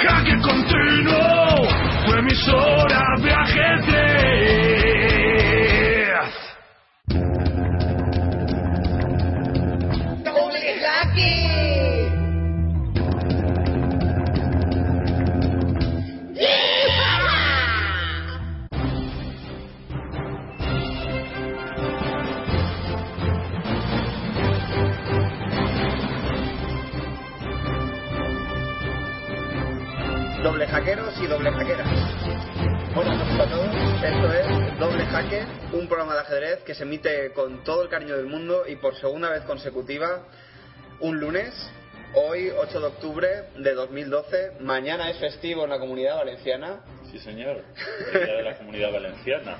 Jaque continuo, tu emisora de y doble hackeras. Hola a todos, esto es Doble Jaque, un programa de ajedrez que se emite con todo el cariño del mundo y por segunda vez consecutiva un lunes, hoy 8 de octubre de 2012, mañana es festivo en la comunidad valenciana. Sí, señor. El Día de la Comunidad Valenciana.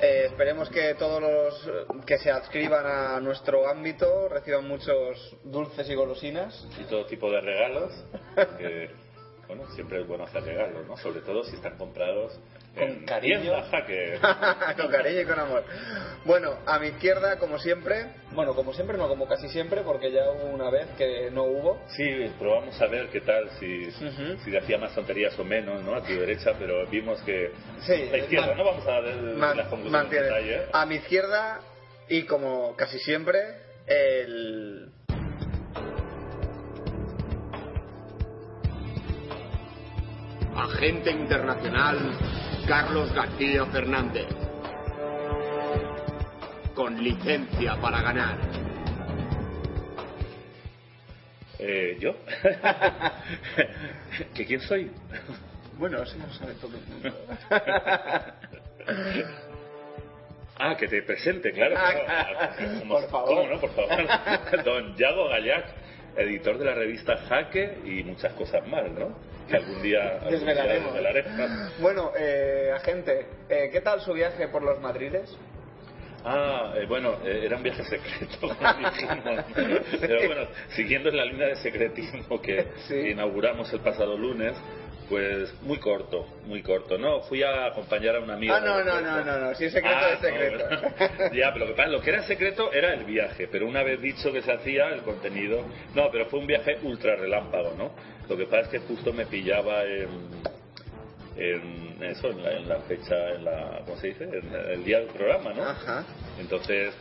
Eh, esperemos que todos los que se adscriban a nuestro ámbito reciban muchos dulces y golosinas. Y todo tipo de regalos. Que, bueno, siempre es bueno hacer regalos, ¿no? Sobre todo si están comprados Con en cariño. tienda con cariño y con amor. Bueno, a mi izquierda, como siempre, bueno, como siempre, no como casi siempre, porque ya hubo una vez que no hubo. Sí, probamos a ver qué tal, si, Ujú. si hacía más tonterías o menos, ¿no? A tu derecha, pero vimos que... Sí, la izquierda, man- no vamos a ver Man- las conclusiones. A mi izquierda, y como casi siempre, el. Agente internacional Carlos García Fernández. Con licencia para ganar. Eh, ¿Yo? ¿Que quién soy? Bueno, eso lo sabe todo el mundo. Ah, que te presente, claro. Ah, claro. claro. Como- Por favor. ¿Cómo no? Por favor. Don Yago Gallac, editor de la revista Jaque y muchas cosas más, ¿no? Que algún día, algún día Desvelaremos. Bueno, eh, agente, eh, ¿qué tal su viaje por los Madriles? Ah, eh, bueno, eh, era un viaje secreto. Pero bueno, siguiendo en la línea de secretismo que Sí. inauguramos el pasado lunes, pues muy corto, muy corto. No, fui a acompañar a una amiga. Ah, no, al no, aeropuerto. no, no, no, si es secreto, Ah, es secreto. no, ya, pero lo que pasa, lo que era secreto era el viaje, pero una vez dicho que se hacía, el contenido... No, pero fue un viaje ultra relámpago, ¿no? Lo que pasa es que justo me pillaba en en eso, en la, en la fecha, en la, ¿cómo se dice? En el día del programa, ¿no? Ajá. Entonces,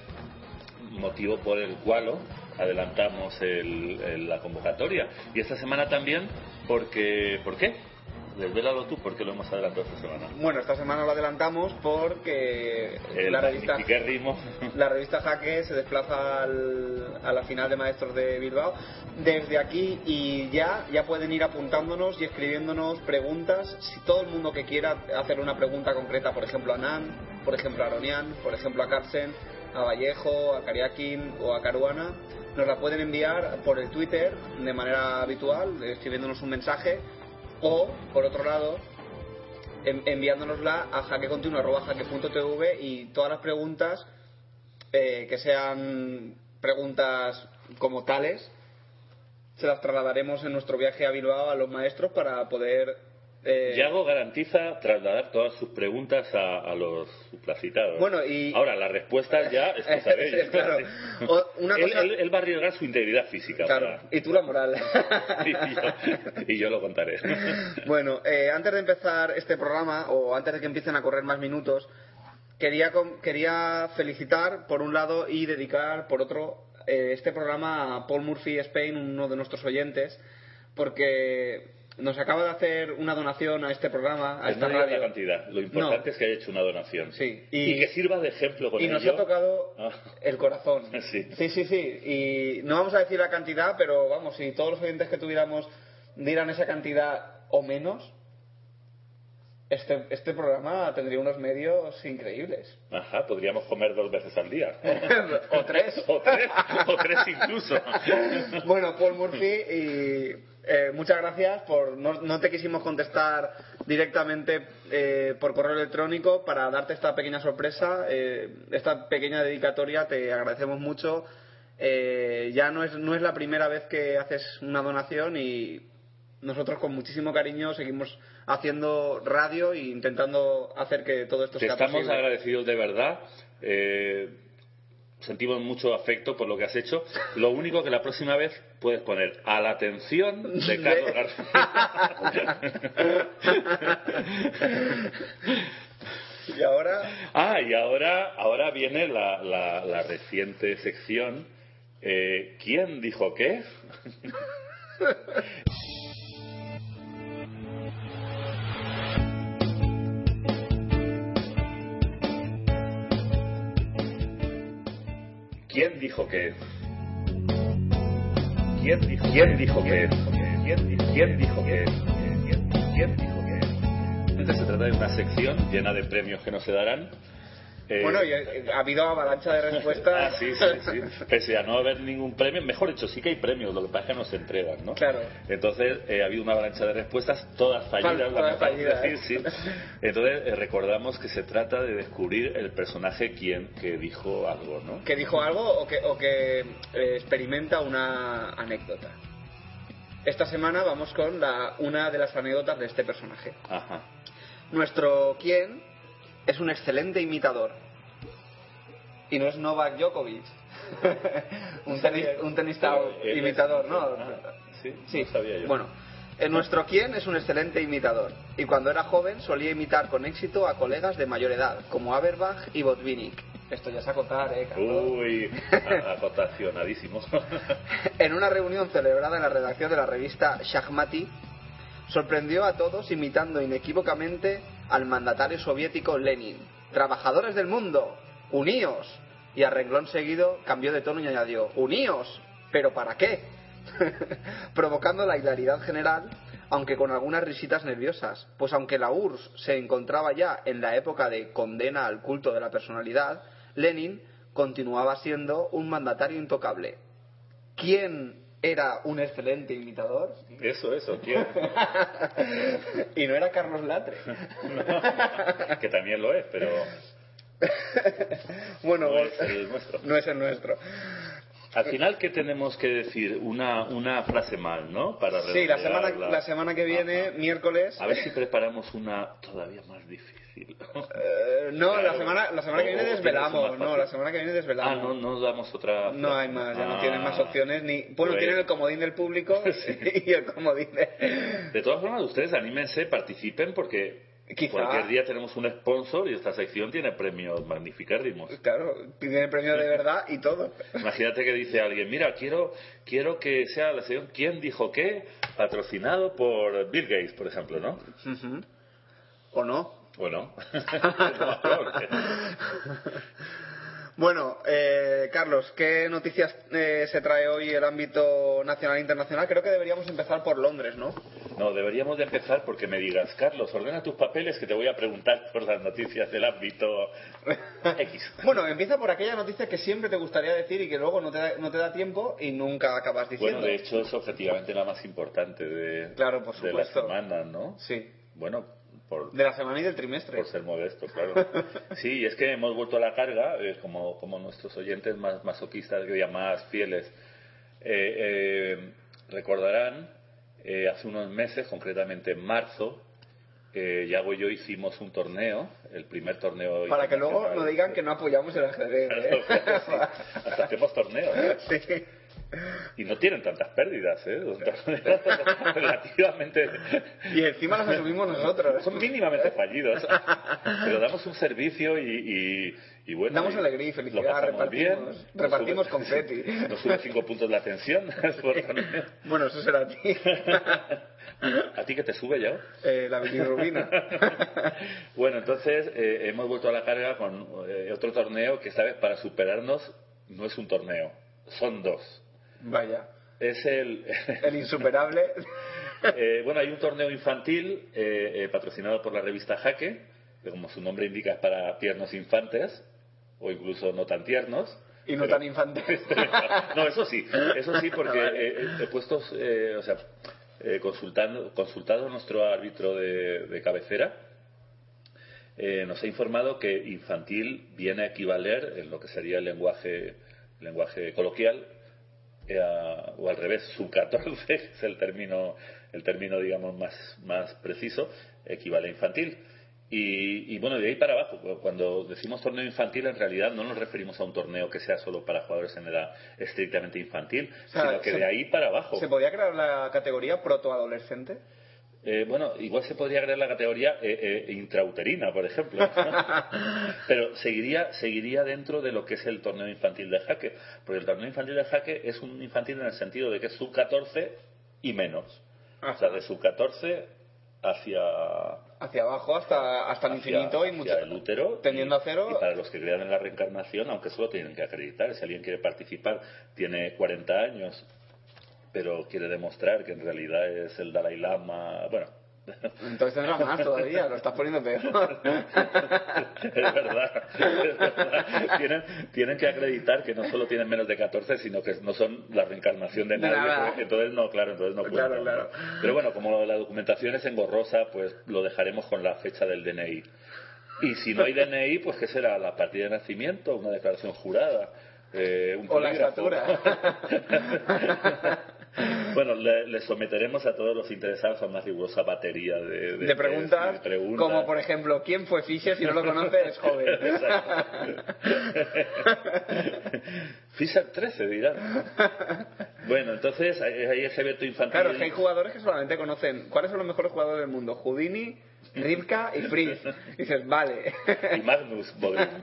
motivo por el cual adelantamos el- el- la convocatoria. Y esta semana también, porque, ¿por qué? Desvélalo tú, ¿por qué lo hemos adelantado esta semana? Bueno, esta semana lo adelantamos porque El la revista, magnifiquérrimo. la revista Jaque se desplaza al- a la final de maestros de Bilbao. Desde aquí y ya, ya pueden ir apuntándonos y escribiéndonos preguntas. Si todo el mundo que quiera hacer una pregunta concreta, por ejemplo a Nan, por ejemplo a Aronian, por ejemplo a Carsen, a Vallejo, a Kariakin o a Caruana, nos la pueden enviar por el Twitter de manera habitual, escribiéndonos un mensaje o, por otro lado, en- enviándonosla a jaquecontinuo.jaque.tv y todas las preguntas eh, que sean preguntas como tales se las trasladaremos en nuestro viaje a Bilbao a los maestros para poder eh, Yago garantiza trasladar todas sus preguntas a, a los supracitados. Bueno, y- Ahora, las respuestas ya es cosa de ellos. Claro. O- una él, cosa- él- él va a arriesgar su integridad física. claro para- y tú la moral y, yo, y yo lo contaré. Bueno, eh, antes de empezar este programa, o antes de que empiecen a correr más minutos, quería, quería felicitar, por un lado, y dedicar, por otro, eh, este programa a Paul Murphy Spain, uno de nuestros oyentes, porque nos acaba de hacer una donación a este programa, a esta no radio. la cantidad. Lo importante No. es que haya hecho una donación. Sí. Y, Y- que sirva de ejemplo con Y nos ha tocado Ah. el corazón. Sí. sí, sí, sí. Y no vamos a decir la cantidad, pero vamos, si todos los oyentes que tuviéramos dieran esa cantidad o menos, este, este programa tendría unos medios increíbles. Ajá, podríamos comer dos veces al día. o tres. o tres, o tres incluso. bueno, Paul Murphy, y eh, muchas gracias por. No, no te quisimos contestar directamente eh, por correo electrónico para darte esta pequeña sorpresa, eh, esta pequeña dedicatoria. Te agradecemos mucho. Eh, ya no es, no es la primera vez que haces una donación y nosotros con muchísimo cariño seguimos haciendo radio e intentando hacer que todo esto Te sea estamos posible. agradecidos de verdad. Eh, sentimos mucho afecto por lo que has hecho. Lo único que la próxima vez puedes poner a la atención de Carlos García. Y ahora, Ah, y ahora, ahora viene la, la, la reciente sección. eh, ¿Quién dijo qué? ¿Quién dijo qué? ¿Quién dijo, ¿Quién dijo qué? ¿Quién dijo, quién dijo qué? ¿Quién, dijo? Entonces se trata de una sección llena de premios que no se darán. Eh, bueno, y eh, ha habido avalancha de Ah, respuestas. sí, sí, sí. Pese a no haber ningún premio, mejor dicho, sí que hay premios, lo que pasa es que no se entregan, ¿no? Claro. Entonces, eh, ha habido una avalancha de respuestas, todas fallidas, Todas fallidas, decir, sí. Entonces, eh, recordamos que se trata de descubrir el personaje quien que dijo algo, ¿no? que dijo algo o que, o que experimenta una anécdota. Esta semana vamos con la, una de las anécdotas de este personaje. Ajá. Nuestro quién es un excelente imitador. Y no es Novak Djokovic. un, tenis- un tenista Pero imitador, ¿no? Ah, sí, Sí, no sabía yo. Bueno, en nuestro quién es un excelente imitador. Y cuando era joven solía imitar con éxito a colegas de mayor edad, como Aberbach y Botvinnik. Esto ya es acotar, ¿eh, Carlos? Uy, a- acotacionadísimo. En una reunión celebrada en la redacción de la revista Shahmati, sorprendió a todos imitando inequívocamente al mandatario soviético Lenin. Trabajadores del mundo, uníos. Y a renglón seguido cambió de tono y añadió, uníos. ¿Pero para qué? Provocando la hilaridad general, aunque con algunas risitas nerviosas, pues aunque la URSS se encontraba ya en la época de condena al culto de la personalidad, Lenin continuaba siendo un mandatario intocable. ¿Quién era un excelente imitador? Eso, eso, y no era Carlos Latre. que también lo es, pero bueno, no es el nuestro. no es el nuestro. Al final, ¿qué tenemos que decir? Una, una frase mal, ¿no? Para Sí, la semana, la semana que viene, Ajá. miércoles. A ver si preparamos una todavía más difícil. Eh, no, la semana, la semana que viene o desvelamos. No, la semana que viene Ah, desvelamos. no, no damos otra. No hay más, ya no Ah. tienen más opciones ni. Bueno, Pues- tienen el comodín del público Sí. y el comodín de. De todas formas, ustedes anímense, participen, porque Quizá- cualquier día tenemos un sponsor y esta sección tiene premios magnificárrimos. Claro, tiene el premio de verdad y todo. Imagínate que dice alguien, mira, quiero, quiero que sea la sección ¿Quién dijo qué? patrocinado por Bill Gates, por ejemplo, ¿no? ¿O no? Más probable. Bueno, eh, Carlos, ¿qué noticias eh, se trae hoy el ámbito nacional e internacional? Creo que deberíamos empezar por Londres, ¿no? No, deberíamos de empezar porque me digas, Carlos, ordena tus papeles que te voy a preguntar por las noticias del ámbito X. Bueno, empieza por aquella noticia que siempre te gustaría decir y que luego no te da, no te da tiempo y nunca acabas diciendo. Bueno, de hecho es objetivamente la más importante de, Claro, por de la semana, ¿no? Sí, Bueno, por, de la semana y del trimestre. por ser modesto, claro. Sí, es que hemos vuelto a la carga, eh, como, como nuestros oyentes más masoquistas, que ya más fieles, eh, eh, recordarán, eh, hace unos meses, concretamente en marzo, eh, Yago y yo hicimos un torneo, el primer torneo. Para que luego no digan que no apoyamos el ajedrez. ¿eh? Claro, sí. Hasta hacemos torneos. ¿eh? Sí. Y no tienen tantas pérdidas, ¿eh? Relativamente. Y encima los asumimos nosotros. Son mínimamente fallidos. Pero damos un servicio y, y, bueno. Damos alegría y felicidad, repartimos- bien. Nos repartimos sube- confeti. Nos sube cinco puntos la atención. Bueno, eso será a ti. ¿A ti que te sube ya? Eh, la bilirrubina. bueno, entonces eh, hemos vuelto a la carga con eh, otro torneo que esta vez para superarnos no es un torneo, son dos. Vaya. Es el, El insuperable. Eh, bueno, hay un torneo infantil patrocinado por la revista Jaque, que como su nombre indica es para tiernos infantes, o incluso no tan tiernos. Y no Pero- tan infante. no, eso sí, eso sí, porque eh, he puesto, eh, o sea, eh, consultando, consultado a nuestro árbitro de, de cabecera, eh, nos ha informado que infantil viene a equivaler en lo que sería el lenguaje, lenguaje coloquial, eh, a- o al revés, sub 14, que es el término, el término digamos más, más preciso, equivale a infantil. Y, y, bueno, de ahí para abajo, cuando decimos torneo infantil, en realidad no nos referimos a un torneo que sea solo para jugadores en edad estrictamente infantil, O sea, sino que se- de ahí para abajo. ¿Se podría crear la categoría protoadolescente? Eh, bueno, igual se podría crear la categoría eh, eh, intrauterina, por ejemplo. Pero seguiría, seguiría dentro de lo que es el torneo infantil de jaque. Porque el torneo infantil de jaque es un infantil en el sentido de que es sub 14 y menos. O sea, de sub 14 hacia, Hacia abajo hasta, hasta el hacia- infinito y mucho. el útero. Tendiendo y- a cero. Y para los que crean en la reencarnación, aunque solo tienen que acreditar, si alguien quiere participar, tiene 40 años, pero quiere demostrar que en realidad es el Dalai Lama. Bueno. Entonces tendrá más todavía, lo estás poniendo peor. es verdad, es verdad. Tienen, tienen que acreditar que no solo tienen menos de 14, sino que no son la reencarnación de nadie. Nada. Entonces no, claro, entonces no Claro, cuentan, claro. ¿no? Pero bueno, como la documentación es engorrosa, pues lo dejaremos con la fecha del DNI. Y si no hay DNI, pues ¿qué será? ¿La partida de nacimiento? ¿Una declaración jurada? Eh, un O la estatura. bueno, le, le someteremos a todos los interesados a una rigurosa batería de, De preguntas, de preguntas. como por ejemplo, ¿quién fue Fischer? Si no lo conoces, es joven. Fisher 13 dirán. Bueno, entonces ahí ese evento infantil. Claro, es que hay jugadores que solamente conocen cuáles son los mejores jugadores del mundo. Houdini, Rivka y Fritz. Y dices, vale. Y Magnus Bodrin.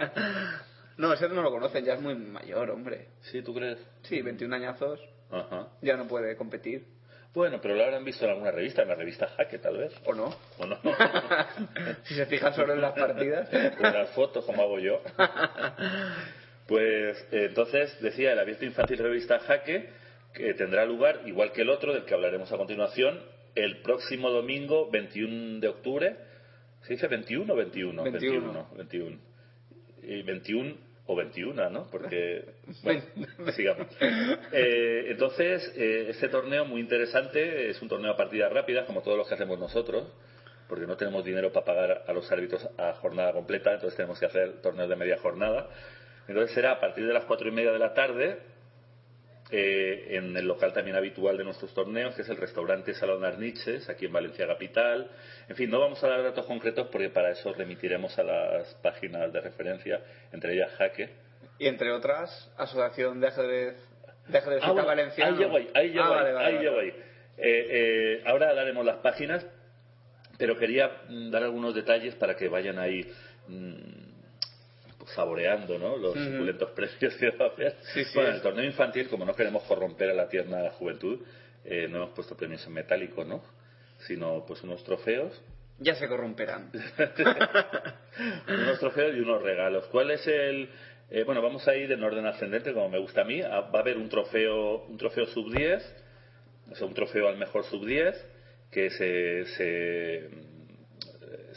No, ese no lo conocen, ya es muy mayor, hombre. ¿Sí, tú crees? Sí, 21 añazos, Ajá. ya no puede competir. Bueno, pero lo habrán visto en alguna revista, en la revista Jaque, tal vez. ¿O no? ¿O no? si se fijan solo en las partidas. Con las fotos, como hago yo. Pues eh, entonces decía el abierto infantil revista Jaque que tendrá lugar, igual que el otro, del que hablaremos a continuación, el próximo domingo 21 de octubre. ¿Se dice 21 o 21? 21. 21. Y 21 o 21, ¿no? Porque. Bueno, sigamos. Eh, entonces, eh, este torneo muy interesante, es un torneo a partidas rápidas, como todos los que hacemos nosotros, porque no tenemos dinero para pagar a los árbitros a jornada completa, entonces tenemos que hacer torneos de media jornada. Entonces será a partir de las cuatro y media de la tarde, eh, en el local también habitual de nuestros torneos, que es el restaurante Salón Arniches, aquí en Valencia Capital. En fin, no vamos a dar datos concretos porque para eso remitiremos a las páginas de referencia, entre ellas Jaque. Y entre otras, Asociación de Ajedrez, de ajedrez Ah, bueno, Valenciano. Ahí llego ahí, ahí llego Ah, ahí, vale, vale, ahí vale. llego ahí. Eh, eh, ahora daremos las páginas, pero quería mm, dar algunos detalles para que vayan ahí mm, pues, saboreando ¿no? los Ujú. suculentos precios que va a haber. Sí, sí. Bueno, el torneo infantil, como no queremos corromper a la tierna juventud, eh, no hemos puesto premios en metálico, ¿no? sino pues unos trofeos Ya se corromperán. unos trofeos y unos regalos. ¿Cuál es el...? eh, bueno, vamos a ir en orden ascendente, como me gusta a mí. Ah, Va a haber un trofeo, un trofeo sub 10, o sea, un trofeo al mejor sub 10, que se, se, mm,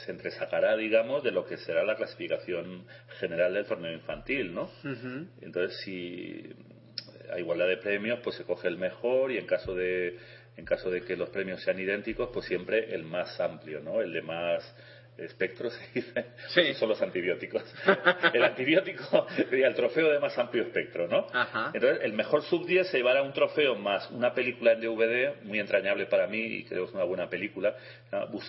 se entresacará, digamos, de lo que será la clasificación general del torneo infantil, ¿no? Entonces, si a igualdad de premios, pues se coge el mejor y en caso de en caso de que los premios sean idénticos, pues siempre el más amplio, ¿no? El de más espectro se dice. Sí. Son los antibióticos. el antibiótico sería el trofeo de más amplio espectro, ¿no? Ajá. Entonces, el mejor sub 10 se llevará un trofeo más una película en DVD muy entrañable para mí y creo que es una buena película,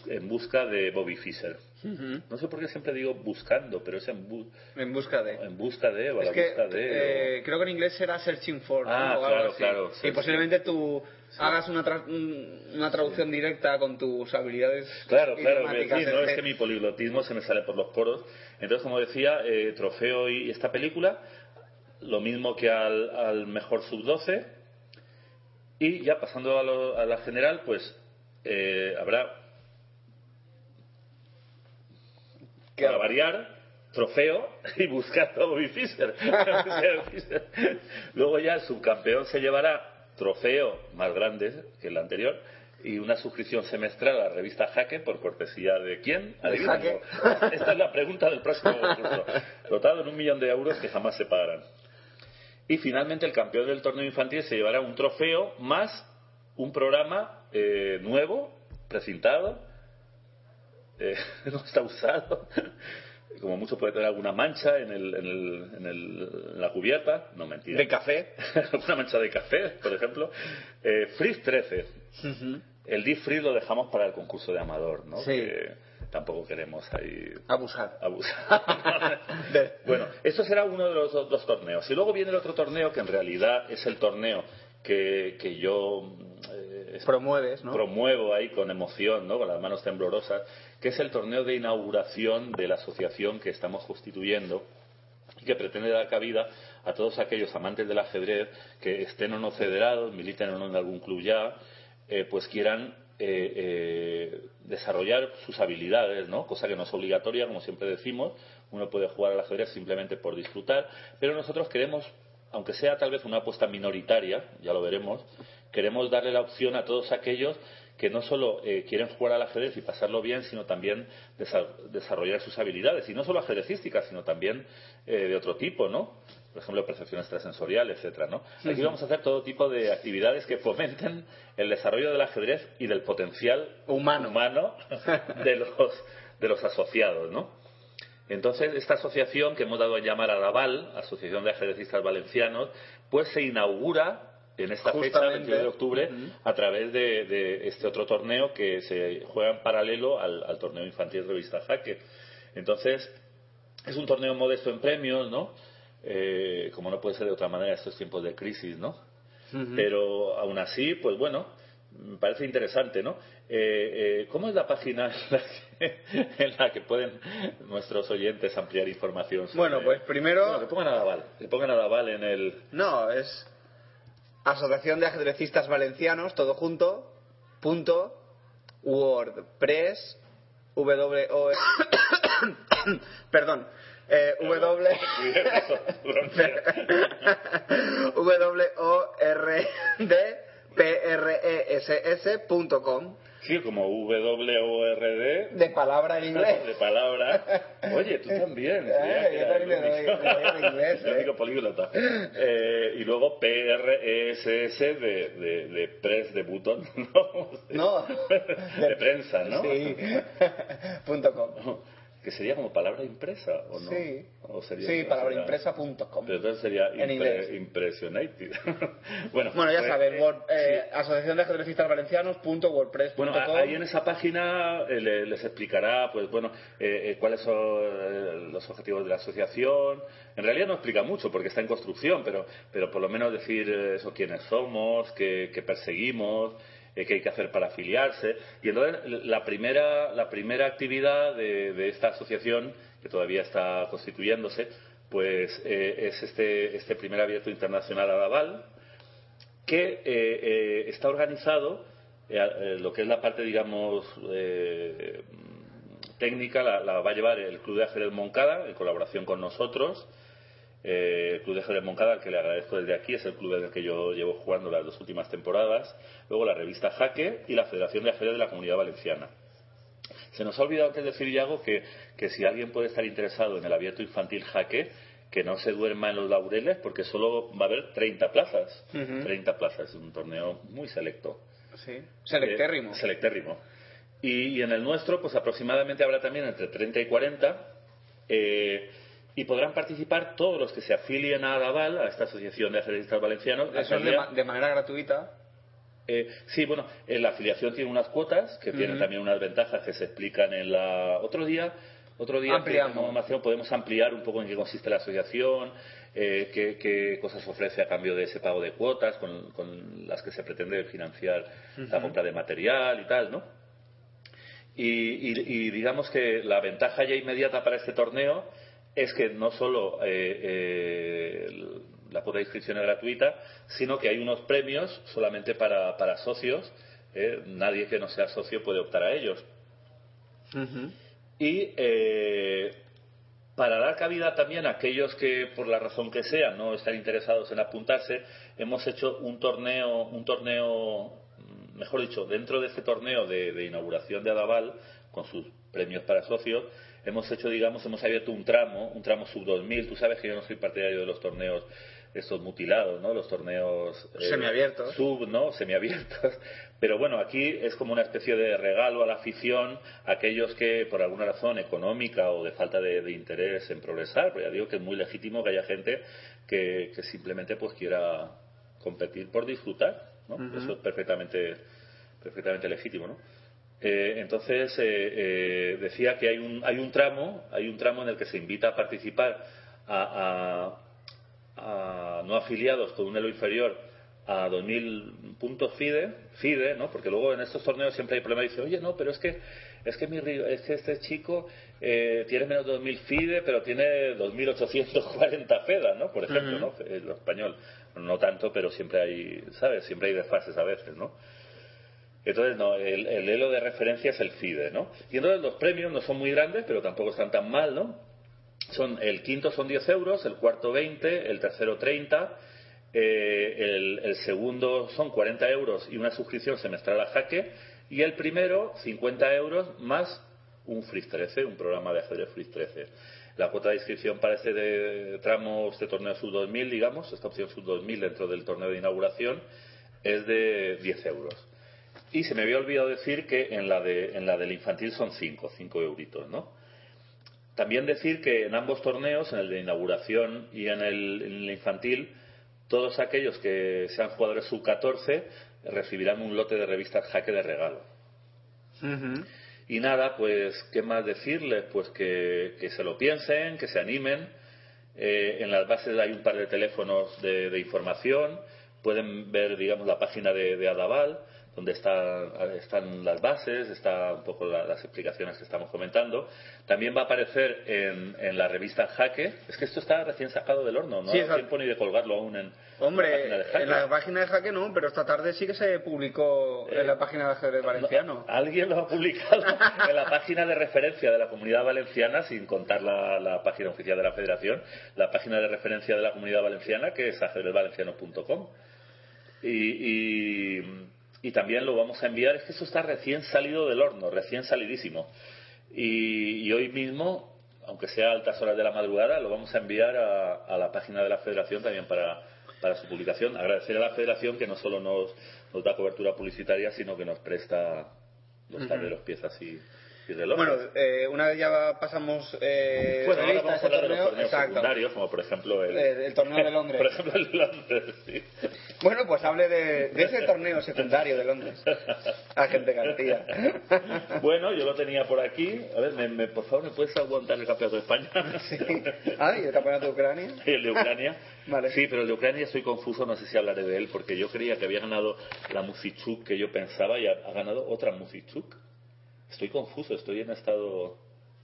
en busca de Bobby Fischer. No sé por qué siempre digo buscando, pero es en, bu- En busca de. en busca de o Es la que busca de. o- eh, creo que en inglés será searching for. ¿no? Ah, O claro, así. claro, Y posiblemente tú hagas una, tra- un- una traducción directa con tus habilidades. Claro, claro, no es que mi poliglotismo se me sale por los poros. Entonces, como decía, eh, trofeo y esta película, lo mismo que al, al mejor sub-12. Y ya pasando a, lo- a la general, pues eh, habrá, para variar, trofeo y buscando a Bobby Fischer. Luego ya el subcampeón se llevará trofeo más grande que el anterior y una suscripción semestral a la revista Jaque por cortesía de quién? Adivínalo. Esta es la pregunta del próximo concurso. Dotado en un millón de euros que jamás se pagarán. Y finalmente el campeón del torneo infantil se llevará un trofeo más un programa eh, nuevo, precintado, eh, no está usado. Como mucho puede tener alguna mancha en, el, en, el, en, el- en la cubierta. No, mentira. De café. Alguna mancha de café, por ejemplo. Eh, Frizz 13. Ujú. El Deep Freeze lo dejamos para el concurso de Amador, ¿no? Sí. Que tampoco queremos ahí Abusar. abusar. Bueno, eso será uno de los dos torneos. Y luego viene el otro torneo que en realidad es el torneo que, que yo Promueves, ¿no? promuevo ahí con emoción, ¿no? con las manos temblorosas, que es el torneo de inauguración de la asociación que estamos constituyendo y que pretende dar cabida a todos aquellos amantes del ajedrez que estén o no federados, militen o no en algún club ya, eh, pues quieran eh, eh, desarrollar sus habilidades, ¿no? Cosa que no es obligatoria, como siempre decimos, uno puede jugar al ajedrez simplemente por disfrutar, pero nosotros queremos, aunque sea tal vez una apuesta minoritaria, ya lo veremos, queremos darle la opción a todos aquellos que no solo eh, quieren jugar al ajedrez y pasarlo bien, sino también desa- desarrollar sus habilidades, y no solo ajedrecísticas, sino también eh, de otro tipo, ¿no? Por ejemplo, percepción extrasensorial, etcétera, ¿no? Aquí vamos a hacer todo tipo de actividades que fomenten el desarrollo del ajedrez y del potencial Humano. humano de los de los asociados, ¿no? Entonces, esta asociación que hemos dado a llamar ADAVAL, Asociación de Ajedrecistas Valencianos, pues se inaugura en esta fecha, Justamente. 22 de octubre, a través de, de este otro torneo que se juega en paralelo al, al torneo infantil Revista Jaque. Entonces, es un torneo modesto en premios, ¿no? Eh, como no puede ser de otra manera estos tiempos de crisis, ¿no? Pero aún así, pues bueno, me parece interesante, ¿no? Eh, eh, ¿Cómo es la página en la, que, en la que pueden nuestros oyentes ampliar información? sobre- Bueno, pues primero- Bueno, que pongan a Daval, que pongan a Daval en el... No, es Asociación de Ajedrecistas Valencianos, todo junto, punto, WordPress, W O Perdón, eh, W W O R D P R E S S punto com Sí, como WORD de palabra en inglés. de palabra. Oye, tú también. Eh, mira, yo también en inglés, el eh. único políglota. Eh, y luego PRESS de, de, de press de button, ¿no? No. De prensa, ¿no? Sí. punto com. Que sería como palabra impresa, ¿o no? Sí. ¿O sería, Sí, o palabra será- impresa punto com. Pero entonces sería En impre- inglés. impressionated. bueno, Bueno, ya pues, saben, eh, Word- eh, Asociación de Ajedrecistas Valencianos punto wordpress Bueno, ahí en esa página eh, le- les explicará, pues bueno, eh, eh, cuáles son eh, los objetivos de la asociación. En realidad no explica mucho porque está en construcción, pero, pero por lo menos decir eso, quiénes somos, qué, qué perseguimos, eh, qué hay que hacer para afiliarse. Y entonces la primera, la primera actividad de, esta asociación, que todavía está constituyéndose, pues eh, es este, este primer abierto internacional a Laval, que eh, eh, está organizado, eh, lo que es la parte, digamos, técnica, la, la va a llevar el Club de Ajedrez Moncada, en colaboración con nosotros. Eh, el Club de Ajedrez Moncada, al que le agradezco desde aquí, es el club en el que yo llevo jugando las dos últimas temporadas. Luego la revista Jaque y la Federación de Ajedrez de la Comunidad Valenciana. Se nos ha olvidado antes decir, Iago, que, que si alguien puede estar interesado en el abierto infantil Jaque, que no se duerma en los laureles, porque solo va a haber 30 plazas. Ujú. 30 plazas, es un torneo muy selecto. Sí. Selectérrimo. Eh, selectérrimo. Y, y en el nuestro, pues aproximadamente habrá también entre 30 y 40. eh, y podrán participar todos los que se afilien a Adaval, a esta asociación de ajedrecistas valencianos. Eso es de, Asamblea. ma- de manera gratuita. Eh, sí, bueno, eh, la afiliación tiene unas cuotas que tienen Ujú. también unas ventajas que se explican en la otro día. Otro día Ampliamos. tenemos más, podemos ampliar un poco en qué consiste la asociación, eh, qué, qué cosas ofrece a cambio de ese pago de cuotas con, con las que se pretende financiar la compra de material y tal, ¿no? Y, y- y digamos que la ventaja ya inmediata para este torneo es que no solo eh, eh, la de inscripción es gratuita, sino que hay unos premios solamente para, para socios. eh, nadie que no sea socio puede optar a ellos. Y para dar cabida también a aquellos que, por la razón que sea, no están interesados en apuntarse, hemos hecho un torneo, un torneo, mejor dicho, dentro de este torneo de, de inauguración de Adaval, con sus premios para socios, hemos hecho, digamos, hemos abierto un tramo, un tramo sub 2000. Tú sabes que yo no soy partidario de los torneos estos mutilados, ¿no? Los torneos eh, Semiabiertos. sub, ¿no? Semiabiertos. Pero bueno, aquí es como una especie de regalo a la afición, a aquellos que por alguna razón económica o de falta de, de interés en progresar, pero ya digo que es muy legítimo que haya gente que, que simplemente pues quiera competir por disfrutar, ¿no? Eso es perfectamente, perfectamente legítimo, ¿no? Eh, entonces eh, eh, decía que hay un, hay un tramo, hay un tramo en el que se invita a participar a, a- a no afiliados con un elo inferior a 2.000 puntos FIDE, FIDE, ¿no? Porque luego en estos torneos siempre hay problemas. Dice, oye, no, pero es que es que, mi, es que este chico eh, tiene menos de 2.000 FIDE, pero tiene 2.840 FEDA, ¿no? Por ejemplo, ¿no? El español. No tanto, pero siempre hay, ¿sabes? Siempre hay desfases a veces, ¿no? Entonces, no, el, el elo de referencia es el FIDE, ¿no? Y entonces los premios no son muy grandes, pero tampoco están tan mal, ¿no? Son, el quinto son 10 euros, el cuarto 20, el tercero 30, eh, el, el segundo son 40 euros y una suscripción semestral a jaque, y el primero 50 euros más un Freeze 13, un programa de ajedrez Freeze 13. La cuota de inscripción para este de- tramo, este torneo Sub 2000, digamos, esta opción Sub 2000 dentro del torneo de inauguración, es de 10 euros. Y se me había olvidado decir que en la, de, en la del infantil son 5, 5 euritos, ¿no? También decir que en ambos torneos, en el de inauguración y en el, en el infantil, todos aquellos que sean jugadores sub-14 recibirán un lote de revistas Jaque de regalo. Y nada, pues, ¿qué más decirles? Pues que, que se lo piensen, que se animen. Eh, en las bases hay un par de teléfonos de, de información. Pueden ver, digamos, la página de, de Adaval, donde están, están las bases, está un poco la- las explicaciones que estamos comentando. También va a aparecer en, en la revista Jaque. Es que esto está recién sacado del horno, no Sí, hay tiempo ni de colgarlo aún en, Hombre, la página de Jaque. en la página de Jaque no, pero esta tarde sí que se publicó en la página de ajedrez valenciano. Alguien lo ha publicado en la página de referencia de la Comunidad Valenciana, sin contar la, la página oficial de la Federación, la página de referencia de la Comunidad Valenciana, que es ajedrezvalenciano.com. Y, y, y también lo vamos a enviar, es que eso está recién salido del horno, recién salidísimo. Y, y hoy mismo, aunque sea a altas horas de la madrugada, lo vamos a enviar a, a la página de la Federación también para, para su publicación. Agradecer a la Federación que no solo nos, nos da cobertura publicitaria, sino que nos presta los tableros, piezas y, y relojes. Bueno, eh, una vez ya pasamos eh, Bueno, ahora revista vamos a ese hablar de los torneo, torneos exacto. secundarios, como por ejemplo el, el torneo de Londres. por ejemplo el de Londres, sí. Bueno, pues hable de, de ese torneo secundario de Londres. Agente García. Bueno, yo lo tenía por aquí. A ver, me- me- por favor, ¿me puedes aguantar el campeonato de España? Sí. Ah, ¿y el campeonato de Ucrania? Y el de Ucrania. Vale. Sí, pero el de Ucrania estoy confuso, no sé si hablaré de él, porque yo creía que había ganado la Musichuk que yo pensaba y ha, ha ganado otra Musichuk. Estoy confuso, estoy en estado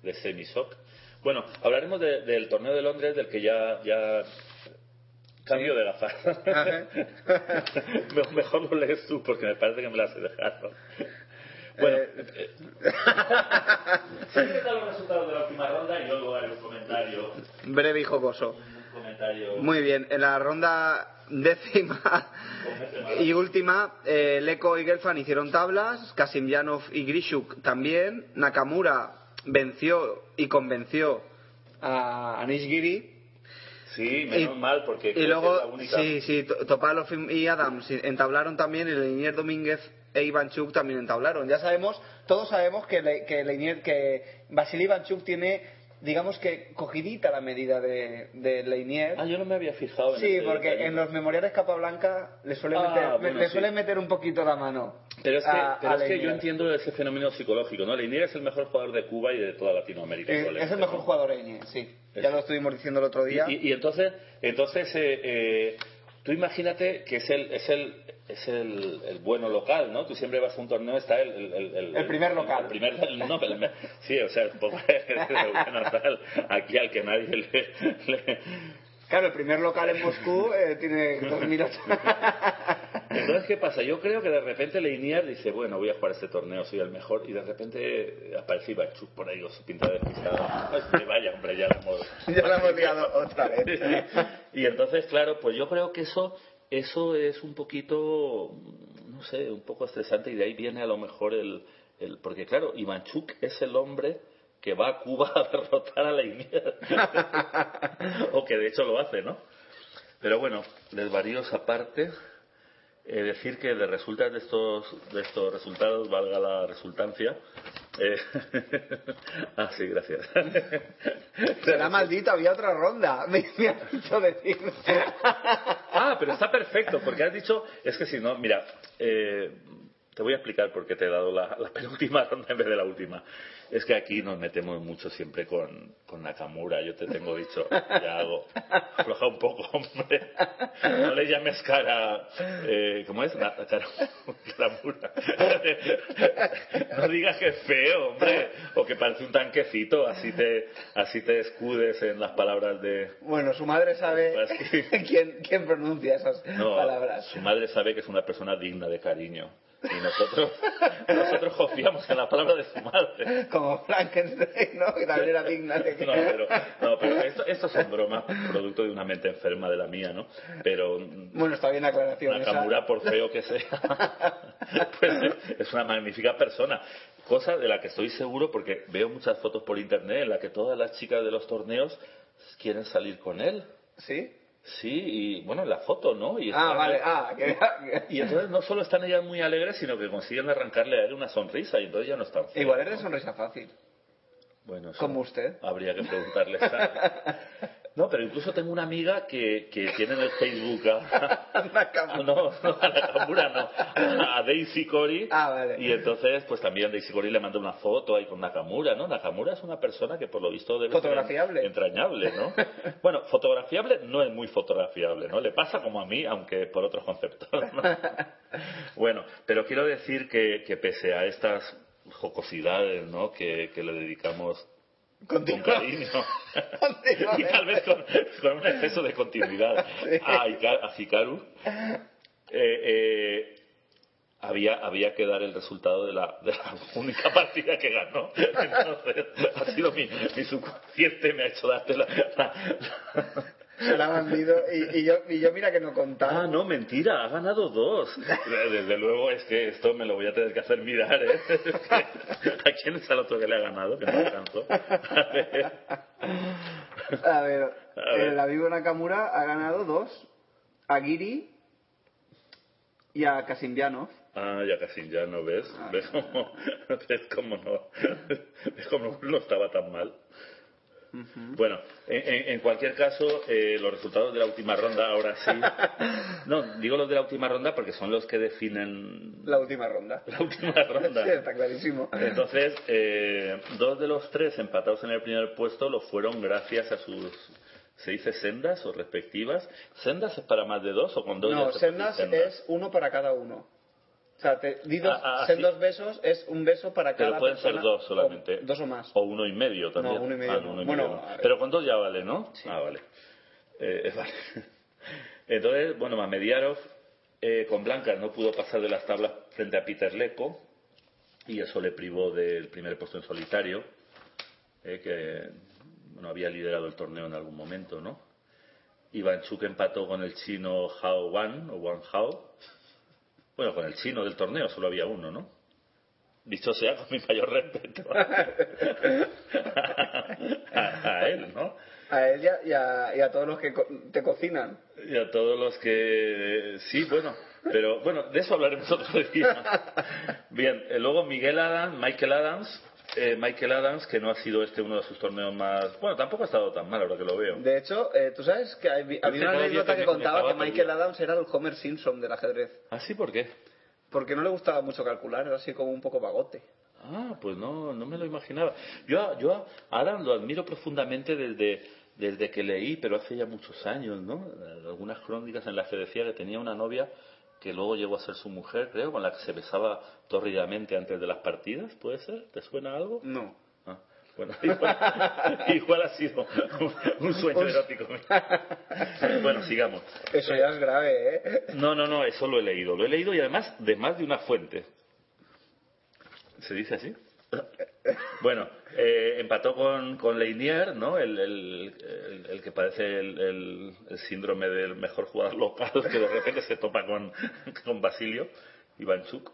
de semi-shock. Bueno, hablaremos de- del torneo de Londres, del que ya... ya... Cambio de gafas. Mejor lo lees tú, porque me parece que me las he dejado. Bueno, Eh, eh, Siempre los resultados de la última ronda y luego haré un comentario. Breve y jocoso. Un comentario. Muy bien, en la ronda décima y última, eh, Leko y Gelfand hicieron tablas, Kasimyanov y Grishuk también, Nakamura venció y convenció a Anish Giri. Sí, menos Y- mal, porque Y luego, la única. sí, sí, To- Topalov y Adams entablaron también, y Leinier Domínguez e Ivanchuk también entablaron. Ya sabemos, todos sabemos que, Le- que, Leinier- que Vasily Ivanchuk tiene, digamos que, cogidita la medida de, de Leinier. Ah, yo no me había fijado en Sí, ese porque detalle. en los memoriales Capablanca le suele, Ah, meter, bueno, le sí. meter un poquito la mano. Pero es que, a- pero a es que yo entiendo ese fenómeno psicológico, ¿no? Leinier es el mejor jugador de Cuba y de toda Latinoamérica. Eh, es el mejor jugador Leinier, sí. Es- Ya lo estuvimos diciendo el otro día. Y, y- y entonces, entonces eh, eh, tú imagínate que es el, es el, es el, el bueno local, ¿no? Tú siempre vas a un torneo, está el... El, El primer local. El primer, no, pero el me- sí, o sea, el bueno tal, aquí al que nadie le... le- Claro, el primer local en Moscú eh, tiene 2008. Entonces, ¿qué pasa? Yo creo que de repente Leinier dice, bueno, voy a jugar este torneo, soy el mejor, y de repente aparece Ivanchuk por ahí su pinta de despistado. Vaya, hombre, ya lo hemos... ya lo hemos liado otra vez. y entonces, claro, pues yo creo que eso, eso es un poquito, no sé, un poco estresante y de ahí viene a lo mejor el... el porque claro, Ivanchuk es el hombre que va a Cuba a derrotar a Leinier. o que de hecho lo hace, ¿no? Pero bueno, desvaríos aparte, eh, decir que de resultas de estos, de estos resultados, valga la resultancia. eh, ah, sí, gracias. Será maldito, había otra ronda. Me, me has dicho decir. Ah, pero está perfecto, porque has dicho, es que si no, mira, eh, Te voy a explicar por qué te he dado la, la penúltima ronda en vez de la última. Es que aquí nos metemos mucho siempre con, con Nakamura. Yo te tengo dicho, ya hago. Afloja un poco, hombre. No le llames cara. Eh, ¿Cómo es? Na- cara, Nakamura. No digas que es feo, hombre. O que parece un tanquecito. Así te, así te escudes en las palabras de. Bueno, su madre sabe quién, quién pronuncia esas No, palabras. su madre sabe que es una persona digna de cariño. Y nosotros, nosotros confiamos en la palabra de su madre. Como Frankenstein, ¿no? Que también era digna de que... No, pero, no, pero esto, esto son bromas, producto de una mente enferma de la mía, ¿no? Pero Bueno, está bien la aclaración. esa. Nakamura, por feo que sea, pues es una magnífica persona. Cosa de la que estoy seguro porque veo muchas fotos por internet en la que todas las chicas de los torneos quieren salir con él. ¿Sí? Sí, y bueno, en la foto, ¿no? Y Ah, vale. Ah, que... Y entonces no solo están ellas muy alegres, sino que consiguen arrancarle a él una sonrisa y entonces ya no están feas, Igual es de ¿no? sonrisa fácil. Bueno, eso Como usted. Habría que preguntarle. No, pero incluso tengo una amiga que, que tiene en el Facebook a, Nakamura. no, no, a Nakamura no, a Daisy Cori. Ah, vale. Y entonces, pues también Daisy Cori le mandó una foto ahí con Nakamura, ¿no? Nakamura es una persona que por lo visto debe ser Fotografiable. entrañable, ¿no? Bueno, fotografiable no es muy fotografiable, ¿no? Le pasa como a mí, aunque por otros conceptos, ¿no? Bueno, pero quiero decir que, que pese a estas jocosidades, ¿no? Que, que le dedicamos con cariño. Y tal vez con, con un exceso de continuidad. A, Ika- a Hikaru eh, eh, había, había que dar el resultado de la, de la única partida que ganó. Entonces ha sido mi, mi subconsciente me ha hecho darte la, la- Se la ha vendido y, y yo, y yo mira que no contaba. Ah, no, mentira, ha ganado dos. Desde luego es que esto me lo voy a tener que hacer mirar, ¿eh? ¿A quién es el otro que le ha ganado? Que no alcanzó. A ver. A ver, A ver. el amigo Nakamura ha ganado dos. A Giri y a Kasimbianov. Ah, ya casi ya no ves. ¿Ves cómo, ves cómo no? ¿Ves cómo no estaba tan mal? Bueno, en, cualquier caso, eh, los resultados de la última ronda, ahora sí. No, digo los de la última ronda porque son los que definen La última ronda. la última ronda. Sí, está clarísimo. Entonces, eh, dos de los tres empatados en el primer puesto lo fueron gracias a sus, ¿se dice sendas o respectivas? ¿Sendas es para más de dos o con dos? No, sendas es uno para cada uno. O sea, te di dos, Ah, ah, sendos sí. besos es un beso para cada Pero pueden ser persona, dos solamente. o dos o más. O uno y medio también. No, uno y medio Ah, no. uno y Bueno, medio no. ver. Pero con dos ya vale, ¿no? Ah, vale. Eh, vale. Entonces, bueno, Mamediarov eh, con Blancas no pudo pasar de las tablas frente a Peter Leco y eso le privó del primer puesto en solitario, eh, que bueno, había liderado el torneo en algún momento, ¿no? Ivanchuk empató con el chino Hao Wan, o Wan Hao. Bueno, con el chino del torneo solo había uno, ¿no? Dicho sea con mi mayor respeto a, a él, ¿no? A él y a, y a- y a todos los que te cocinan. Y a todos los que... Sí, bueno, pero bueno, de eso hablaremos otro día. Bien, eh, luego Miguel Adams, Michael Adams, eh, Michael Adams, que no ha sido este uno de sus torneos más... Bueno, tampoco ha estado tan mal ahora que lo veo. De hecho, eh, tú sabes que hay- había una cada día anécdota que contaba que Michael. Adams era el Homer Simpson del ajedrez. ¿Ah, sí? ¿Por qué? Porque no le gustaba mucho calcular, era así como un poco vagote. Ah, pues no, no me lo imaginaba. Yo, a- yo a Adam lo admiro profundamente desde, desde que leí, pero hace ya muchos años, ¿no? Algunas crónicas en las que decía que tenía una novia que luego llegó a ser su mujer, creo, con la que se besaba tórridamente antes de las partidas, ¿puede ser? ¿Te suena algo? No. Ah, bueno, igual, igual ha sido un, un sueño erótico. Bueno, sigamos. Eso ya es grave, ¿eh? No, no, no, eso lo he leído. Lo he leído y además de más de una fuente. ¿Se dice así? Bueno, eh, empató con, con Leinier, ¿no? El, el- el- el que parece el, síndrome del mejor jugador local, que de repente se topa con, con Basilio, Ivanchuk.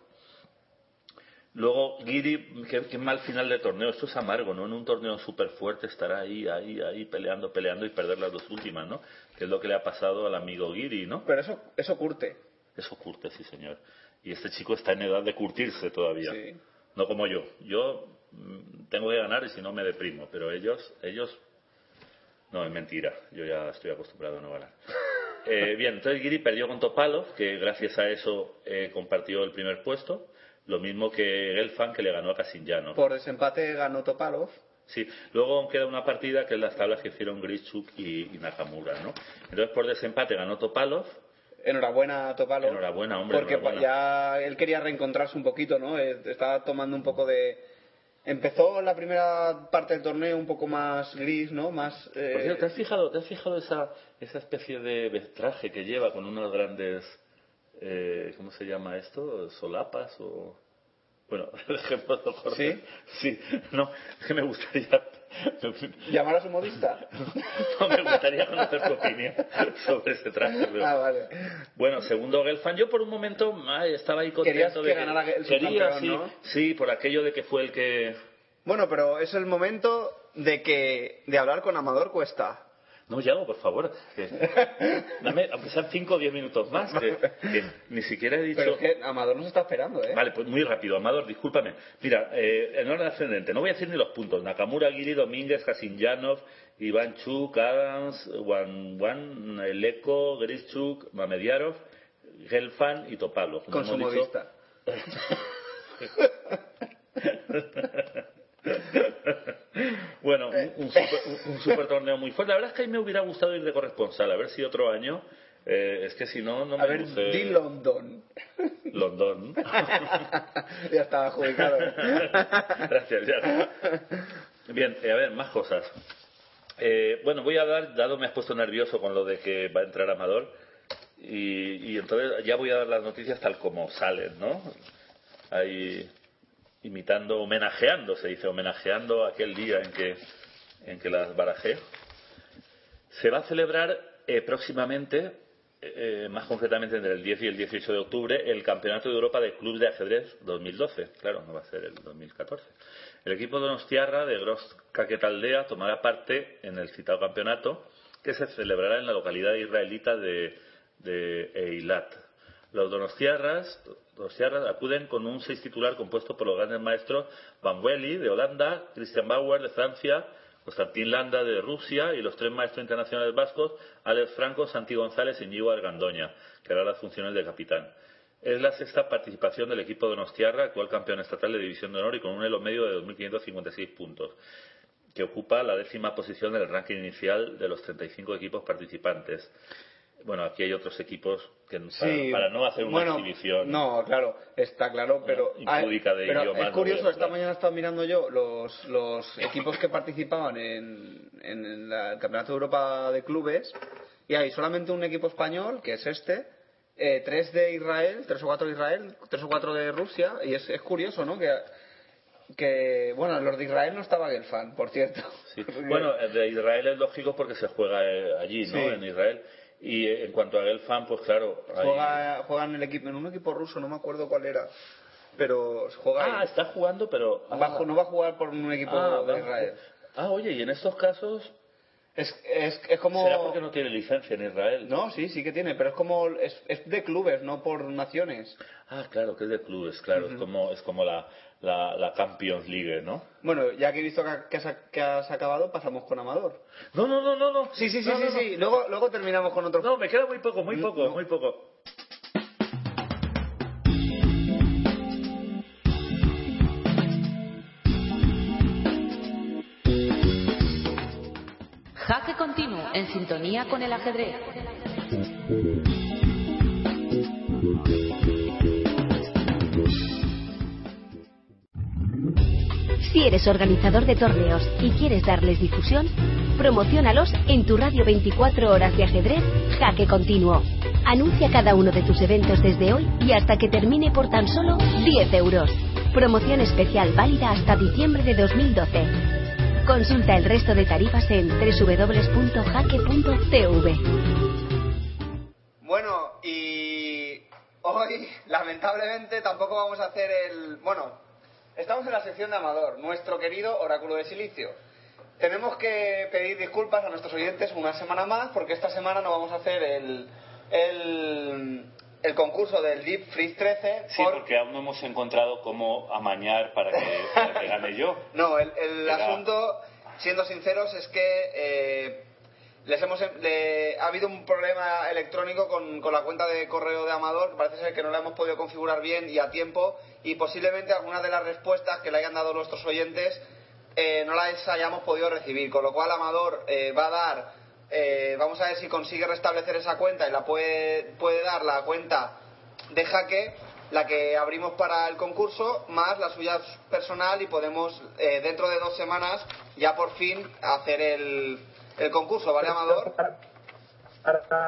Luego, Giri, qué, qué mal final de torneo. Esto es amargo, ¿no? En un torneo súper fuerte estar ahí, ahí, ahí, peleando, peleando y perder las dos últimas, ¿no? Que es lo que le ha pasado al amigo Giri, ¿no? Pero eso, eso curte. Eso curte, sí, señor. Y este chico está en edad de curtirse todavía. Sí. No como yo. Yo mm, tengo que ganar y si no me deprimo. Pero ellos, ellos... No, es mentira. Yo ya estoy acostumbrado a no ganar. Eh, bien, entonces Giri perdió con Topalov, que gracias a eso eh, compartió el primer puesto. Lo mismo que Gelfand, que le ganó a Casillanov. Por desempate ganó Topalov. Sí, luego queda una partida que es las tablas que hicieron Grischuk y, y Nakamura, ¿no? Entonces por desempate ganó Topalov, Enhorabuena, Topalov. Enhorabuena, hombre, Porque enhorabuena. ya él quería reencontrarse un poquito, ¿no? Eh, Estaba tomando un poco de. Empezó la primera parte del torneo un poco más gris, ¿no? Más. eh, Por cierto, ¿te has fijado, te has fijado esa, esa especie de traje que lleva con unos grandes, eh, ¿cómo se llama esto? ¿Solapas o...? Bueno, el ejemplo lo corto. ¿Sí? Sí, no, es que me gustaría... ¿Llamar a su modista? No, me gustaría conocer tu opinión sobre ese traje. pero- ah, vale. Bueno, segundo Gelfand, yo por un momento ay, estaba ahí contento que de ganara el quería, sí, ¿no? sí, por aquello de que fue el que Bueno, pero es el momento de que. de hablar con Amador Cuesta. No, Yago, por favor. que- dame, aunque sean 5 o 10 minutos más, que, que ni siquiera he dicho... Pero es que Amador nos está esperando, ¿eh? Vale, pues muy rápido, Amador, discúlpame. Mira, eh, en orden ascendente, no voy a decir ni los puntos. Nakamura, Guiri, Domínguez, Kasinjanov, Iván Chuk, Adams, Wan Wan, Leko, Grischuk, Mamediarov, Gelfan y Topalo. como Con su. bueno, un, un super, un- super torneo muy fuerte. La verdad es que a mí me hubiera gustado ir de corresponsal, a ver si otro año. eh, es que si no, no me A ver, luce di London. London. ya está adjudicado. Gracias, ya. Bien, eh, a ver, más cosas. Eh, bueno, voy a dar, dado me has puesto nervioso con lo de que va a entrar Amador, y, y entonces ya voy a dar las noticias tal como salen, ¿no? Ahí imitando, homenajeando, se dice, homenajeando aquel día en que, en que las barajé. Se va a celebrar eh, próximamente, eh, más concretamente entre el 10 y el 18 de octubre, el Campeonato de Europa de Clubes de Ajedrez 2012. Claro, no va a ser el 2014. El equipo de Donostiarra de Gros Caquetaldea tomará parte en el citado campeonato que se celebrará en la localidad israelita de, de Eilat. Los donostiarras, donostiarras acuden con un seis titular compuesto por los grandes maestros Van Welly de Holanda, Christian Bauer de Francia, Constantin Landa de Rusia y los tres maestros internacionales vascos, Alex Franco, Santi González y Íñigo Argandoña, que hará las funciones de capitán. Es la sexta participación del equipo Donostiarra, actual campeón estatal de División de Honor y con un elo medio de 2.556 puntos, que ocupa la décima posición en el ranking inicial de los 35 equipos participantes. Bueno, aquí hay otros equipos que para, Sí, para no hacer una bueno, exhibición. No, claro, está claro, pero. es curioso, esta mañana he estado mirando yo los, los equipos que participaban en, en el Campeonato de Europa de Clubes y hay solamente un equipo español, que es este, eh, tres de Israel, tres o cuatro de Israel, tres o cuatro de Rusia, y es, es curioso, ¿no? Que, que, bueno, los de Israel no estaba Gelfand, por cierto. Sí. Bueno, el de Israel es lógico porque se juega eh, allí, ¿no? Sí. En Israel. Y en cuanto a Gelfand, pues claro. hay- Juega, juega en, el equipo, en un equipo ruso, no me acuerdo cuál era, pero juega Ah, ahí. está jugando, pero. Va a ju- no va a jugar por un equipo Ah, de Israel. Ah, oye, y en estos casos. Es, es, es como... ¿Será porque no tiene licencia en Israel? No, sí, sí que tiene, pero es como... Es, es de clubes, no por naciones. Ah, claro, que es de clubes, claro. Es como, es como la, la, la Champions League, ¿no? Bueno, ya que he visto que, has, que has acabado, pasamos con Amador. No, no, no, no. no. Sí, sí, sí, No, sí, no, sí. Luego, luego terminamos con otro... No, me queda muy poco, muy poco, no. muy poco. Jaque continuo en sintonía con el ajedrez. Si eres organizador de torneos y quieres darles difusión, promocionalos en tu radio 24 horas de ajedrez Jaque Continuo. Anuncia cada uno de tus eventos desde hoy y hasta que termine por tan solo 10 euros. Promoción especial válida hasta diciembre de 2012. Consulta el resto de tarifas en www.jaque.tv. Bueno, y hoy, lamentablemente, tampoco vamos a hacer el... Bueno, estamos en la sección de Amador, nuestro querido Oráculo de Silicio. Tenemos que pedir disculpas a nuestros oyentes una semana más, porque esta semana no vamos a hacer el, el, el concurso del Deep Freeze 13. Sí, por- porque aún no hemos encontrado cómo amañar para que, para que gane yo. No, el, el Era- asunto, siendo sinceros, es que eh, les hemos le- ha habido un problema electrónico con, con la cuenta de correo de Amador, parece ser que no la hemos podido configurar bien y a tiempo, y posiblemente algunas de las respuestas que le hayan dado nuestros oyentes eh, no las hayamos podido recibir, con lo cual Amador eh, va a dar, eh, vamos a ver si consigue restablecer esa cuenta y la puede, puede dar la cuenta de jaque, la que abrimos para el concurso, más la suya personal y podemos eh, dentro de dos semanas ya por fin hacer el, el concurso, ¿vale, Amador?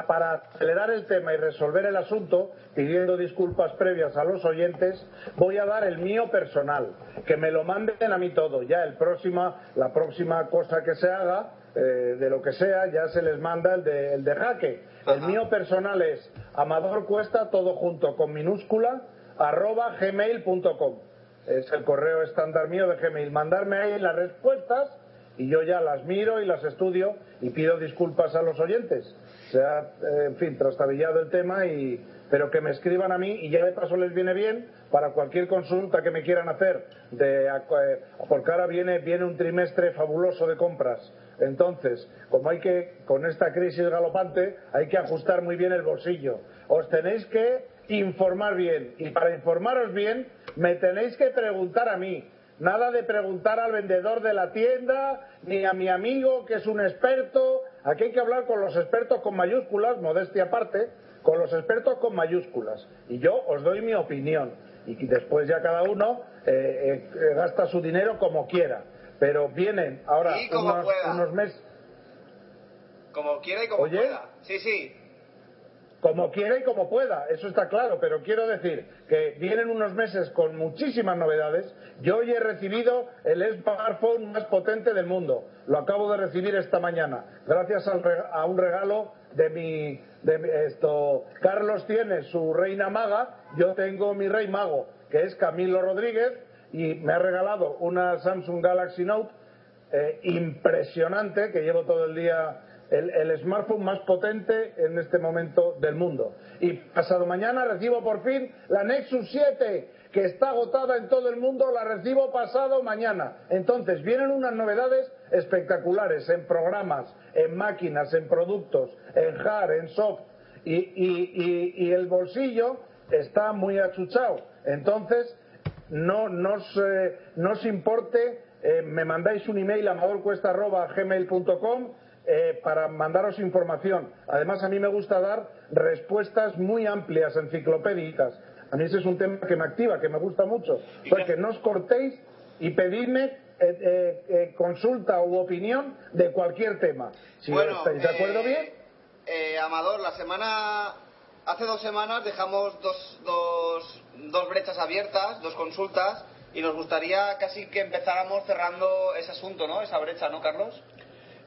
Para, acelerar el tema y resolver el asunto, pidiendo disculpas previas a los oyentes, voy a dar el mío personal, que me lo manden a mí todo. Ya el próxima, la próxima cosa que se haga, eh, de lo que sea, ya se les manda el de, el de jaque. El mío personal es Amador Cuesta, todo junto con minúscula, arroba gmail.com. Es el correo estándar mío de Gmail. Mandarme ahí las respuestas y yo ya las miro y las estudio y pido disculpas a los oyentes. Se ha, eh, en fin, trastabillado el tema, y, pero que me escriban a mí y ya de paso les viene bien para cualquier consulta que me quieran hacer. De, eh, porque ahora viene, viene un trimestre fabuloso de compras. Entonces, como hay que, con esta crisis galopante, hay que ajustar muy bien el bolsillo. Os tenéis que informar bien. Y para informaros bien, me tenéis que preguntar a mí. Nada de preguntar al vendedor de la tienda, ni a mi amigo que es un experto. Aquí hay que hablar con los expertos con mayúsculas, modestia aparte, con los expertos con mayúsculas. Y yo os doy mi opinión. Y después ya cada uno eh, eh, gasta su dinero como quiera. Pero vienen ahora unos, unos meses. Como quiera y como Oye. pueda. Sí, sí. Como quiera y como pueda, eso está claro, pero quiero decir que vienen unos meses con muchísimas novedades. Yo hoy he recibido el smartphone más potente del mundo. Lo acabo de recibir esta mañana, gracias a un regalo de mi, de esto. Carlos tiene su reina maga, yo tengo mi rey mago, que es Camilo Rodríguez, y me ha regalado una Samsung Galaxy Note eh, impresionante que llevo todo el día el, smartphone más potente en este momento del mundo. Y pasado mañana recibo por fin la Nexus 7 que está agotada en todo el mundo, la recibo pasado mañana. Entonces vienen unas novedades espectaculares en programas, en máquinas, en productos, en hard, en soft y, y- y- el bolsillo está muy achuchado. Entonces no nos, eh, no os importe, eh, me mandáis un email a amadorcuesta.gmail.com eh, para mandaros información. Además, a mí me gusta dar respuestas muy amplias, enciclopédicas. A mí ese es un tema que me activa, que me gusta mucho. O sea, que no os cortéis y pedidme eh, eh, eh, consulta u opinión de cualquier tema. Si bueno, estáis de acuerdo bien, Amador, la semana. Hace dos semanas dejamos dos, dos, dos brechas abiertas, dos consultas, y nos gustaría casi que empezáramos cerrando ese asunto, ¿no? Esa brecha, ¿no, Carlos?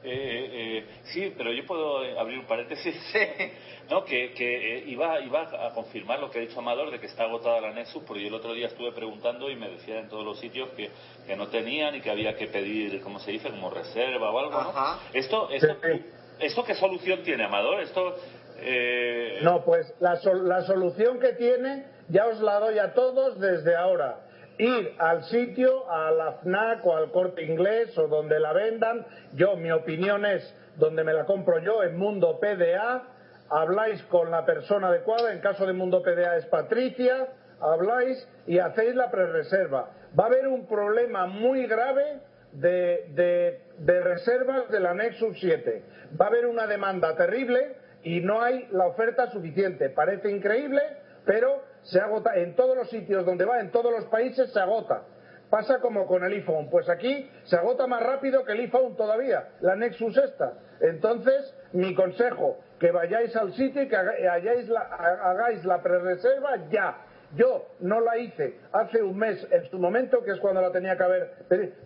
Eh, eh, sí, pero yo puedo eh, abrir un paréntesis. No, que, que eh, iba, iba a confirmar lo que ha dicho Amador de que está agotada la Nexus, porque yo el otro día estuve preguntando y me decían en todos los sitios que, que no tenían y que había que pedir, ¿cómo se dice? Como reserva o algo. Esto, esto, Sí. ¿esto qué solución tiene Amador? Esto. eh, No, pues la, sol- la solución que tiene ya os la doy a todos desde ahora. Ir al sitio, a la FNAC o al corte inglés o donde la vendan. Yo, mi opinión es donde me la compro yo, en Mundo PDA. Habláis con la persona adecuada, en caso de Mundo PDA es Patricia. Habláis y hacéis la prerreserva. Va a haber un problema muy grave de, de- de reservas de la Nexus 7. Va a haber una demanda terrible y no hay la oferta suficiente. Parece increíble, pero se agota en todos los sitios donde va, en todos los países se agota. Pasa como con el iPhone, pues aquí se agota más rápido que el iPhone todavía, la Nexus esta. Entonces, mi consejo, que vayáis al sitio y que haga- hagáis la, hagáis la ya. Yo no la hice hace un mes, en su momento, que es cuando la tenía que haber.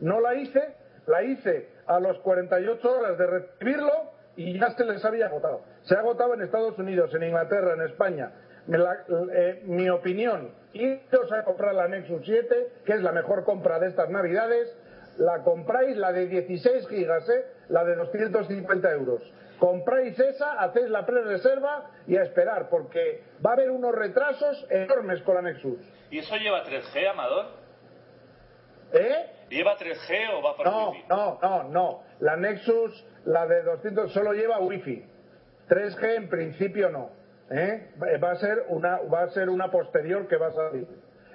No la hice, la hice a los 48 horas de recibirlo y ya se les había agotado. Se ha agotado en Estados Unidos, en Inglaterra, en España. Me la- eh, mi opinión, iros a comprar la Nexus 7, que es la mejor compra de estas navidades, la compráis, la de 16 gigas, ¿eh? la de 250 euros. Compráis esa, hacéis la pre-reserva y a esperar, porque va a haber unos retrasos enormes con la Nexus. ¿Y eso lleva 3G, Amador? ¿Eh? ¿Lleva 3G o va por No, Wi-Fi? no, no, no. La Nexus, la de 200, solo lleva Wi-Fi. 3G en principio no. ¿Eh? Va a ser una, va a ser una posterior que va a salir.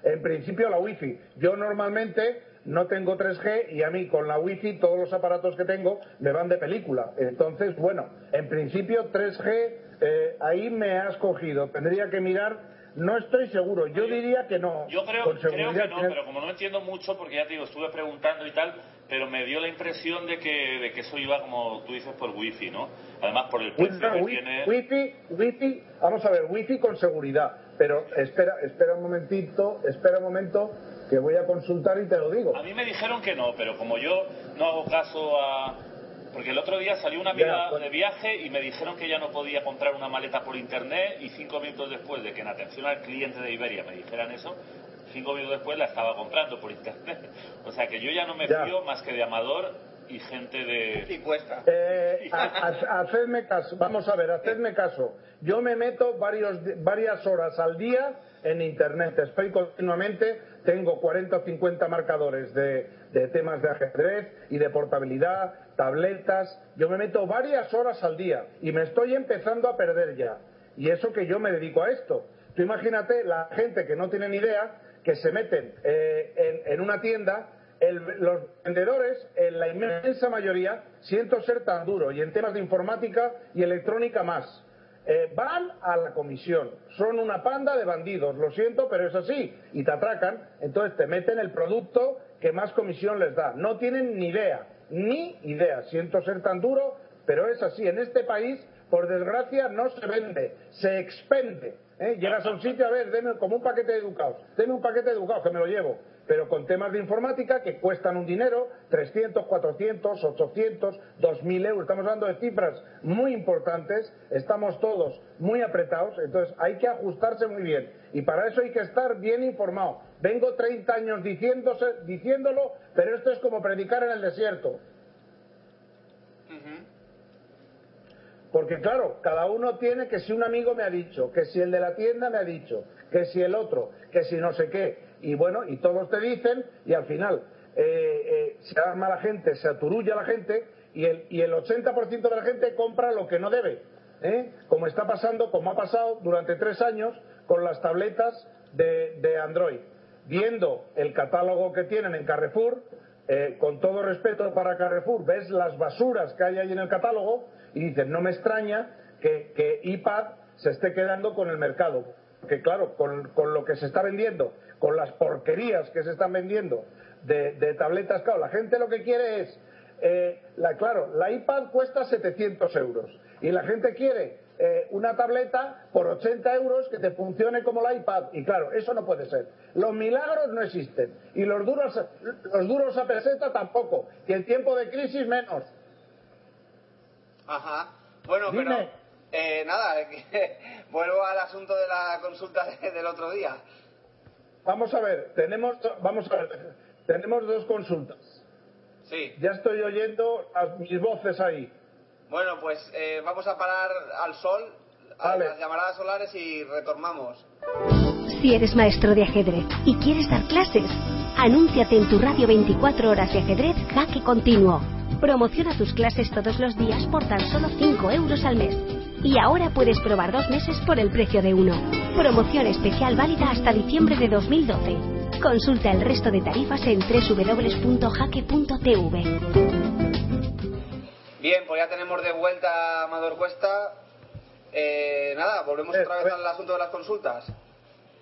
En principio la Wi-Fi. Yo normalmente no tengo 3G y a mí con la Wi-Fi todos los aparatos que tengo me van de película. Entonces, bueno, en principio 3G eh, ahí me has cogido. Tendría que mirar. No estoy seguro. Yo diría que no. Yo creo, creo que no, pero como no entiendo mucho, porque ya te digo, estuve preguntando y tal, pero me dio la impresión de que, de que eso iba, como tú dices, por wifi, ¿no? Además, por el precio que Wi- tiene... Wifi, wifi, vamos a ver, wifi con seguridad. Pero espera, espera un momentito, espera un momento, que voy a consultar y te lo digo. A mí me dijeron que no, pero como yo no hago caso a... Porque el otro día salió una amiga bueno. de viaje y me dijeron que ya no podía comprar una maleta por internet y cinco minutos después de que en atención al cliente de Iberia me dijeran eso, cinco minutos después la estaba comprando por internet. O sea que yo ya no me Ya. fío más que de Amador y gente de... Y cuesta. Eh, ha- ha- hacedme caso, vamos a ver, hacedme caso. Yo me meto varios, varias horas al día en Internet, estoy continuamente, tengo 40 o 50 marcadores de, de temas de ajedrez y de portabilidad, tabletas, yo me meto varias horas al día y me estoy empezando a perder ya. Y eso que yo me dedico a esto. Tú imagínate la gente que no tiene ni idea, que se meten eh, en, una tienda los vendedores, en la inmensa mayoría, siento ser tan duro, y en temas de informática y electrónica más, eh, van a la comisión. Son una panda de bandidos, lo siento, pero es así. Y te atracan, entonces te meten el producto que más comisión les da. No tienen ni idea, ni idea. Siento ser tan duro, pero es así. En este país, por desgracia, no se vende, se expende. ¿eh? Llegas a un sitio, a ver, deme como un paquete de educados, deme un paquete de educados que me lo llevo. Pero con temas de informática que cuestan un dinero, 300, 400, 800, 2.000 euros. Estamos hablando de cifras muy importantes, estamos todos muy apretados, entonces hay que ajustarse muy bien. Y para eso hay que estar bien informado. Vengo 30 años diciéndose, diciéndolo, pero esto es como predicar en el desierto. Porque claro, cada uno tiene que si un amigo me ha dicho, que si el de la tienda me ha dicho, que si el otro, que si no sé qué. Y bueno, y todos te dicen y al final eh, eh, se arma la gente, se aturulla la gente y el, y el 80% de la gente compra lo que no debe. ¿eh? Como está pasando, como ha pasado durante tres años con las tabletas de, de Android. Viendo el catálogo que tienen en Carrefour, eh, con todo respeto para Carrefour, ves las basuras que hay ahí en el catálogo y dices, no me extraña que, que iPad se esté quedando con el mercado. Porque claro, con, con lo que se está vendiendo, con las porquerías que se están vendiendo de, de tabletas, claro, la gente lo que quiere es, eh, la, claro, la iPad cuesta 700 euros y la gente quiere eh, una tableta por 80 euros que te funcione como la iPad. Y claro, eso no puede ser. Los milagros no existen. Y los duros, los duros a peseta tampoco. Y en tiempo de crisis menos. Ajá. Bueno, Dime. pero eh, nada, que vuelvo al asunto de la consulta de- del otro día. Vamos a ver, tenemos, vamos a ver, tenemos dos consultas. Sí. Ya estoy oyendo las- mis voces ahí. Bueno, pues eh, vamos a parar al sol, a Vale. las llamaradas solares y retornamos. Si eres maestro de ajedrez y quieres dar clases, anúnciate en tu radio 24 horas de ajedrez Jaque Continuo. Promociona tus clases todos los días por tan solo 5 euros al mes. Y ahora puedes probar dos meses por el precio de uno. Promoción especial válida hasta diciembre de 2012. Consulta el resto de tarifas en www.jaque.tv. Bien, pues ya tenemos de vuelta a Amador Cuesta. Eh, nada, volvemos Eh, otra vez ver. al asunto de las consultas.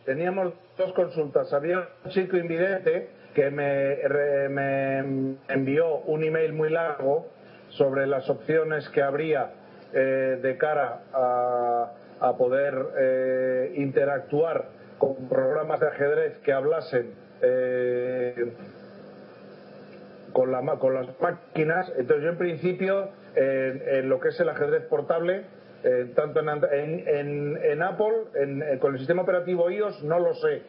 Teníamos dos consultas. Había un chico invidente que me, re- me envió un email muy largo sobre las opciones que habría eh, de cara a, a poder eh, interactuar con programas de ajedrez que hablasen eh, con, la con las máquinas. Entonces yo en principio, en, en lo que es el ajedrez portable, eh, tanto en, en- en- Apple, en- eh, con el sistema operativo iOS, no lo sé.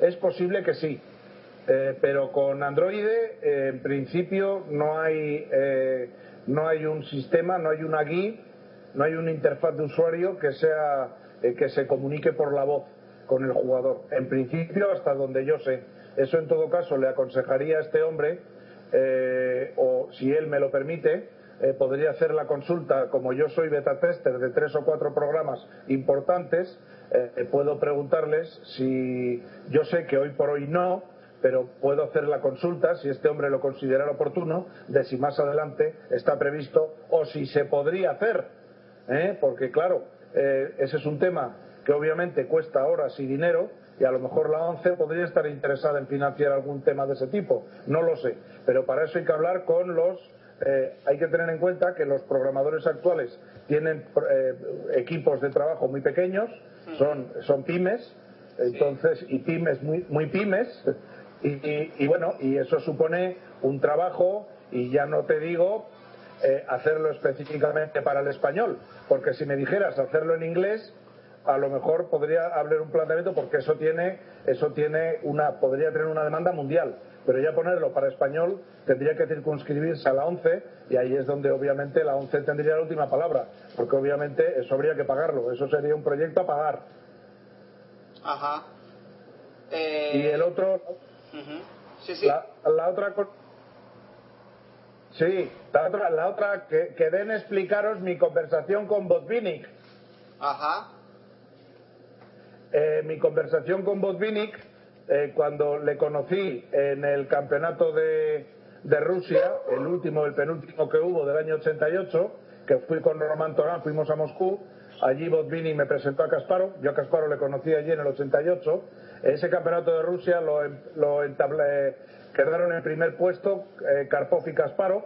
Es posible que sí. Eh, pero con Android, en principio, no hay, no hay un sistema, no hay una GUI, no hay una interfaz de usuario que, sea, que se comunique por la voz con el jugador. En principio, hasta donde yo sé. Eso, en todo caso, le aconsejaría a este hombre eh, o si él me lo permite, eh, podría hacer la consulta, como yo soy beta tester de tres o cuatro programas importantes, eh, puedo preguntarles si yo sé que hoy por hoy no, pero puedo hacer la consulta, si este hombre lo considera oportuno, de si más adelante está previsto o si se podría hacer. ¿eh? Porque, claro, ese es un tema que obviamente cuesta horas y dinero y a lo mejor la ONCE podría estar interesada en financiar algún tema de ese tipo. No lo sé. Pero para eso hay que hablar con los. Eh, hay que tener en cuenta que los programadores actuales tienen equipos de trabajo muy pequeños, son, son pymes, entonces, y pymes muy, muy pymes, y, bueno, y eso supone un trabajo y ya no te digo eh, hacerlo específicamente para el español, porque si me dijeras hacerlo en inglés, a lo mejor podría haber un planteamiento porque eso tiene, eso tiene una, podría tener una demanda mundial, pero ya ponerlo para español tendría que circunscribirse a la ONCE y ahí es donde obviamente la ONCE tendría la última palabra, porque obviamente eso habría que pagarlo, eso sería un proyecto a pagar. Ajá. Y el otro, Sí, sí. La, otra Sí, la otra, la otra que, que den explicaros mi conversación con Botvinnik. Ajá. Eh, mi conversación con Botvinnik, eh, cuando le conocí en el campeonato de, de, Rusia, el último, el penúltimo que hubo del año 88, que fui con Román Torán, fuimos a Moscú, allí Botvinnik me presentó a Casparo, yo a Casparo le conocí allí en el 88, ese campeonato de Rusia lo, lo quedaron en primer puesto eh, Karpov y Kasparov.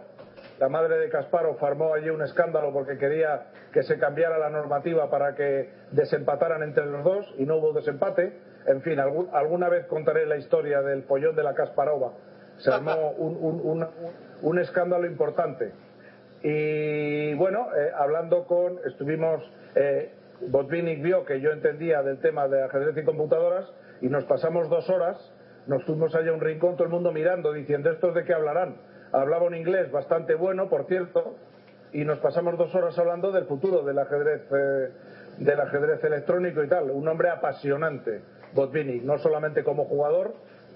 La madre de Kasparov formó allí un escándalo porque quería que se cambiara la normativa para que desempataran entre los dos y no hubo desempate. En fin, alguna vez contaré la historia del pollón de la Kasparova. Se armó un, escándalo importante. Y bueno, eh, hablando con, estuvimos, eh, Botvinnik vio que yo entendía del tema de ajedrez y computadoras y nos pasamos dos horas, nos fuimos allá a un rincón, todo el mundo mirando, diciendo, ¿estos de qué hablarán? Hablaba un inglés bastante bueno, por cierto, y nos pasamos dos horas hablando del futuro del ajedrez, eh, del ajedrez electrónico y tal. Un hombre apasionante, Botvinnik, no solamente como jugador,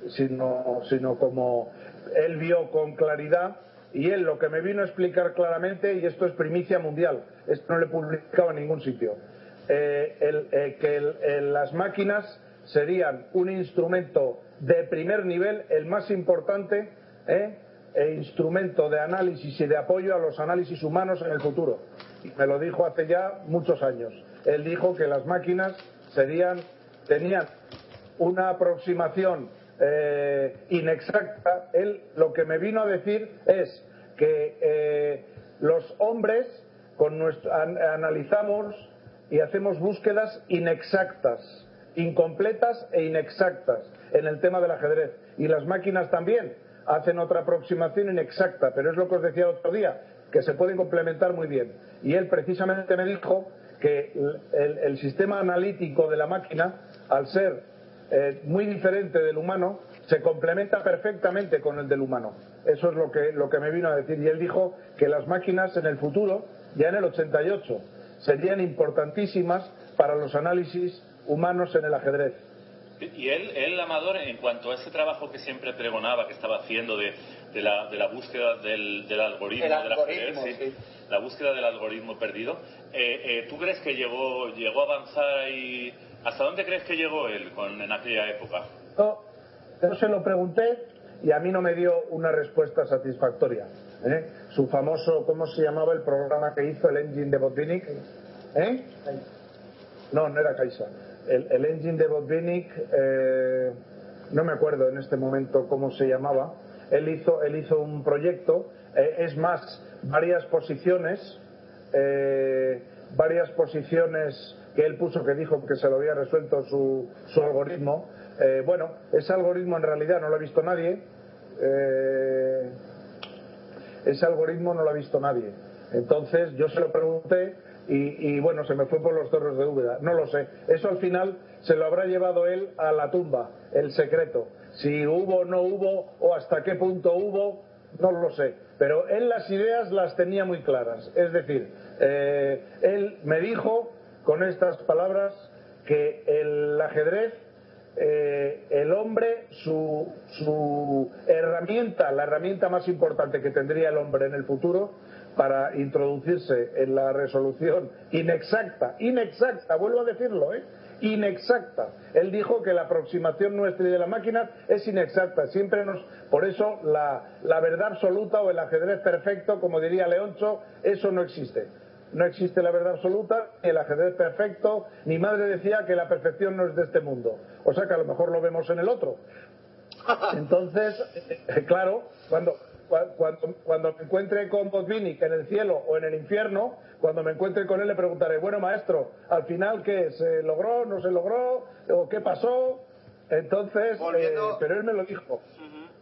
sino, sino como él vio con claridad y él lo que me vino a explicar claramente, y esto es primicia mundial, esto no le he publicado en ningún sitio, eh, el, eh, que las máquinas serían un instrumento de primer nivel, el más importante, ¿eh? E instrumento de análisis y de apoyo a los análisis humanos en el futuro. Me lo dijo hace ya muchos años. Él dijo que las máquinas tenían una aproximación eh, inexacta. Él lo que me vino a decir es que eh, los hombres analizamos y hacemos búsquedas inexactas incompletas e inexactas en el tema del ajedrez. Y las máquinas también hacen otra aproximación inexacta, pero es lo que os decía otro día, que se pueden complementar muy bien. Y él precisamente me dijo que el, sistema analítico de la máquina, al ser eh, muy diferente del humano, se complementa perfectamente con el del humano. Eso es lo que, lo que me vino a decir. Y él dijo que las máquinas en el futuro, ya en el 88, serían importantísimas para los análisis humanos en el ajedrez. Y él, él, Amador, en cuanto a ese trabajo que siempre pregonaba, que estaba haciendo de, de, la, de la, búsqueda del, del algoritmo, del ajedrez, la búsqueda del algoritmo perdido, eh, eh, ¿tú crees que llegó, llegó a avanzar y hasta dónde crees que llegó él con, en aquella época? No, yo se lo pregunté y a mí no me dio una respuesta satisfactoria. ¿eh? Su famoso, ¿cómo se llamaba el programa que hizo el engine de Botvinnik? ¿Eh? No, no era Kaisa el, engine de Botvinnik, eh, no me acuerdo en este momento cómo se llamaba, él hizo, él hizo un proyecto, eh, es más, varias posiciones, eh, varias posiciones que él puso que dijo que se lo había resuelto su, su algoritmo. bueno, ese algoritmo en realidad no lo ha visto nadie. ese algoritmo no lo ha visto nadie. Entonces yo se lo pregunté y, bueno, se me fue por los torres de Úbeda. No lo sé. Eso al final se lo habrá llevado él a la tumba, el secreto. Si hubo o no hubo, o hasta qué punto hubo, no lo sé. Pero él las ideas las tenía muy claras. Es decir, eh, él me dijo con estas palabras que el ajedrez eh, el hombre, su, su herramienta, la herramienta más importante que tendría el hombre en el futuro para introducirse en la resolución inexacta, inexacta, vuelvo a decirlo, ¿eh? inexacta. Él dijo que la aproximación nuestra y de la máquina es inexacta. Siempre nos, por eso la, la verdad absoluta o el ajedrez perfecto, como diría Leoncho, eso no existe. No existe la verdad absoluta, ni el ajedrez perfecto. Mi madre decía que la perfección no es de este mundo. O sea que a lo mejor lo vemos en el otro. Entonces, eh, claro, cuando, cuando, cuando me encuentre con Botvinnik en el cielo o en el infierno, cuando me encuentre con él le preguntaré, bueno maestro, al final qué, se logró, no se logró, o qué pasó. Entonces, Volviendo- eh, pero él me lo dijo.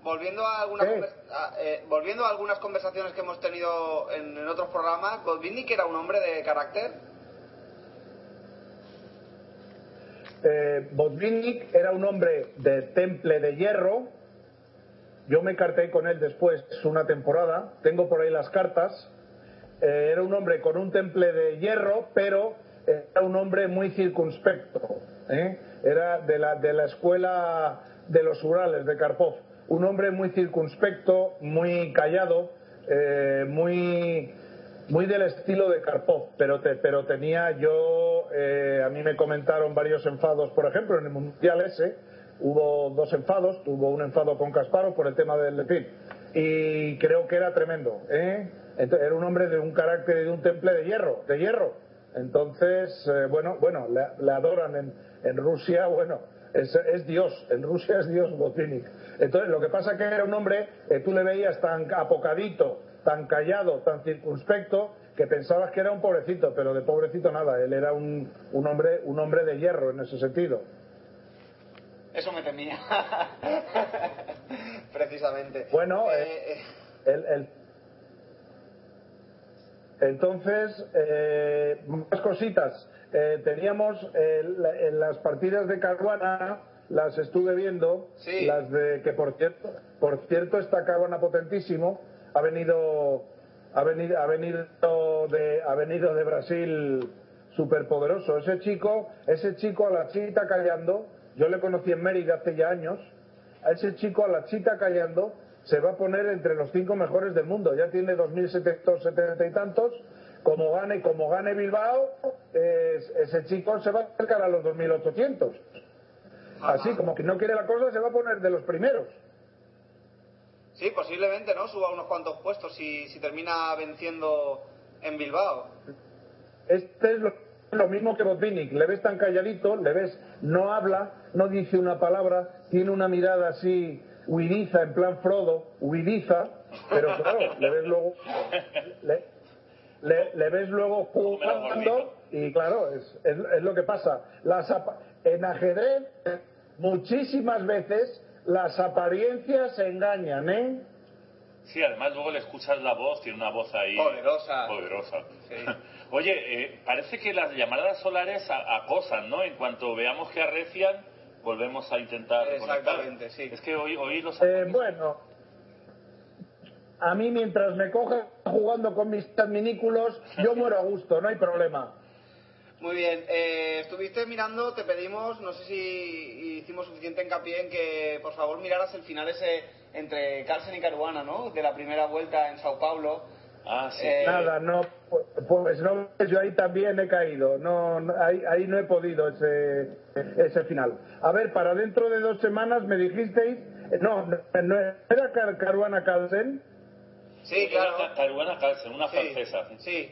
Volviendo a, conver- a, eh, volviendo a algunas conversaciones que hemos tenido en, en otros programas, Botvinnik era un hombre de carácter. Eh, Botvinnik era un hombre de temple de hierro. Yo me carté con él después una temporada. Tengo por ahí las cartas. Eh, era un hombre con un temple de hierro, pero era un hombre muy circunspecto. ¿eh? Era de la, de la escuela de los Urales, de Karpov. Un hombre muy circunspecto, muy callado, eh, muy, muy del estilo de Karpov, pero, te- pero tenía yo, eh, a mí me comentaron varios enfados, por ejemplo, en el Mundial ese, hubo dos enfados, tuvo un enfado con Kasparov por el tema del Lepin, y creo que era tremendo, ¿eh? Era un hombre de un carácter y de un temple de hierro, de hierro. Entonces, eh, bueno, bueno, le, adoran en, Rusia, bueno, es, es Dios, en Rusia es Dios Botvinnik. Entonces, lo que pasa que era un hombre, eh, tú le veías tan apocadito, tan callado, tan circunspecto, que pensabas que era un pobrecito, pero de pobrecito nada, él era un, un hombre, un hombre de hierro en ese sentido. Eso me temía. Precisamente. Bueno, Eh, eh, El- el- Entonces, eh, más cositas. Eh, teníamos eh, la- en las partidas de Caruana, las estuve viendo, Sí. las de que por cierto, por cierto está Caruana potentísimo, ha venido, ha venido, ha venido de, ha venido de Brasil superpoderoso. Ese chico, ese chico a la chita callando, yo le conocí en Mérida hace ya años, a ese chico a la chita callando se va a poner entre los cinco mejores del mundo. Ya tiene 2.770 y tantos. Como gane, como gane Bilbao, es- ese chico se va a acercar a los 2.800. Así como que no quiere la cosa, se va a poner de los primeros. sí, posiblemente, ¿no? Suba unos cuantos puestos si, si termina venciendo en Bilbao. Este es lo, lo mismo que Botvinnik. Le ves tan calladito, le ves, no habla, no dice una palabra, tiene una mirada así huidiza, en plan Frodo, huidiza, pero claro, le ves luego, le, le- le ves luego jugando y claro, es, es, es lo que pasa. Las apa- en ajedrez, muchísimas veces las apariencias engañan, ¿eh? Sí, además luego le escuchas la voz, tiene una voz ahí Poderosa. poderosa. Sí. Oye, eh, parece que las llamadas solares a- acosan, ¿no? En cuanto veamos que arrecian, volvemos a intentar. Exactamente, sí. Es que hoy, hoy los Eh, bueno, a mí mientras me coja jugando con mis adminículos, yo muero a gusto, no hay problema. Muy bien, eh, estuviste mirando, te pedimos, no sé si hicimos suficiente hincapié en que por favor miraras el final ese entre Carlsen y Caruana, ¿no? De la primera vuelta en Sao Paulo. Ah, sí. Eh, Nada, no, pues no, yo ahí también he caído, no, no, ahí, ahí no he podido ese, ese final. A ver, para dentro de dos semanas me dijisteis, no, no, no era Car- Caruana Carlsen, Sí, claro. Caruana Carlsen, una Sí, francesa. Sí,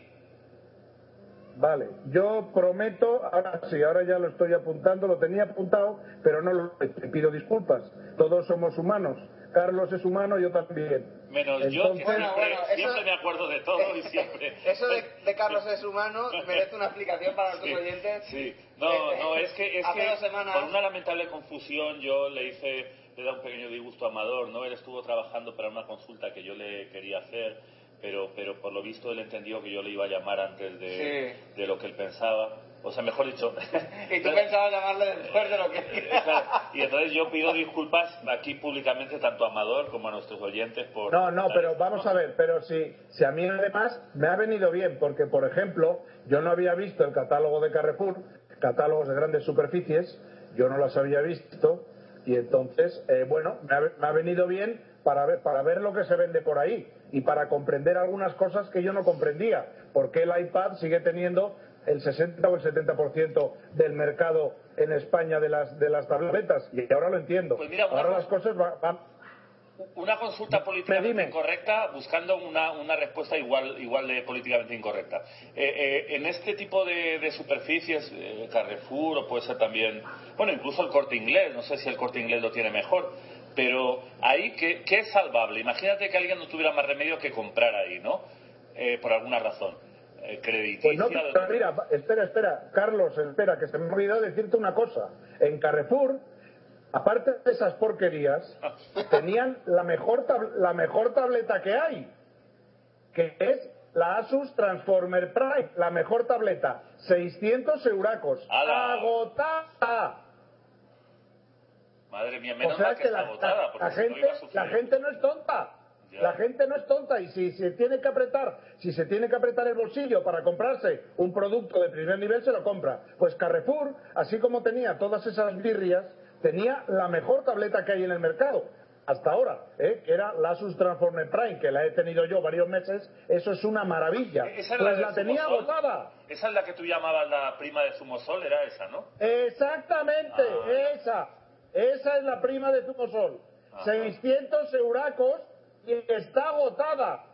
Vale, yo prometo, ahora sí, ahora ya lo estoy apuntando, lo tenía apuntado, pero no lo te pido disculpas. Todos somos humanos. Carlos es humano, yo también. Menos yo, que Entonces- Bueno, siempre, bueno, eso- siempre me acuerdo de todo y siempre... Eso de, de Carlos es humano merece una explicación para nuestros Sí, oyentes. Sí, no, Eh, no, es que, es que semanas- por una lamentable confusión yo le hice, le da un pequeño disgusto a Amador, ¿no? Él estuvo trabajando para una consulta que yo le quería hacer, pero, pero por lo visto él entendió que yo le iba a llamar antes de, de lo que él pensaba. O sea, mejor dicho... Y tú pensabas llamarle después de lo que... Eh, claro, y entonces yo pido disculpas aquí públicamente tanto a Amador como a nuestros oyentes por... No, no, pero esto, vamos a ver, pero si, si a mí además me ha venido bien, porque por ejemplo, yo no había visto el catálogo de Carrefour, catálogos de grandes superficies, yo no las había visto y entonces, eh, bueno, me ha, me ha venido bien para ver, para ver lo que se vende por ahí y para comprender algunas cosas que yo no comprendía. ¿Por qué el iPad sigue teniendo el 60 o el 70% del mercado en España de las, de las tabletas? Y ahora lo entiendo. Pues mira, ahora cosa- las cosas va- van, Una consulta políticamente incorrecta buscando una, una respuesta igual, igual de políticamente incorrecta. Eh, eh, en este tipo de, de superficies, eh, Carrefour o puede ser también, bueno, incluso el corte inglés, no sé si el corte inglés lo tiene mejor, pero ahí, ¿qué, qué es salvable? Imagínate que alguien no tuviera más remedio que comprar ahí, ¿no? Eh, por alguna razón. Crediticia. Pues no, pero mira, espera, espera, Carlos, espera, que se me ha olvidado decirte una cosa. En Carrefour, aparte de esas porquerías, tenían la mejor, la mejor tableta que hay, que es la Asus Transformer Prime, la mejor tableta, 600 euracos, agotada. Madre mía, O menos sea mal que que está la, agotada, porque la si no gente, iba a sufrir. la gente no es tonta. La gente no es tonta y si se tiene que apretar, si se tiene que apretar el bolsillo para comprarse un producto de primer nivel, se lo compra. Pues Carrefour, así como tenía todas esas birrias, tenía la mejor tableta que hay en el mercado. Hasta ahora, ¿eh? que era la Asus Transformer Prime, que la he tenido yo varios meses, eso es una maravilla. ¿Esa es Pues la tenía agotada. Esa es la que tú llamabas la prima de Zumosol, era esa, ¿no? Exactamente, Ah. esa. Esa es la prima de Zumosol. Ajá. 600 euracos y está agotada.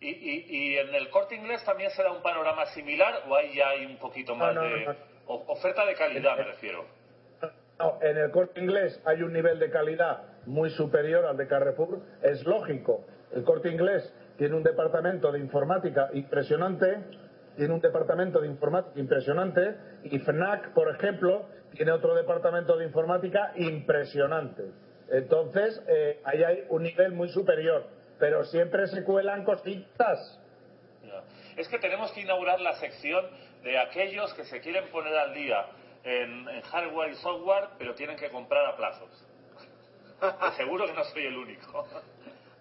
¿Y, y, y en el corte inglés también se da un panorama similar o ahí ya hay un poquito más no, de no. oferta de calidad, me refiero? No, en el corte inglés hay un nivel de calidad muy superior al de Carrefour. Es lógico. El corte inglés tiene un departamento de informática impresionante. Tiene un departamento de informática impresionante. Y FNAC, por ejemplo, tiene otro departamento de informática impresionante. Entonces, eh, ahí hay un nivel muy superior. Pero siempre se cuelan cositas. Es que tenemos que inaugurar la sección de aquellos que se quieren poner al día en, en hardware y software, pero tienen que comprar a plazos. Seguro que no soy el único.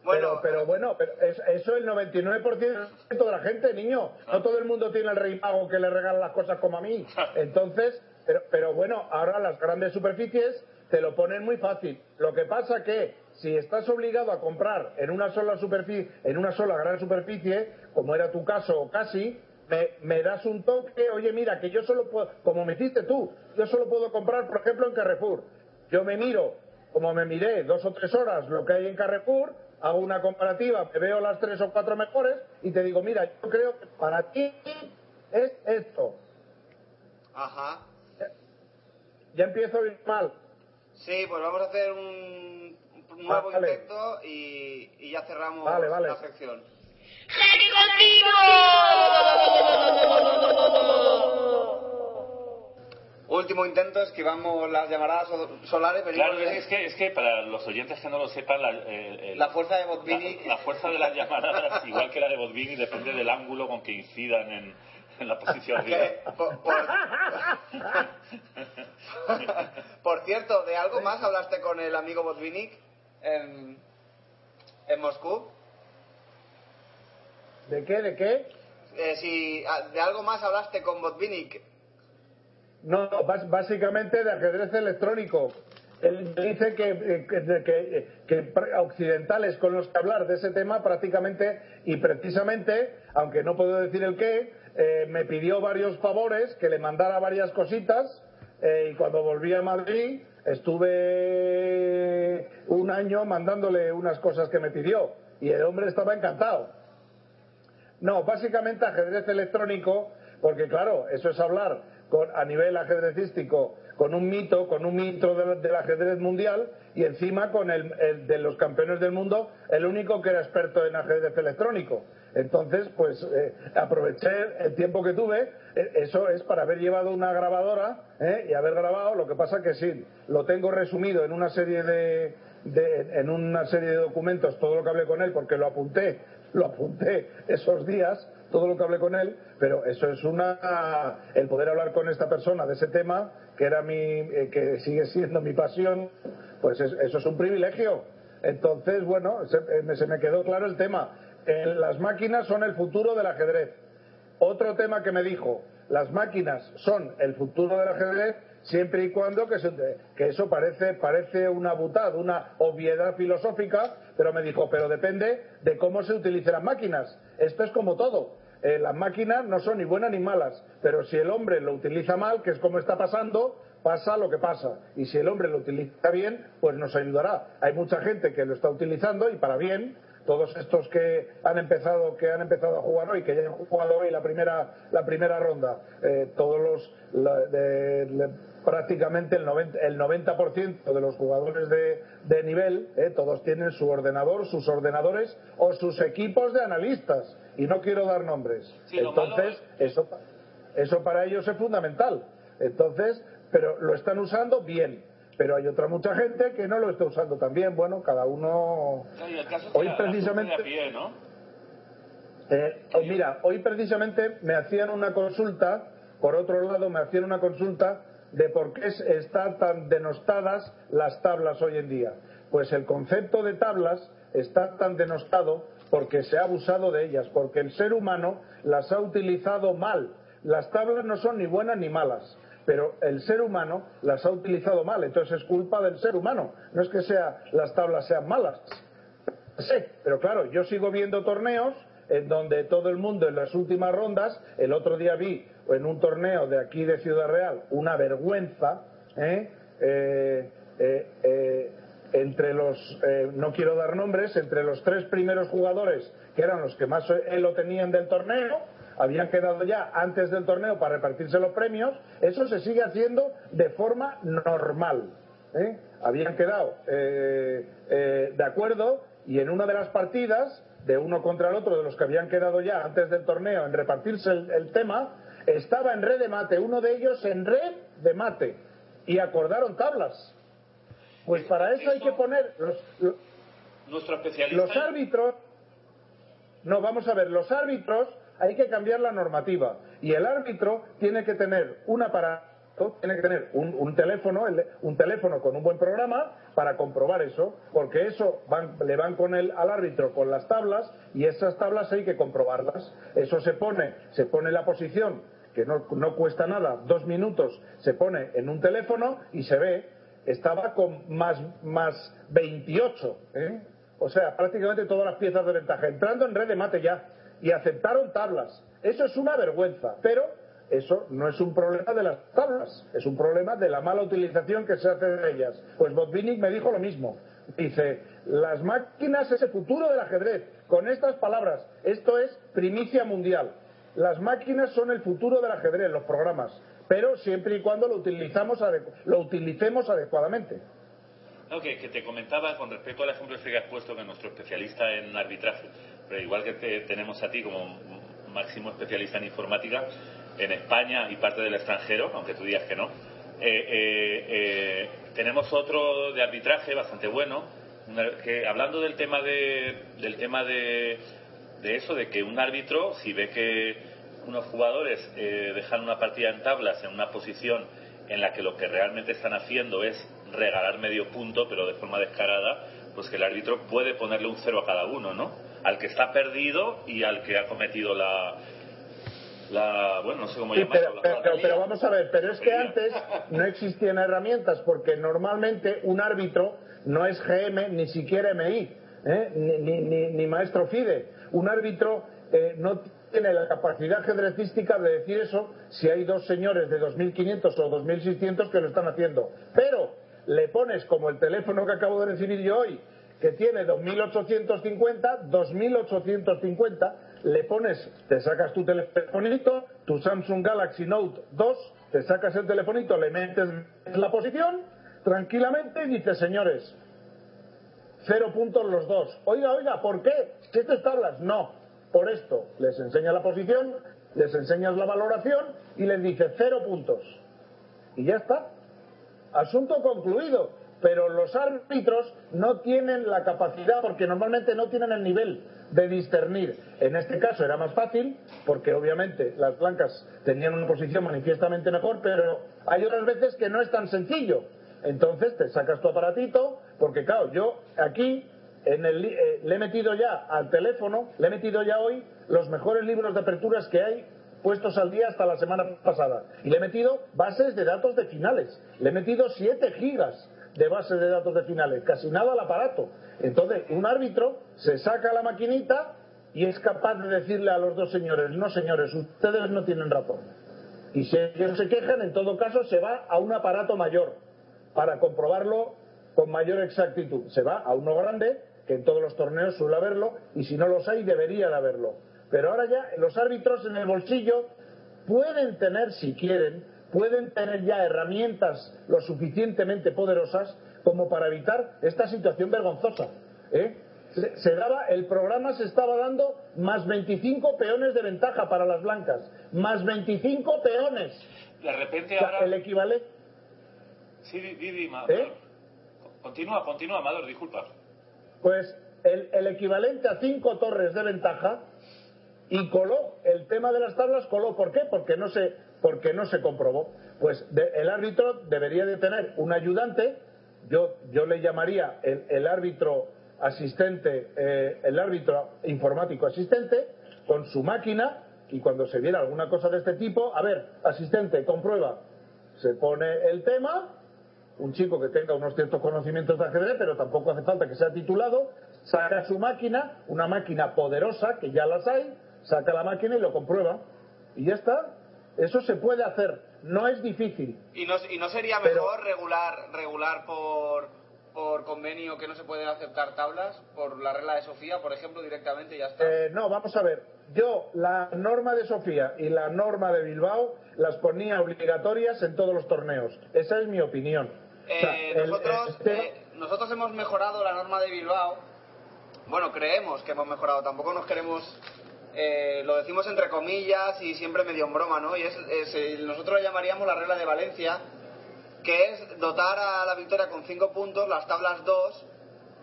Bueno, pero, pero bueno, pero es- eso el 99% de la gente, niño. No todo el mundo tiene el rey mago que le regala las cosas como a mí. Entonces, pero, pero bueno, ahora las grandes superficies te lo ponen muy fácil. Lo que pasa que si estás obligado a comprar en una sola superficie, en una sola gran superficie, como era tu caso o casi, me, me das un toque, oye, mira, que yo solo puedo, como me hiciste tú, yo solo puedo comprar, por ejemplo, en Carrefour. Yo me miro, como me miré dos o tres horas lo que hay en Carrefour, hago una comparativa, me veo las tres o cuatro mejores y te digo, mira, yo creo que para ti es esto. Ajá. Ya empiezo a ir mal. Sí, pues vamos a hacer un, un nuevo Vale. intento y, y ya cerramos Vale, vale. la sección. Último intento, esquivamos las llamaradas so- solares. Claro, es que, es que para los oyentes que no lo sepan, la, eh, el- La fuerza de la, Botvinnik. la fuerza de las llamadas, igual que la de Botvinnik, depende del ángulo con que incidan en, en la posición. que, por, por- por cierto, ¿de algo más hablaste con el amigo Botvinnik en, en Moscú? ¿De qué? ¿De qué? Eh, si ah, de algo más hablaste con Botvinnik. No, bas- básicamente de ajedrez electrónico. Él dice que, eh, que, que, eh, que occidentales con los que hablar de ese tema prácticamente y precisamente, aunque no puedo decir el qué, eh, me pidió varios favores, que le mandara varias cositas eh, y cuando volví a Madrid estuve un año mandándole unas cosas que me pidió y el hombre estaba encantado. No, básicamente ajedrez electrónico, porque claro, eso es hablar con, a nivel ajedrecístico con un mito, con un mito del, del ajedrez mundial y encima con el, el de los campeones del mundo, el único que era experto en ajedrez electrónico. Entonces, pues eh, aproveché el tiempo que tuve, eh, eso es para haber llevado una grabadora ¿eh? y haber grabado, lo que pasa que sí, lo tengo resumido en una serie de, en una serie de documentos todo lo que hablé con él porque lo apunté lo apunté esos días todo lo que hablé con él pero eso es una el poder hablar con esta persona de ese tema que era mi eh, que sigue siendo mi pasión pues es- eso es un privilegio entonces bueno se, me- quedó claro el tema las máquinas son el futuro del ajedrez otro tema que me dijo, las máquinas son el futuro del ajedrez siempre y cuando que, se- que eso parece, parece una butad, una obviedad filosófica, pero me dijo, pero depende de cómo se utilicen las máquinas. Esto es como todo. Eh, las máquinas no son ni buenas ni malas, pero si el hombre lo utiliza mal, que es como está pasando, pasa lo que pasa. Y si el hombre lo utiliza bien, pues nos ayudará. Hay mucha gente que lo está utilizando y para bien, todos estos que han empezado que han empezado a jugar hoy que ya han jugado hoy la primera la primera ronda eh, todos los la- de- de- prácticamente el 90%, el 90% de los jugadores de, de nivel eh, todos tienen su ordenador sus ordenadores o sus equipos de analistas. Y no quiero dar nombres. Sí, entonces eso eso para ellos es fundamental. Entonces pero lo están usando bien pero hay otra mucha gente que no lo está usando tan bien bueno cada uno Claro, y el caso es Hoy la- precisamente- pie, ¿no? Eh, hoy, mira, hoy precisamente me hacían una consulta, por otro lado me hacían una consulta de por qué es- están tan denostadas las tablas hoy en día. Pues el concepto de tablas está tan denostado porque se ha abusado de ellas, porque el ser humano las ha utilizado mal. Las tablas no son ni buenas ni malas, pero el ser humano las ha utilizado mal, entonces es culpa del ser humano. No es que sea, las tablas sean malas, Sí, pero claro, yo sigo viendo torneos en donde todo el mundo en las últimas rondas, el otro día vi en un torneo de aquí de Ciudad Real una vergüenza, ¿eh? Eh, eh, eh, entre los, eh, no quiero dar nombres, entre los tres primeros jugadores, que eran los que más lo tenían del torneo, habían quedado ya antes del torneo para repartirse los premios, eso se sigue haciendo de forma normal. ¿eh? Habían quedado eh, eh, de acuerdo y en una de las partidas, de uno contra el otro, de los que habían quedado ya antes del torneo en repartirse el, el tema, estaba en red de mate, uno de ellos en red de mate, y acordaron tablas. Pues para eso hay que poner los árbitros, no, vamos a ver, los árbitros hay que cambiar la normativa y el árbitro tiene que tener un aparato, tiene que tener un, teléfono, el- un teléfono con un buen programa para comprobar eso, porque eso van- le van con el, al árbitro con las tablas y esas tablas hay que comprobarlas. Eso se pone, se pone la posición que no, no cuesta nada, dos minutos, se pone en un teléfono y se ve, estaba con más, más 28, ¿eh? o sea, prácticamente todas las piezas de ventaja, entrando en red de mate ya, y aceptaron tablas. Eso es una vergüenza, pero eso no es un problema de las tablas, es un problema de la mala utilización que se hace de ellas. Pues Botvinnik me dijo lo mismo. Dice, las máquinas es el futuro del ajedrez. Con estas palabras, esto es primicia mundial. Las máquinas son el futuro del ajedrez, los programas, pero siempre y cuando lo, utilizamos lo utilicemos adecuadamente. No, que, te comentaba con respecto al ejemplo que has puesto que nuestro especialista en arbitraje, pero igual que te- tenemos a ti como máximo especialista en informática, en España y parte del extranjero, aunque tú digas que no, eh, eh, eh, tenemos otro de arbitraje bastante bueno, una- que hablando del tema de, del tema de, de eso, de que un árbitro, si ve que unos jugadores dejan una partida en tablas en una posición en la que lo que realmente están haciendo es regalar medio punto, pero de forma descarada, pues que el árbitro puede ponerle un cero a cada uno, ¿no? Al que está perdido y al que ha cometido la, la bueno, no sé cómo Sí, llamarlo, pero, la pero- fatalía. pero vamos a ver, pero es que antes no existían herramientas porque normalmente un árbitro no es GM ni siquiera MI, ¿eh? ni, ni- ni- ni maestro FIDE. Un árbitro eh, no tiene la capacidad ajedrecística de decir eso si hay dos señores de 2.500 o 2.600 que lo están haciendo. Pero le pones como el teléfono que acabo de recibir yo hoy, que tiene 2.850, 2.850, le pones, te sacas tu telefonito, tu Samsung Galaxy Note 2, te sacas el telefonito, le metes la posición tranquilamente y dices, señores, cero puntos los dos. Oiga, oiga, ¿por qué? ¿Siete tablas? No, por esto. Les enseña la posición, les enseñas la valoración y les dice cero puntos. Y ya está. Asunto concluido. Pero los árbitros no tienen la capacidad, porque normalmente no tienen el nivel de discernir. En este caso era más fácil, porque obviamente las blancas tenían una posición manifiestamente mejor, pero hay otras veces que no es tan sencillo. Entonces te sacas tu aparatito, porque claro, yo aquí en el, eh, le he metido ya al teléfono, le he metido ya hoy los mejores libros de aperturas que hay puestos al día hasta la semana pasada. Y le he metido bases de datos de finales. Le he metido 7 gigas de bases de datos de finales, casi nada al aparato. Entonces, un árbitro se saca la maquinita y es capaz de decirle a los dos señores, no señores, ustedes no tienen razón. Y si ellos se quejan, en todo caso, se va a un aparato mayor para comprobarlo con mayor exactitud. Se va a uno grande, que en todos los torneos suele haberlo, y si no los hay, debería de haberlo. Pero ahora ya los árbitros en el bolsillo pueden tener, si quieren, pueden tener ya herramientas lo suficientemente poderosas como para evitar esta situación vergonzosa. ¿eh? Se, se daba, el programa se estaba dando más 25 peones de ventaja para las blancas. Más 25 peones. De repente ahora... el equivalente. Sí, di, di, di, Amador. ¿Eh? Continúa, continúa, Amador, disculpa. Pues el, el equivalente a cinco torres de ventaja y coló el tema de las tablas coló. ¿por qué? porque no se porque no se comprobó. Pues de- el árbitro debería de tener un ayudante yo yo le llamaría el, el árbitro asistente eh, el árbitro informático asistente con su máquina y cuando se viera alguna cosa de este tipo a ver asistente comprueba. Se pone el tema un chico que tenga unos ciertos conocimientos de ajedrez, pero tampoco hace falta que sea titulado, saca su máquina, una máquina poderosa, que ya las hay, saca la máquina y lo comprueba. Y ya está. Eso se puede hacer, no es difícil. ¿Y no, y no sería Pero- mejor regular regular por, por convenio que no se pueden aceptar tablas? Por la regla de Sofía, por ejemplo, directamente y ya está. Eh, no, vamos a ver. Yo la norma de Sofía y la norma de Bilbao las ponía obligatorias en todos los torneos. Esa es mi opinión. O sea, Eh, el- nosotros, el- eh, nosotros hemos mejorado la norma de Bilbao. Bueno, creemos que hemos mejorado. Tampoco nos queremos. Eh, lo decimos entre comillas y siempre medio en broma, ¿no? Y es, es, eh, nosotros lo llamaríamos la regla de Valencia, que es dotar a la victoria con 5 puntos, las tablas 2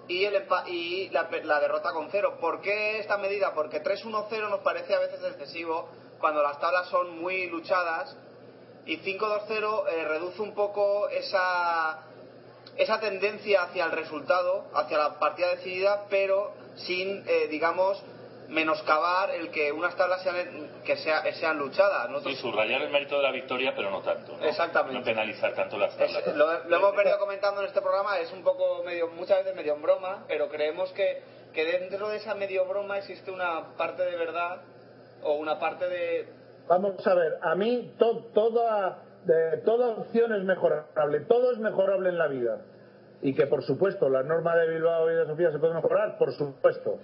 y, el y la, la derrota con 0. ¿Por qué esta medida? Porque 3-1-0 nos parece a veces excesivo cuando las tablas son muy luchadas y 5-2-0 eh, reduce un poco esa, esa tendencia hacia el resultado, hacia la partida decidida, pero sin, eh, digamos, menoscabar el que unas tablas sean, que sea- sean luchadas. Sí, Nosotros- subrayar el mérito de la victoria, pero no tanto. ¿no? Exactamente. No penalizar tanto las es- tablas. lo, lo hemos venido comentando en este programa, es un poco medio, muchas veces medio en broma, pero creemos que, que dentro de esa medio broma existe una parte de verdad o una parte de... Vamos a ver, a mí to- toda, de- toda opción es mejorable, todo es mejorable en la vida. Y que por supuesto la norma de Bilbao y de Sofía se puede mejorar, por supuesto.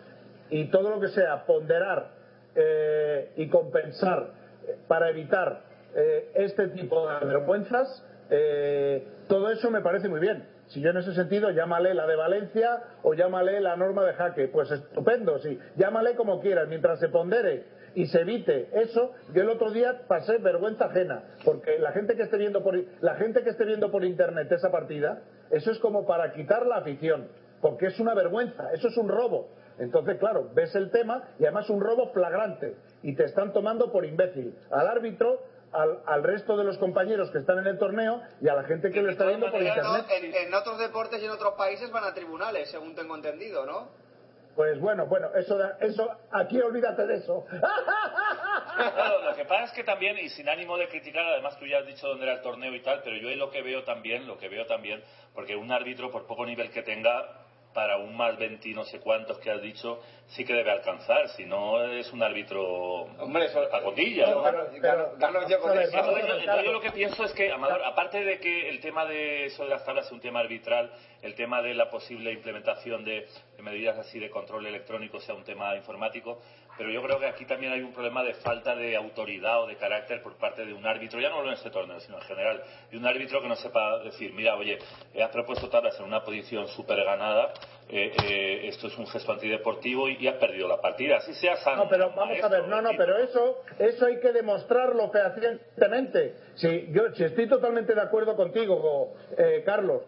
Y todo lo que sea ponderar eh, y compensar eh, para evitar eh, este tipo de vergüenzas, eh, todo eso me parece muy bien. Si yo en ese sentido llámale la de Valencia o llámale la norma de jaque, pues estupendo, sí, llámale como quieras, mientras se pondere y se evite eso. Yo el otro día pasé vergüenza ajena, porque la gente que esté viendo por la gente que esté viendo por internet esa partida, eso es como para quitar la afición, porque es una vergüenza, eso es un robo. Entonces, claro, ves el tema y además un robo flagrante y te están tomando por imbécil al árbitro, al, al resto de los compañeros que están en el torneo y a la gente que lo está viendo por internet. en, en otros deportes y en otros países van a tribunales, según tengo entendido, ¿no? Pues bueno, bueno, eso, da- eso, aquí olvídate de eso. Claro, lo que pasa es que también, y sin ánimo de criticar, además tú ya has dicho dónde era el torneo y tal, pero yo ahí lo que veo también, lo que veo también, porque un árbitro, por poco nivel que tenga, para un más 20 y no sé cuántos que has dicho, sí que debe alcanzar, si no es un árbitro a ver, Díaz, vamos a Entonces, yo, yo lo que pienso es que, Amador, aparte de que el tema de eso de las tablas es un tema arbitral, el tema de la posible implementación de, de medidas así de control electrónico sea un tema informático, pero yo creo que aquí también hay un problema de falta de autoridad o de carácter por parte de un árbitro, ya no solo en este torneo, sino en general, de un árbitro que no sepa decir, mira, oye, has propuesto tablas en una posición súper ganada, eh, eh, esto es un gesto antideportivo y, y has perdido la partida, así sea sano. No, pero vamos a ver, no, no, pero eso, eso hay que demostrarlo fehacientemente. Si, yo, si estoy totalmente de acuerdo contigo, eh, Carlos,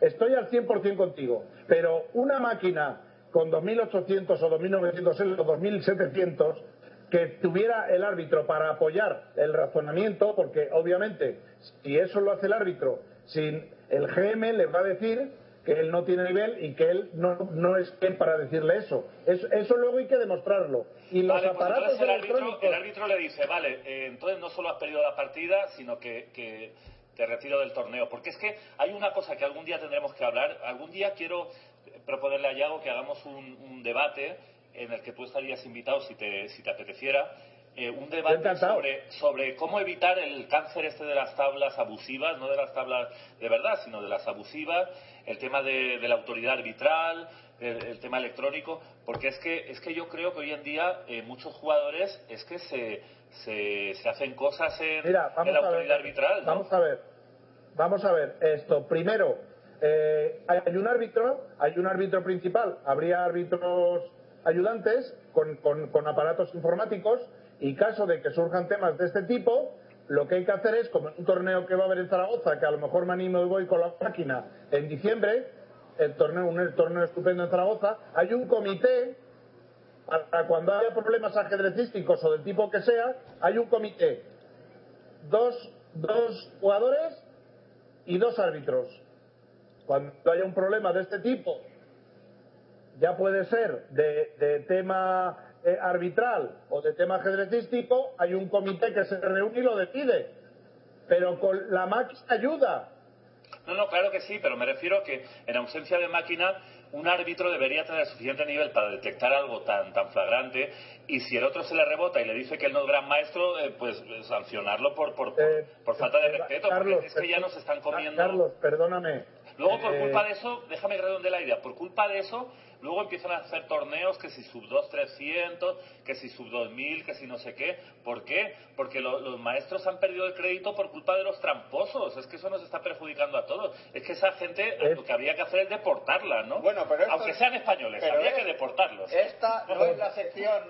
estoy al 100% contigo, pero una máquina con 2.800 o 2.900 o 2.700 que tuviera el árbitro para apoyar el razonamiento, porque obviamente si eso lo hace el árbitro, sin el GM le va a decir que él no tiene nivel y que él no, no es quien para decirle eso. eso. Eso luego hay que demostrarlo. Y los Vale, aparatos el árbitro, electrónicos... el árbitro le dice, vale, eh, entonces no solo has perdido la partida, sino que, que te retiro del torneo. Porque es que hay una cosa que algún día tendremos que hablar. Algún día quiero proponerle a Yago que hagamos un, un debate en el que tú estarías invitado si te, si te apeteciera. eh, un debate sobre, sobre cómo evitar el cáncer este de las tablas abusivas, no de las tablas de verdad, sino de las abusivas, el tema de, de la autoridad arbitral, el, el tema electrónico, porque es que, es que yo creo que hoy en día eh, muchos jugadores es que se, se, se hacen cosas en, Mira, en vamos la ver. autoridad arbitral. ¿no? Vamos a ver. Vamos a ver. Esto, primero, eh, hay un árbitro, hay un árbitro principal, habría árbitros ayudantes con, aparatos informáticos y caso de que surjan temas de este tipo, lo que hay que hacer es, como en un torneo que va a haber en Zaragoza, que a lo mejor me animo y voy con la máquina en diciembre, el torneo, un torneo estupendo en Zaragoza, hay un comité para cuando haya problemas ajedrecísticos o del tipo que sea, hay un comité dos, dos jugadores y dos árbitros. Cuando haya un problema de este tipo, ya puede ser de, de tema eh, arbitral o de tema ajedrecístico, hay un comité que se reúne y lo decide. Pero con la máquina ayuda. No, no, claro que sí, pero me refiero que en ausencia de máquina un árbitro debería tener suficiente nivel para detectar algo tan tan flagrante y si el otro se le rebota y le dice que él no es gran maestro, eh, pues eh, sancionarlo por por, por, Eh, por falta de respeto, Carlos, porque es que ya nos están comiendo. Carlos, perdóname. Luego, por Eh, culpa de eso, déjame que redonde la idea, por culpa de eso, luego empiezan a hacer torneos que si sub 2 300, que si sub 2000, que si no sé qué. ¿Por qué? Porque lo- los maestros han perdido el crédito por culpa de los tramposos. Es que eso nos está perjudicando a todos. Es que esa gente Es- lo que habría que hacer es deportarla, ¿no? Bueno, pero esto Aunque sean españoles, pero habría es- que deportarlos. Esta no es la sección.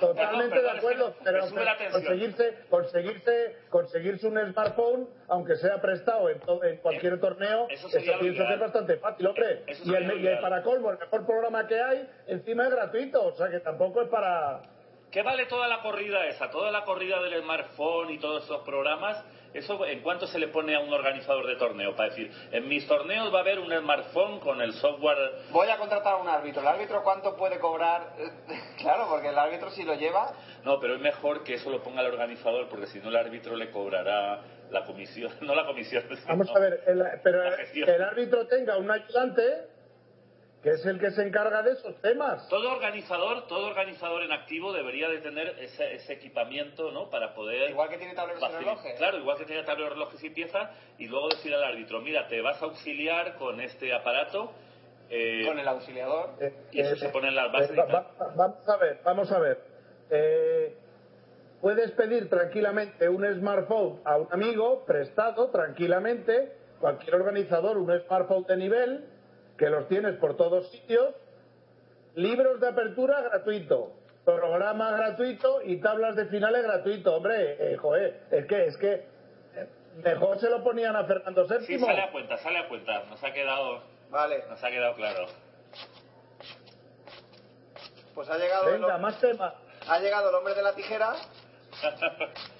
Totalmente Perdón, de acuerdo, pero me sube la tensión. conseguirse, conseguirse, conseguirse un smartphone, aunque sea prestado en, to- en cualquier Eh, torneo, eso eso, pienso que es bastante fácil, hombre. Eh, y, el, y el para colmo, el mejor programa que hay, encima es gratuito, o sea que tampoco es para... ¿Qué vale toda la corrida esa? Toda la corrida del smartphone y todos esos programas, ¿eso en cuánto se le pone a un organizador de torneo? Para decir, en mis torneos va a haber un smartphone con el software Voy a contratar a un árbitro. ¿El árbitro cuánto puede cobrar? claro, porque el árbitro si lo lleva... No, pero es mejor que eso lo ponga el organizador, porque si no el árbitro le cobrará la comisión, no la comisión. Vamos a ver, el- pero el árbitro tenga un ayudante, que es el que se encarga de esos temas. Todo organizador, todo organizador en activo debería de tener ese, ese equipamiento, ¿no? Para poder Igual que tiene tableros y relojes. Claro, igual que tiene tableros, relojes y piezas, y luego decir al árbitro, mira, te vas a auxiliar con este aparato. eh, Con el auxiliador. Eh, Y eso eh, se pone en las bases eh, va- vamos a ver, vamos a ver. Eh, puedes pedir tranquilamente un smartphone a un amigo prestado tranquilamente, cualquier organizador, un smartphone de nivel, que los tienes por todos sitios, libros de apertura gratuito, programa gratuito y tablas de finales gratuito. Hombre, eh, joder, es que, es que eh, mejor se lo ponían a Fernando VII. Sí, sale a cuenta, sale a cuenta. Nos ha quedado, Vale, nos ha quedado claro. pues ha llegado, el, Venga, más temas. ha llegado el hombre de la tijera.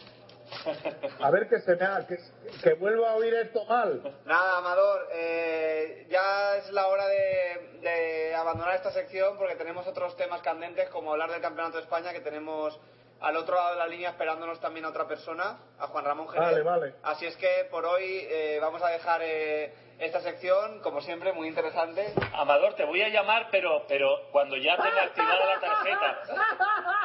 A ver que se me ha, que, que vuelva a oír esto mal. Nada, Amador, eh, ya es la hora de, de abandonar esta sección porque tenemos otros temas candentes como hablar del Campeonato de España que tenemos al otro lado de la línea esperándonos también a otra persona, a Juan Ramón Vale, Jerez. vale. Así es que por hoy eh, vamos a dejar eh, esta sección, como siempre, muy interesante. Amador, te voy a llamar, pero, pero cuando ya tenga activada la tarjeta.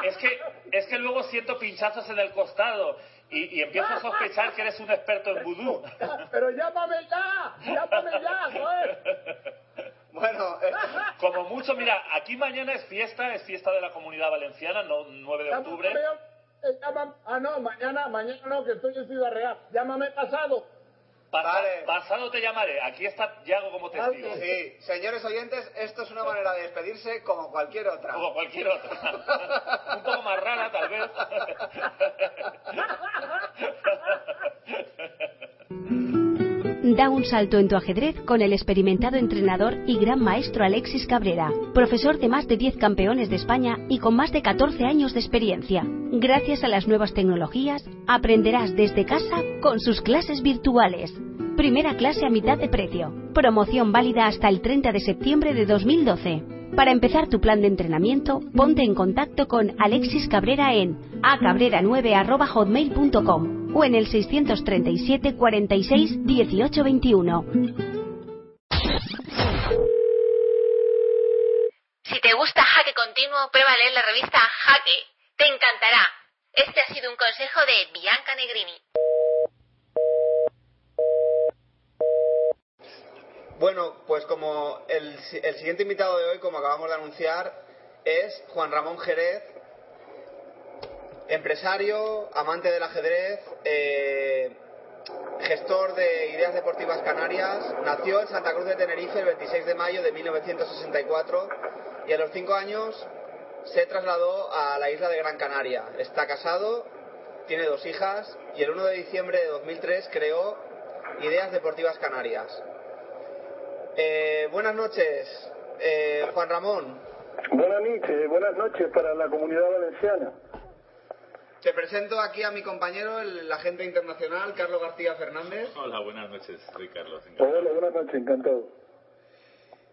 Es que, es que luego siento pinchazos en el costado y, y empiezo a sospechar que eres un experto en vudú. Pero llámame ya, llámame ya, joder. Bueno, eh, Como mucho, mira, aquí mañana es fiesta, es fiesta de la comunidad valenciana, no 9 de octubre. Llámame, eh, llama- ah, no, mañana, mañana no, que estoy en Ciudad Real. Llámame pasado. Pasa- Vale. Pasado te llamaré, aquí está Yago como testigo. Sí, señores oyentes, esto es una manera de despedirse como cualquier otra. Como cualquier otra. Un poco más rara, tal vez. Da un salto en tu ajedrez con el experimentado entrenador y gran maestro Alexis Cabrera, profesor de más de 10 campeones de España y con más de 14 años de experiencia. Gracias a las nuevas tecnologías, aprenderás desde casa con sus clases virtuales. Primera clase a mitad de precio. Promoción válida hasta el 30 de septiembre de 2012. Para empezar tu plan de entrenamiento, ponte en contacto con Alexis Cabrera en acabrera9.hotmail.com o en el 637 46 18 21. Si te gusta Jaque Continuo, prueba a leer la revista Jaque. Te encantará. Este ha sido un consejo de Bianca Negrini. Bueno, pues como el, siguiente invitado de hoy, como acabamos de anunciar, es Juan Ramón Jerez, empresario, amante del ajedrez, eh, gestor de Ideas Deportivas Canarias, nació en Santa Cruz de Tenerife el 26 de mayo de 1964 y a los 5 años se trasladó a la isla de Gran Canaria. Está casado, tiene dos hijas y el 1 de diciembre de 2003 creó Ideas Deportivas Canarias. Eh, buenas noches, eh, Juan Ramón. Buenas noches, buenas noches para la comunidad valenciana. Te presento aquí a mi compañero, el agente internacional, Carlos García Fernández. Hola, buenas noches, soy Carlos. Hola, buenas noches, encantado.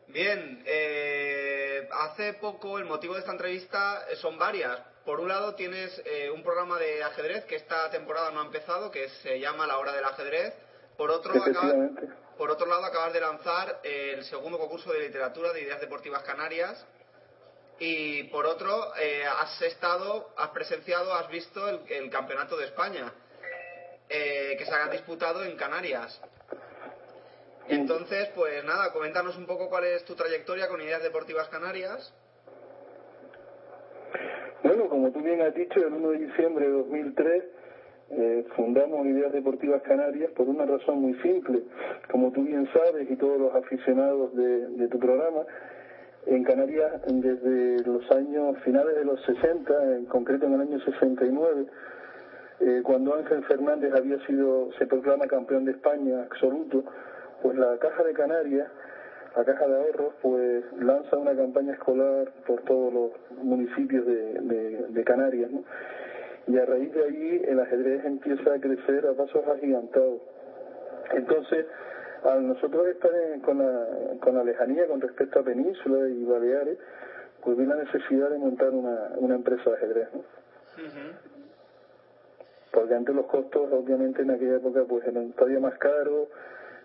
Bien, eh, hace poco el motivo de esta entrevista son varias. Por un lado tienes eh, un programa de ajedrez que esta temporada no ha empezado, que se llama La Hora del Ajedrez. Por otro, acabas, por otro lado acabas de lanzar el segundo concurso de literatura de Ideas Deportivas Canarias. Y por otro, eh, has estado, has presenciado, has visto el, el Campeonato de España, eh, que se ha disputado en Canarias. Entonces, pues nada, coméntanos un poco cuál es tu trayectoria con Ideas Deportivas Canarias. Bueno, como tú bien has dicho, el 1 de diciembre de 2003 eh, fundamos Ideas Deportivas Canarias por una razón muy simple. Como tú bien sabes y todos los aficionados de, tu programa, en Canarias desde los años finales de los 60, en concreto en el año 69, eh, cuando Ángel Fernández había sido, se proclama campeón de España absoluto, pues la Caja de Canarias, la Caja de Ahorros, pues lanza una campaña escolar por todos los municipios de, de- de Canarias, ¿no? Y a raíz de ahí el ajedrez empieza a crecer a pasos agigantados. Entonces, al nosotros estar en- con, la, con la lejanía con respecto a Península y Baleares, pues vi la necesidad de montar una, una empresa de ajedrez, ¿no? Porque antes los costos, obviamente, en aquella época, pues eran todavía más caros,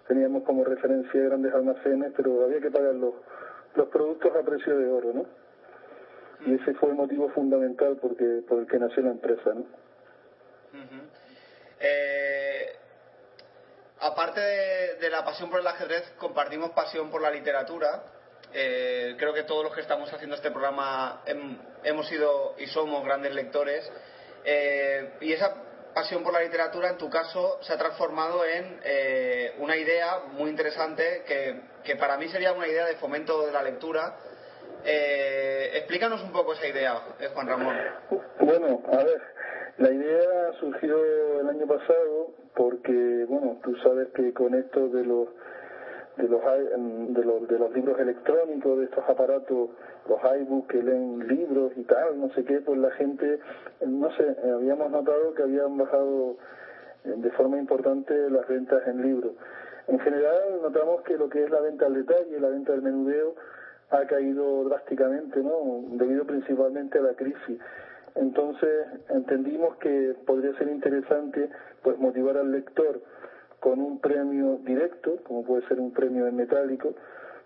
teníamos como referencia grandes almacenes, pero había que pagar los, los productos a precio de oro, ¿no? Y ese fue el motivo fundamental porque, por el que nació la empresa, ¿no? Eh, aparte de, la pasión por el ajedrez, compartimos pasión por la literatura. Eh, creo que todos los que estamos haciendo este programa hem- hemos sido y somos grandes lectores. Eh, y esa pasión por la literatura, en tu caso, se ha transformado en una idea muy interesante que, que para mí sería una idea de fomento de la lectura. Eh, explícanos un poco esa idea, eh, Juan Ramón. Bueno, a ver, la idea surgió el año pasado porque, bueno, tú sabes que con esto de los de los de los de los libros electrónicos, de estos aparatos, los iBooks que leen libros y tal, no sé qué, pues la gente, no sé, habíamos notado que habían bajado eh, de forma importante las ventas en libros. En general notamos que lo que es la venta al detalle, la venta del menudeo, ha caído drásticamente, ¿no? Debido principalmente a la crisis. Entonces entendimos que podría ser interesante pues motivar al lector con un premio directo, como puede ser un premio en metálico,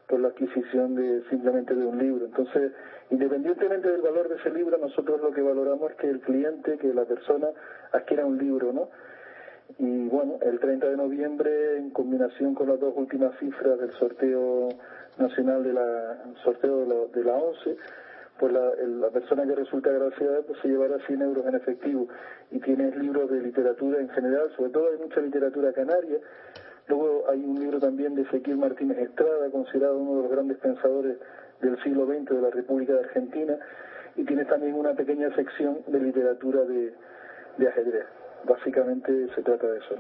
por la adquisición de simplemente de un libro. Entonces, independientemente del valor de ese libro, nosotros lo que valoramos es que el cliente, que la persona adquiera un libro, ¿no? Y bueno, el 30 de noviembre, en combinación con las dos últimas cifras del sorteo nacional de la sorteo de la, de la 11, pues la, la persona que resulta agraciada pues se llevará 100 euros en efectivo. Y tienes libros de literatura en general, sobre todo hay mucha literatura canaria. Luego hay un libro también de Ezequiel Martínez Estrada, considerado uno de los grandes pensadores del siglo XX de la República de Argentina. Y tienes también una pequeña sección de literatura de, ajedrez. Básicamente se trata de eso,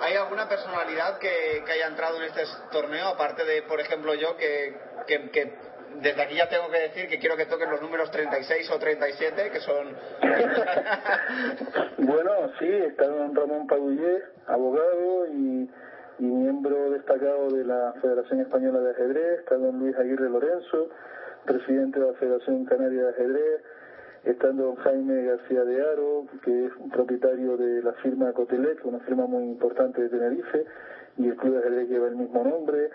¿Hay alguna personalidad que, que haya entrado en este torneo, aparte de, por ejemplo, yo, que, que, que desde aquí ya tengo que decir que quiero que toquen los números 36 o 37, que son... bueno, sí, está don Ramón Padullé, abogado y, y, miembro destacado de la Federación Española de Ajedrez, está don Luis Aguirre Lorenzo, presidente de la Federación Canaria de Ajedrez, está don Jaime García de Aro, que es propietario de la firma Cotelec, una firma muy importante de Tenerife, y el Club de Ajedrez lleva el mismo nombre,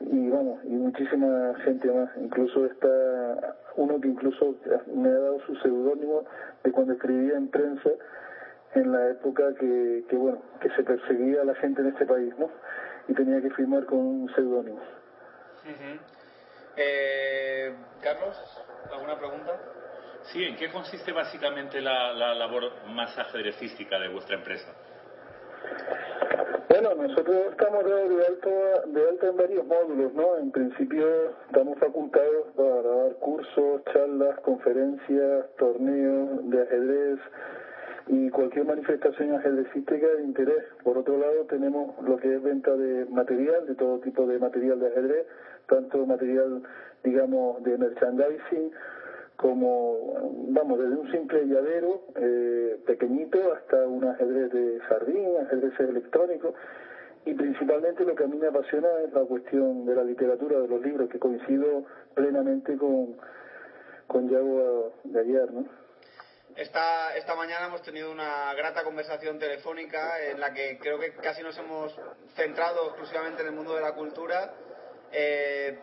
y vamos, y muchísima gente más. Incluso está uno que incluso me ha dado su seudónimo de cuando escribía en prensa en la época que, que, bueno, que se perseguía a la gente en este país, ¿no? Y tenía que firmar con un seudónimo. eh, Carlos, ¿alguna pregunta? Sí, ¿en qué consiste básicamente la, la labor más ajedrecística de vuestra empresa? Bueno, nosotros estamos de alta, de alta en varios módulos, ¿no? En principio estamos facultados para dar cursos, charlas, conferencias, torneos de ajedrez y cualquier manifestación ajedrecística de interés. Por otro lado, tenemos lo que es venta de material, de todo tipo de material de ajedrez, tanto material, digamos, de merchandising, como, vamos, desde un simple llavero eh, pequeñito hasta un ajedrez de jardín, ajedrez electrónico, y principalmente lo que a mí me apasiona es la cuestión de la literatura, de los libros, que coincido plenamente con, con Yago de ayer, ¿no? Esta, esta mañana hemos tenido una grata conversación telefónica en la que creo que casi nos hemos centrado exclusivamente en el mundo de la cultura. Eh,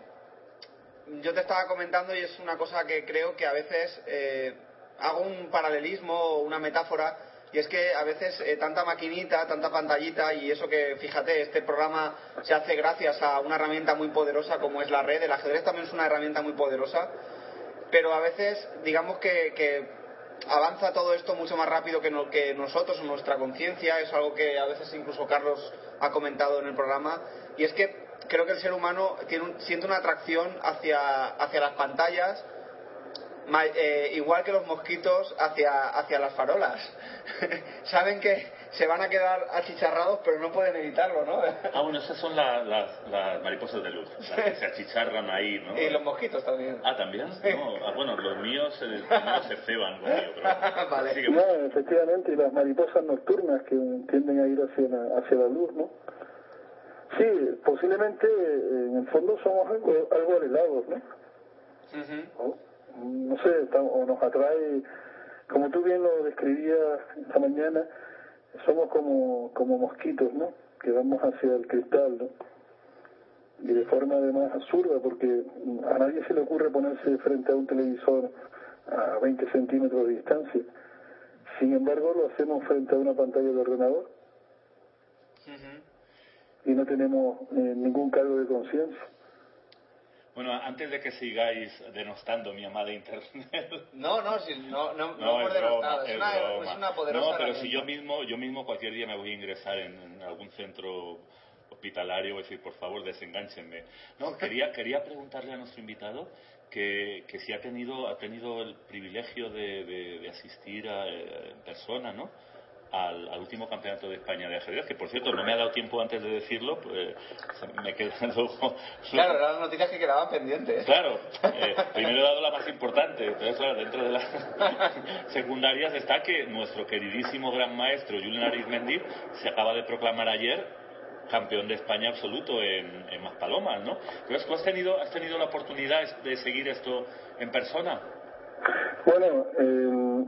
yo te estaba comentando y es una cosa que creo que a veces eh, hago un paralelismo o una metáfora y es que a veces eh, tanta maquinita, tanta pantallita y eso que, fíjate, este programa se hace gracias a una herramienta muy poderosa como es la red. El ajedrez también es una herramienta muy poderosa, pero a veces digamos que, avanza todo esto mucho más rápido que, que nosotros o nuestra conciencia. Es algo que a veces incluso Carlos ha comentado en el programa. Y es que creo que el ser humano tiene un, siente una atracción hacia, hacia las pantallas, eh, igual que los mosquitos hacia, hacia las farolas. Saben que se van a quedar achicharrados, pero no pueden evitarlo, ¿no? ah, bueno, esas son la, las, las, mariposas de luz, las que se achicharran ahí, ¿no? Y los mosquitos también. Ah, ¿también? No, ah, bueno, los míos eh, no se ceban conmigo, pero... vale. Sí que- No, efectivamente, y las mariposas nocturnas que tienden a ir hacia la, hacia la luz, ¿no? Sí, posiblemente en el fondo somos algo, algo arreglados, ¿no? Ujú. O, no sé, o nos atrae, como tú bien lo describías esta mañana, somos como, como mosquitos, ¿no? Que vamos hacia el cristal, ¿no? Y de forma además absurda, porque a nadie se le ocurre ponerse frente a un televisor a 20 centímetros de distancia. Sin embargo, lo hacemos frente a una pantalla de ordenador y no tenemos eh, ningún cargo de conciencia. Bueno, antes de que sigáis denostando mi amada Internet... No, no, si, no, no, no, No, por es broma, es, es una, broma. es una poderosa No, pero si yo mismo, yo mismo cualquier día me voy a ingresar en, en algún centro hospitalario, voy a decir, por favor, desenganchenme. No, quería, quería preguntarle a nuestro invitado que, que si ha tenido, ha tenido el privilegio de, de- de asistir a, eh, en persona, ¿no? Al, al último campeonato de España de ajedrez, que por cierto no me ha dado tiempo antes de decirlo, pues me queda luego, Claro, eran las noticias que quedaban pendientes. Claro, eh, primero he dado la más importante, entonces claro, dentro de las secundarias está que nuestro queridísimo gran maestro Julián Arizmendi se acaba de proclamar ayer campeón de España absoluto en, en Maspalomas, ¿no? Entonces, ¿tú has tenido, has tenido la oportunidad de seguir esto en persona? Bueno, eh,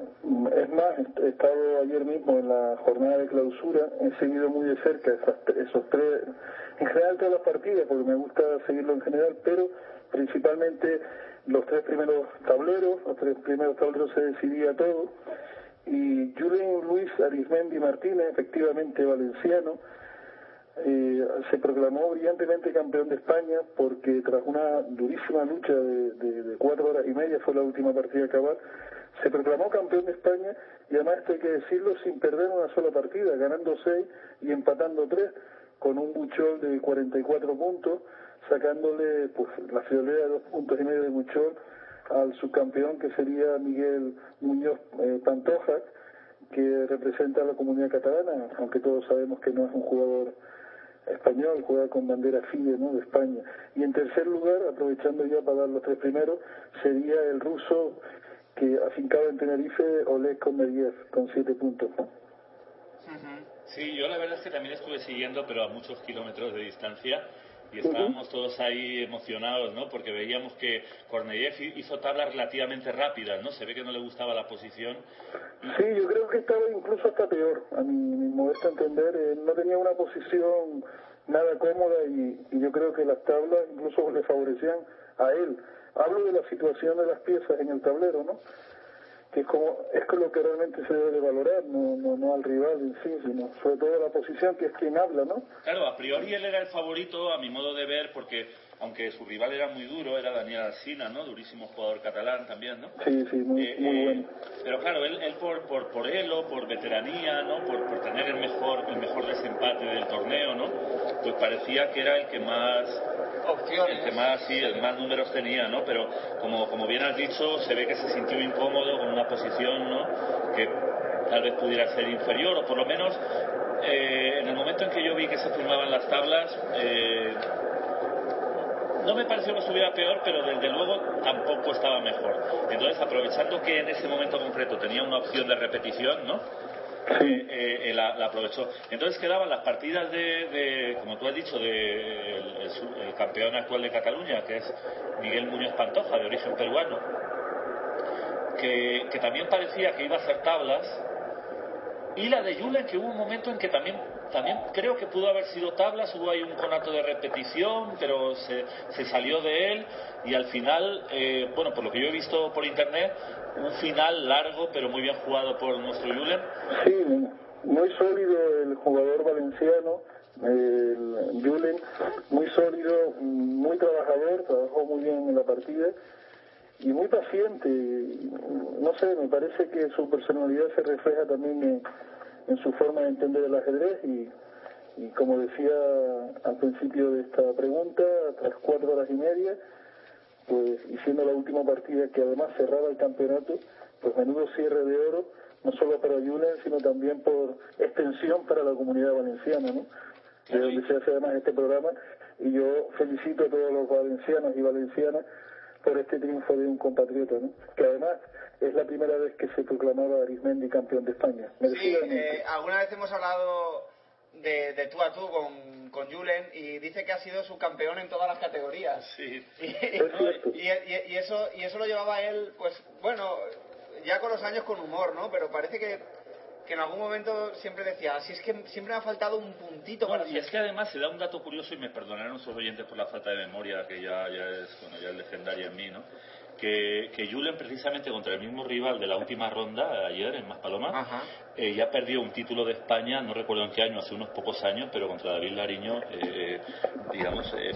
es más, he estado ayer mismo en la jornada de clausura, he seguido muy de cerca esas, esos tres, en general todas las partidas, porque me gusta seguirlo en general, pero principalmente los tres primeros tableros, los tres primeros tableros se decidía todo, y Julien Luis Arismendi Martínez, efectivamente valenciano, eh, se proclamó brillantemente campeón de España porque tras una durísima lucha de, de- cuatro horas y media, fue la última partida a acabar, se proclamó campeón de España y además esto hay que decirlo sin perder una sola partida, ganando seis y empatando tres, con un buchol de 44 puntos, sacándole pues la friolera de dos puntos y medio de buchol al subcampeón que sería Miguel Muñoz eh, Pantoja, que representa a la comunidad catalana, aunque todos sabemos que no es un jugador español, juega con bandera FIDE, ¿no? De España. Y en tercer lugar, aprovechando ya para dar los tres primeros, sería el ruso que afincado en Tenerife, Oleg Komeriev, con siete puntos, ¿no? Sí, yo la verdad es que también estuve siguiendo, pero a muchos kilómetros de distancia, y estábamos todos ahí emocionados, ¿no? Porque veíamos que Korneyev hizo tablas relativamente rápidas, ¿no? Se ve que no le gustaba la posición. Sí, yo creo que estaba incluso hasta peor, a mi, mi modesto entender. eh, no tenía una posición nada cómoda y, y yo creo que las tablas incluso le favorecían a él. Hablo de la situación de las piezas en el tablero, ¿no? Es como es lo que realmente se debe de valorar, no, no, no al rival en sí, sino sobre todo la posición que es quien habla, ¿no? Claro, a priori él era el favorito, a mi modo de ver, porque aunque su rival era muy duro, era Daniel Alsina, ¿no? Durísimo jugador catalán también, ¿no? Sí, sí, muy, Eh, muy eh, bueno. Pero claro, él, él por, por, por elo, por veteranía, ¿no? Por, por tener el mejor, el mejor desempate del torneo, ¿no? Pues parecía que era el que más Opciones. el que más, sí, el más números tenía, ¿no? Pero como, como bien has dicho, se ve que se sintió incómodo con una posición, ¿no? Que tal vez pudiera ser inferior, o por lo menos eh, en el momento en que yo vi que se firmaban las tablas, eh, no me pareció que estuviera peor, pero desde luego tampoco estaba mejor. Entonces, aprovechando que en ese momento concreto tenía una opción de repetición, ¿no? Eh, eh, la, la aprovechó. Entonces quedaban las partidas de, de, como tú has dicho, de el, el su- el campeón actual de Cataluña, que es Miguel Muñoz Pantoja, de origen peruano, que, que también parecía que iba a hacer tablas, y la de Julen, que hubo un momento en que también, también creo que pudo haber sido tablas, hubo ahí un conato de repetición, pero se, se salió de él, y al final, eh, bueno, por lo que yo he visto por internet, un final largo, pero muy bien jugado por nuestro Julen, Sí, muy sólido el jugador valenciano, el Julen, muy sólido, muy trabajador, trabajó muy bien en la partida y muy paciente. No sé, me parece que su personalidad se refleja también en, en su forma de entender el ajedrez y, y como decía al principio de esta pregunta, tras cuatro horas y media, pues y siendo la última partida que además cerraba el campeonato, pues menudo cierre de oro, no solo para Julen, sino también por extensión para la comunidad valenciana, ¿no? De donde se hace además este programa, y yo felicito a todos los valencianos y valencianas por este triunfo de un compatriota, ¿no? Que además es la primera vez que se proclamaba Arismendi campeón de España. Sí, eh, alguna vez hemos hablado de, de tú a tú con, con Julen y dice que ha sido su campeón en todas las categorías. Sí. Y, Es cierto. y- y- y eso, y eso lo llevaba él, pues bueno, ya con los años con humor, ¿no? Pero parece que, que en algún momento siempre decía, si es que siempre me ha faltado un puntito para y es que además se da un dato curioso y me perdonarán nuestros oyentes por la falta de memoria que ya, ya es bueno ya es legendaria en mí, ¿no? Que, que Julen precisamente contra el mismo rival de la última ronda ayer en Maspalomas Ajá. eh, ya perdió un título de España, no recuerdo en qué año, hace unos pocos años, pero contra David Lariño, eh, digamos, eh,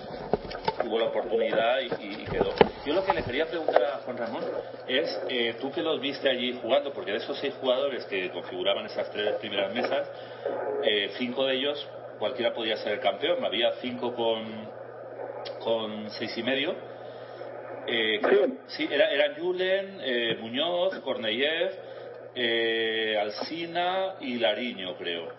tuvo la oportunidad y, y- y quedó. Yo lo que le quería preguntar a Juan Ramón es, eh, tú que los viste allí jugando, porque de esos seis jugadores que configuraban esas tres primeras mesas, eh, cinco de ellos, cualquiera podía ser el campeón, había cinco con, con seis y medio. Eh, creo- sí, era, eran Julen, eh, Muñoz, Korneyev, eh, Alsina y Lariño, creo.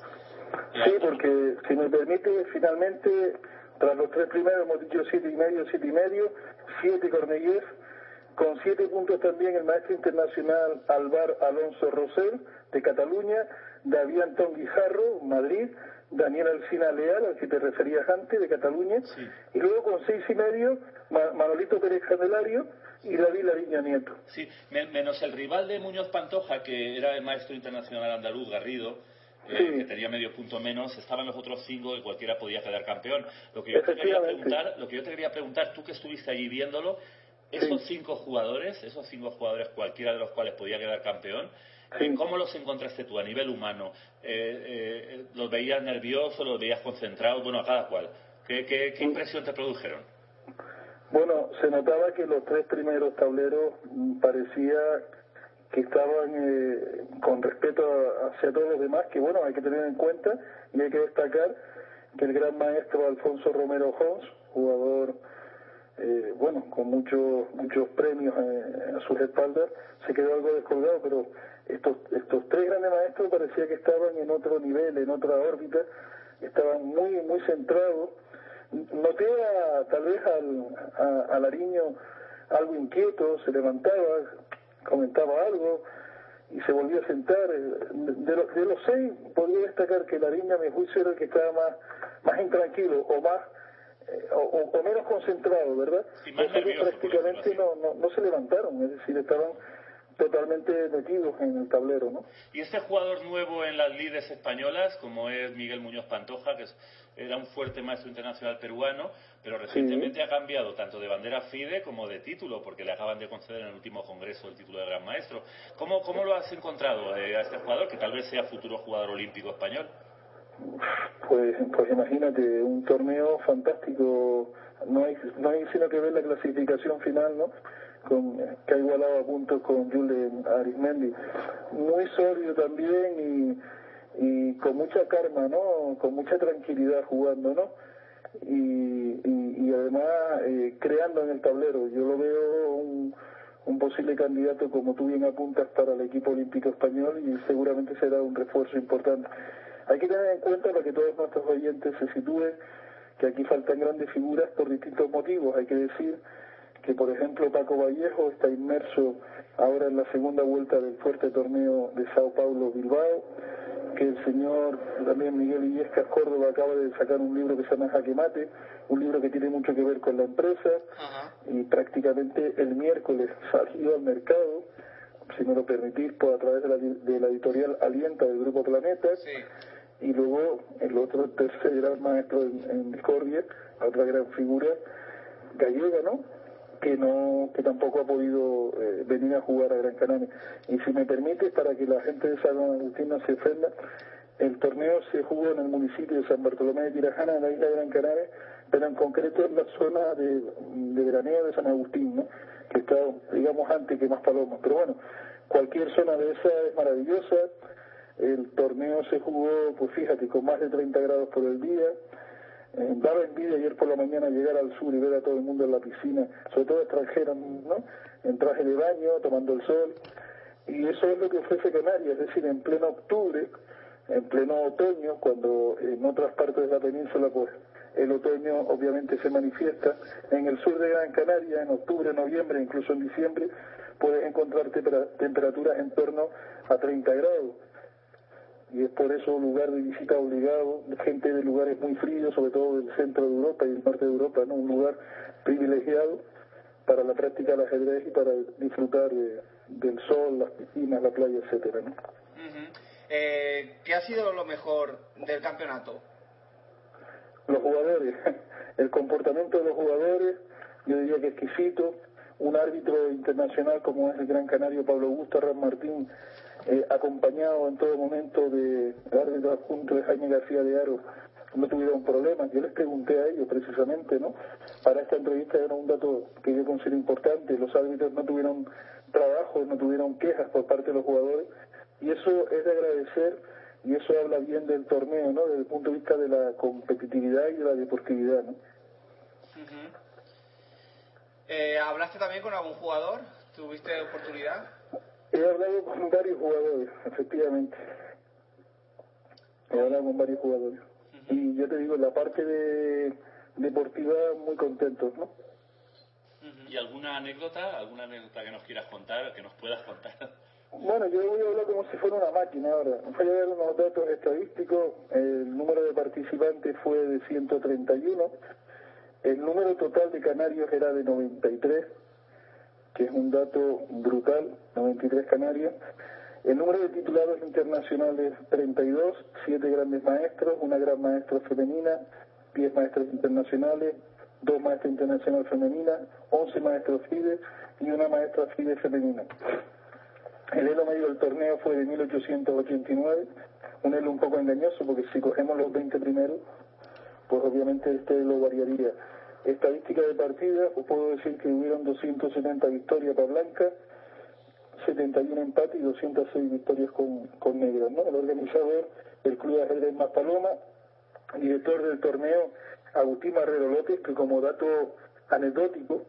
Sí, porque si me permite, finalmente, tras los tres primeros hemos dicho siete y medio, siete y medio, siete Cornellev, con siete puntos también el maestro internacional Alvar Alonso Rosell, de Cataluña, David Antón Guijarro, Madrid, Daniel Alcina Leal, al que te referías antes, de Cataluña, y luego con seis y medio, Ma- Manolito Pérez Candelario y David Lariño Nieto. Sí, men- menos el rival de Muñoz Pantoja, que era el maestro internacional andaluz, Garrido, eh, Sí. que tenía medio punto menos, estaban los otros cinco y cualquiera podía quedar campeón. Lo que yo te quería preguntar, lo que yo te quería preguntar, tú que estuviste allí viéndolo, esos cinco jugadores, esos cinco jugadores, cualquiera de los cuales podía quedar campeón, ¿cómo los encontraste tú a nivel humano? Eh, eh, ¿Los veías nerviosos, los veías concentrados? Bueno, a cada cual. ¿Qué, qué, qué impresión te produjeron? Bueno, se notaba que los tres primeros tableros parecía que estaban eh, con respeto a- hacia todos los demás, que bueno, hay que tener en cuenta y hay que destacar que el gran maestro Alfonso Romero Hons, jugador, eh, bueno, con muchos muchos premios eh, a sus espaldas, se quedó algo descolgado, pero estos, estos tres grandes maestros parecía que estaban en otro nivel, en otra órbita, estaban muy, muy centrados. Noté a, tal vez al, a, a Lariño algo inquieto, se levantaba, comentaba algo y se volvió a sentar. De los, de los seis, podría destacar que Lariño, a mi juicio, era el que estaba más, más intranquilo o más eh, o, o menos concentrado, ¿verdad? Sí, más nervioso, prácticamente no, no, no se levantaron, es decir, estaban totalmente metidos en el tablero, ¿no? Y este jugador nuevo en las lides españolas, como es Miguel Muñoz Pantoja, que es- era un fuerte maestro internacional peruano, pero recientemente ha cambiado tanto de bandera FIDE como de título, porque le acaban de conceder en el último congreso el título de gran maestro. ¿Cómo, cómo lo has encontrado eh, a este jugador, que tal vez sea futuro jugador olímpico español? Pues, pues imagínate, un torneo fantástico. No hay, no hay sino que ver la clasificación final, ¿no? Con, que ha igualado a puntos con Julen Arismendi. Muy sólido también y, y con mucha karma, ¿no? Con mucha tranquilidad jugando, ¿no? Y, y, y además eh, creando en el tablero. Yo lo veo un, un posible candidato, como tú bien apuntas, para el equipo olímpico español y seguramente será un refuerzo importante. Hay que tener en cuenta para que todos nuestros oyentes se sitúen que aquí faltan grandes figuras por distintos motivos. Hay que decir que, por ejemplo, Paco Vallejo está inmerso ahora en la segunda vuelta del fuerte torneo de Sao Paulo Bilbao, que el señor también Miguel Illescas Córdoba acaba de sacar un libro que se llama Jaque Mate, un libro que tiene mucho que ver con la empresa, y prácticamente el miércoles salió al mercado, si me lo permitís, por a través de la, de la editorial Alienta del Grupo Planeta, y luego el otro tercer gran maestro en, en Discordia, la otra gran figura gallega, ¿no? Que no, que tampoco ha podido eh, venir a jugar a Gran Canaria. Y si me permite, para que la gente de San Agustín no se ofenda, el torneo se jugó en el municipio de San Bartolomé de Tirajana, en la isla de Gran Canaria, pero en concreto en la zona de, de de San Agustín, ¿no? Que está, digamos, antes que más palomas. Pero bueno, cualquier zona de esa es maravillosa. El torneo se jugó, pues fíjate, con más de 30 grados por el día. Eh, daba envidia ayer por la mañana llegar al sur y ver a todo el mundo en la piscina, sobre todo extranjeros, ¿no? En traje de baño, tomando el sol. Y eso es lo que ofrece Canarias, es decir, en pleno octubre, en pleno otoño, cuando en otras partes de la península, pues el otoño obviamente se manifiesta. En el sur de Gran Canaria, en octubre, noviembre, incluso en diciembre, puedes encontrar tempera- temperaturas en torno a 30 grados y es por eso un lugar de visita obligado, gente de lugares muy fríos, sobre todo del centro de Europa y el norte de Europa, ¿no? un lugar privilegiado para la práctica del ajedrez y para disfrutar de- del sol, las piscinas, la playa, etcétera, ¿no? Ujú. Eh, ¿Qué ha sido lo mejor del campeonato? Los jugadores, el comportamiento de los jugadores, yo diría que exquisito, un árbitro internacional como es el gran canario Pablo Augusto Ram Martín, eh, acompañado en todo momento de árbitro adjunto de Jaime García de Aro, no tuvieron problemas. Yo les pregunté a ellos precisamente, ¿no? Para esta entrevista era un dato que yo considero importante. Los árbitros no tuvieron trabajo, no tuvieron quejas por parte de los jugadores y eso es de agradecer y eso habla bien del torneo, ¿no? Desde el punto de vista de la competitividad y de la deportividad, ¿no? Ujú. Eh, ¿Hablaste también con algún jugador? ¿Tuviste oportunidad? He hablado con varios jugadores, efectivamente. He hablado con varios jugadores. Y yo te digo, la parte de deportiva, muy contentos, ¿no? ¿Y alguna anécdota, alguna anécdota que nos quieras contar, que nos puedas contar? Bueno, yo voy a hablar como si fuera una máquina ahora. Voy a dar unos datos estadísticos. El número de participantes fue de 131. El número total de canarios era de 93, que es un dato brutal, 93 canarios. El número de titulados internacionales 32, 7 grandes maestros, una gran maestra femenina, 10 maestros internacionales, dos maestras internacionales femeninas, 11 maestros FIDE y una maestra FIDE femenina. El elo medio del torneo fue de 1889, un elo un poco engañoso porque si cogemos los 20 primeros, pues obviamente este elo variaría. Estadística de partidas, os puedo decir que hubieron 270 victorias para Blanca, 71 empates y 206 victorias con, con negras. ¿no? El organizador, el Club de Ajedrez Más Paloma, director del torneo, Agustín Marrero López, que como dato anecdótico,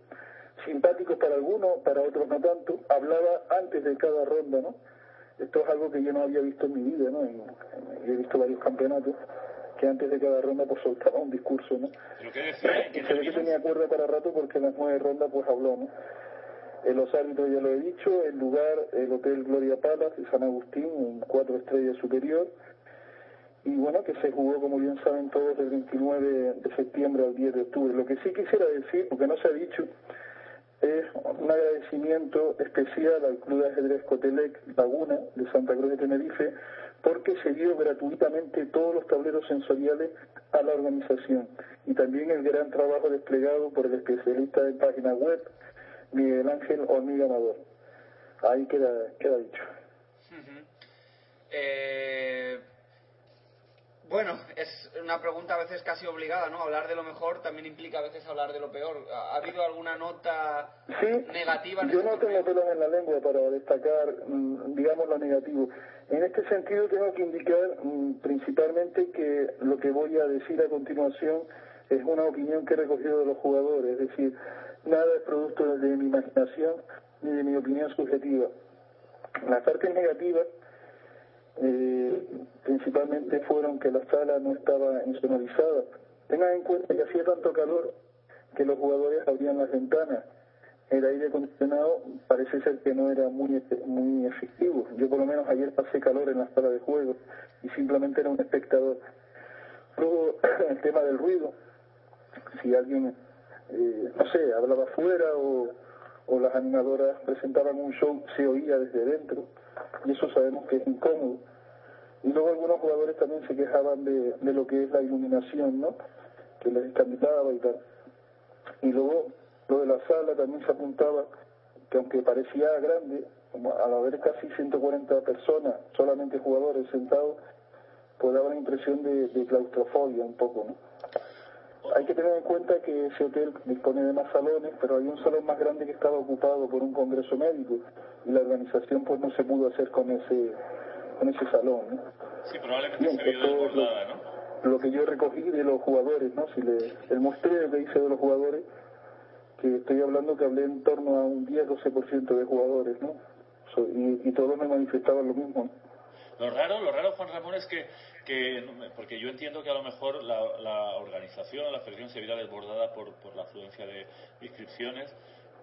simpático para algunos, para otros no tanto, hablaba antes de cada ronda, ¿no? Esto es algo que yo no había visto en mi vida, ¿no? En- en- he visto varios campeonatos, que antes de cada ronda pues soltaba un discurso, ¿no? ¿Pero qué decía? Se ve que tenía cuerda para rato porque en las nueve rondas pues habló, ¿no? En los árbitros ya lo he dicho, el lugar, el Hotel Gloria Palace de San Agustín, un cuatro estrellas superior, y bueno, que se jugó, como bien saben todos, del 29 de septiembre al 10 de octubre. Lo que sí quisiera decir, porque no se ha dicho, es un agradecimiento especial al Club de Ajedrez Cotelec Laguna de Santa Cruz de Tenerife, porque se dio gratuitamente todos los tableros sensoriales a la organización y también el gran trabajo desplegado por el especialista de página web, Miguel Ángel Hormiga Amador. Ahí queda, queda dicho. Eh, bueno, es una pregunta a veces casi obligada, ¿no? Hablar de lo mejor también implica a veces hablar de lo peor. ¿Ha habido alguna nota Sí, negativa? en yo este no tengo pelos en la lengua para destacar, mm, digamos, lo negativo. En este sentido tengo que indicar mm, principalmente que lo que voy a decir a continuación es una opinión que he recogido de los jugadores, es decir, nada es producto de mi imaginación ni de mi opinión subjetiva. Las partes negativas eh, principalmente fueron que la sala no estaba insonorizada. Tengan en cuenta que hacía tanto calor que los jugadores abrían las ventanas. El aire acondicionado parece ser que no era muy muy efectivo. Yo por lo menos ayer pasé calor en la sala de juego y simplemente era un espectador. Luego el tema del ruido. Si alguien, eh, no sé, hablaba afuera o, o las animadoras presentaban un show, se oía desde dentro y eso sabemos que es incómodo. Y luego algunos jugadores también se quejaban de, de lo que es la iluminación, ¿no? Que les escandalizaba y tal. Y luego lo de la sala también se apuntaba que aunque parecía grande, al haber casi 140 personas, solamente jugadores sentados, pues daba la impresión de, de claustrofobia un poco, ¿no? Hay que tener en cuenta que ese hotel dispone de más salones, pero hay un salón más grande que estaba ocupado por un congreso médico y la organización pues no se pudo hacer con ese con ese salón. ¿no? Sí, probablemente Bien, se vio desbordada, ¿no? lo que yo recogí de los jugadores, ¿no? Si le, el muestreo que hice de los jugadores, que estoy hablando que hablé en torno a un 10-12% de jugadores, ¿no? So- y, y todos me manifestaban lo mismo. ¿no? Lo raro, lo raro, Juan Ramón, es que, que porque yo entiendo que a lo mejor la, la organización, la federación se viera desbordada por, por la afluencia de inscripciones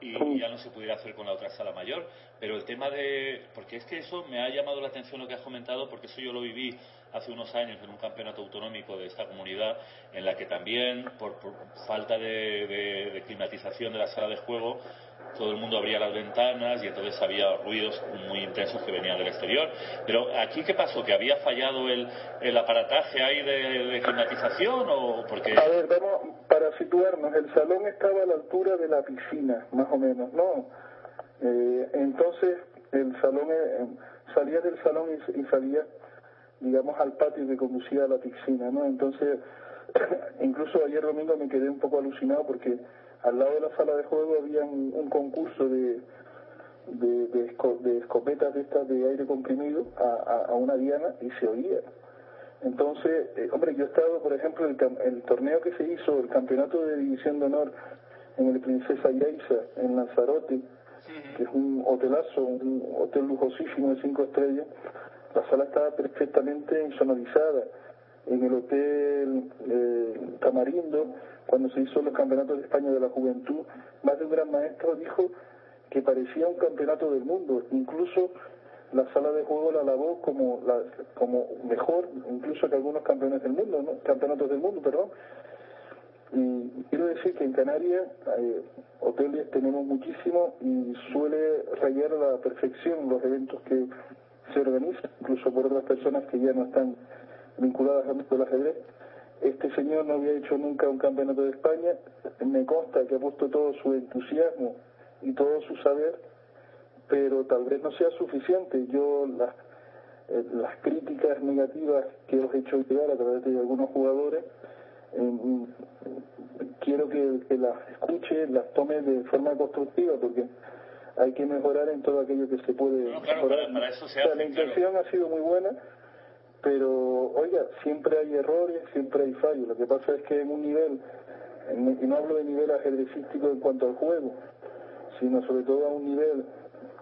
y ya no se pudiera hacer con la otra sala mayor. Pero el tema de. Porque es que eso me ha llamado la atención lo que has comentado, porque eso yo lo viví hace unos años en un campeonato autonómico de esta comunidad, en la que también, por, por falta de, de- de climatización de la sala de juego, todo el mundo abría las ventanas y entonces había ruidos muy intensos que venían del exterior. Pero aquí, ¿qué pasó? ¿Que había fallado el, el aparataje ahí de, climatización o porque.? A ver, vamos, para situarnos, el salón estaba a la altura de la piscina, más o menos, ¿no? Eh, entonces, el salón, eh, salía del salón y, y salía, digamos, al patio que conducía a la piscina, ¿no? Entonces, incluso ayer domingo me quedé un poco alucinado porque al lado de la sala de juego había un, un concurso de, de, de, esco- de escopetas de estas de aire comprimido a, a, a una diana y se oía. Entonces, eh, hombre, yo he estado, por ejemplo, el, el torneo que se hizo, el campeonato de división de honor en el Princesa Yaiza, en Lanzarote, que es un hotelazo, un hotel lujosísimo de cinco estrellas, la sala estaba perfectamente insonorizada. En el hotel eh, Tamarindo, cuando se hizo los campeonatos de España de la juventud, más de un gran maestro dijo que parecía un campeonato del mundo. Incluso la sala de juego la alabó como, la, como mejor, incluso que algunos campeones del mundo, ¿no? campeonatos del mundo, perdón. Y quiero decir que en Canarias eh, hoteles tenemos muchísimo y suele rayar a la perfección los eventos que se organizan, incluso por otras personas que ya no están vinculadas al mundo del ajedrez. Este señor no había hecho nunca un campeonato de España, me consta que ha puesto todo su entusiasmo y todo su saber, pero tal vez no sea suficiente. Yo las, eh, las críticas negativas que os he hecho llegar a través de algunos jugadores, eh, quiero que, que las escuche, las tome de forma constructiva, porque hay que mejorar en todo aquello que se puede No, claro, mejorar. para- para eso se O sea, hace, la intención ha sido muy buena, pero oiga, siempre hay errores, siempre hay fallos. Lo que pasa es que en un nivel, y no hablo de nivel ajedrecístico en cuanto al juego, sino sobre todo a un nivel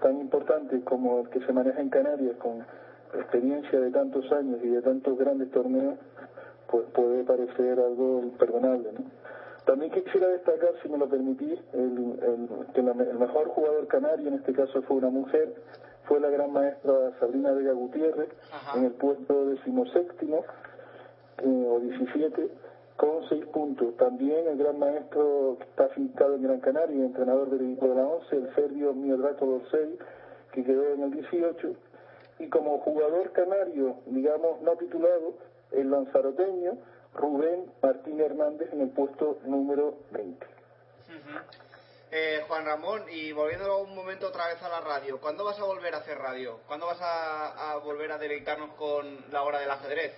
tan importante como el que se maneja en Canarias, con experiencia de tantos años y de tantos grandes torneos, pues puede parecer algo imperdonable, ¿no? También quisiera destacar, si me lo permitís, el, el, que la, el mejor jugador canario, en este caso fue una mujer, fue la gran maestra Sabrina Vega Gutiérrez, Ajá. en el puesto decimoséptimo eh, o 17, con seis puntos. También el gran maestro que está afincado en Gran Canaria, entrenador del equipo de la 11, el serbio Miodrato Dorsey, que quedó en el 18. Y como jugador canario, digamos, no titulado, el lanzaroteño Rubén Martín Hernández en el puesto número 20. Ujú. Eh, Juan Ramón, y volviendo un momento otra vez a la radio, ¿cuándo vas a volver a hacer radio? ¿Cuándo vas a, volver a deleitarnos con la hora del ajedrez?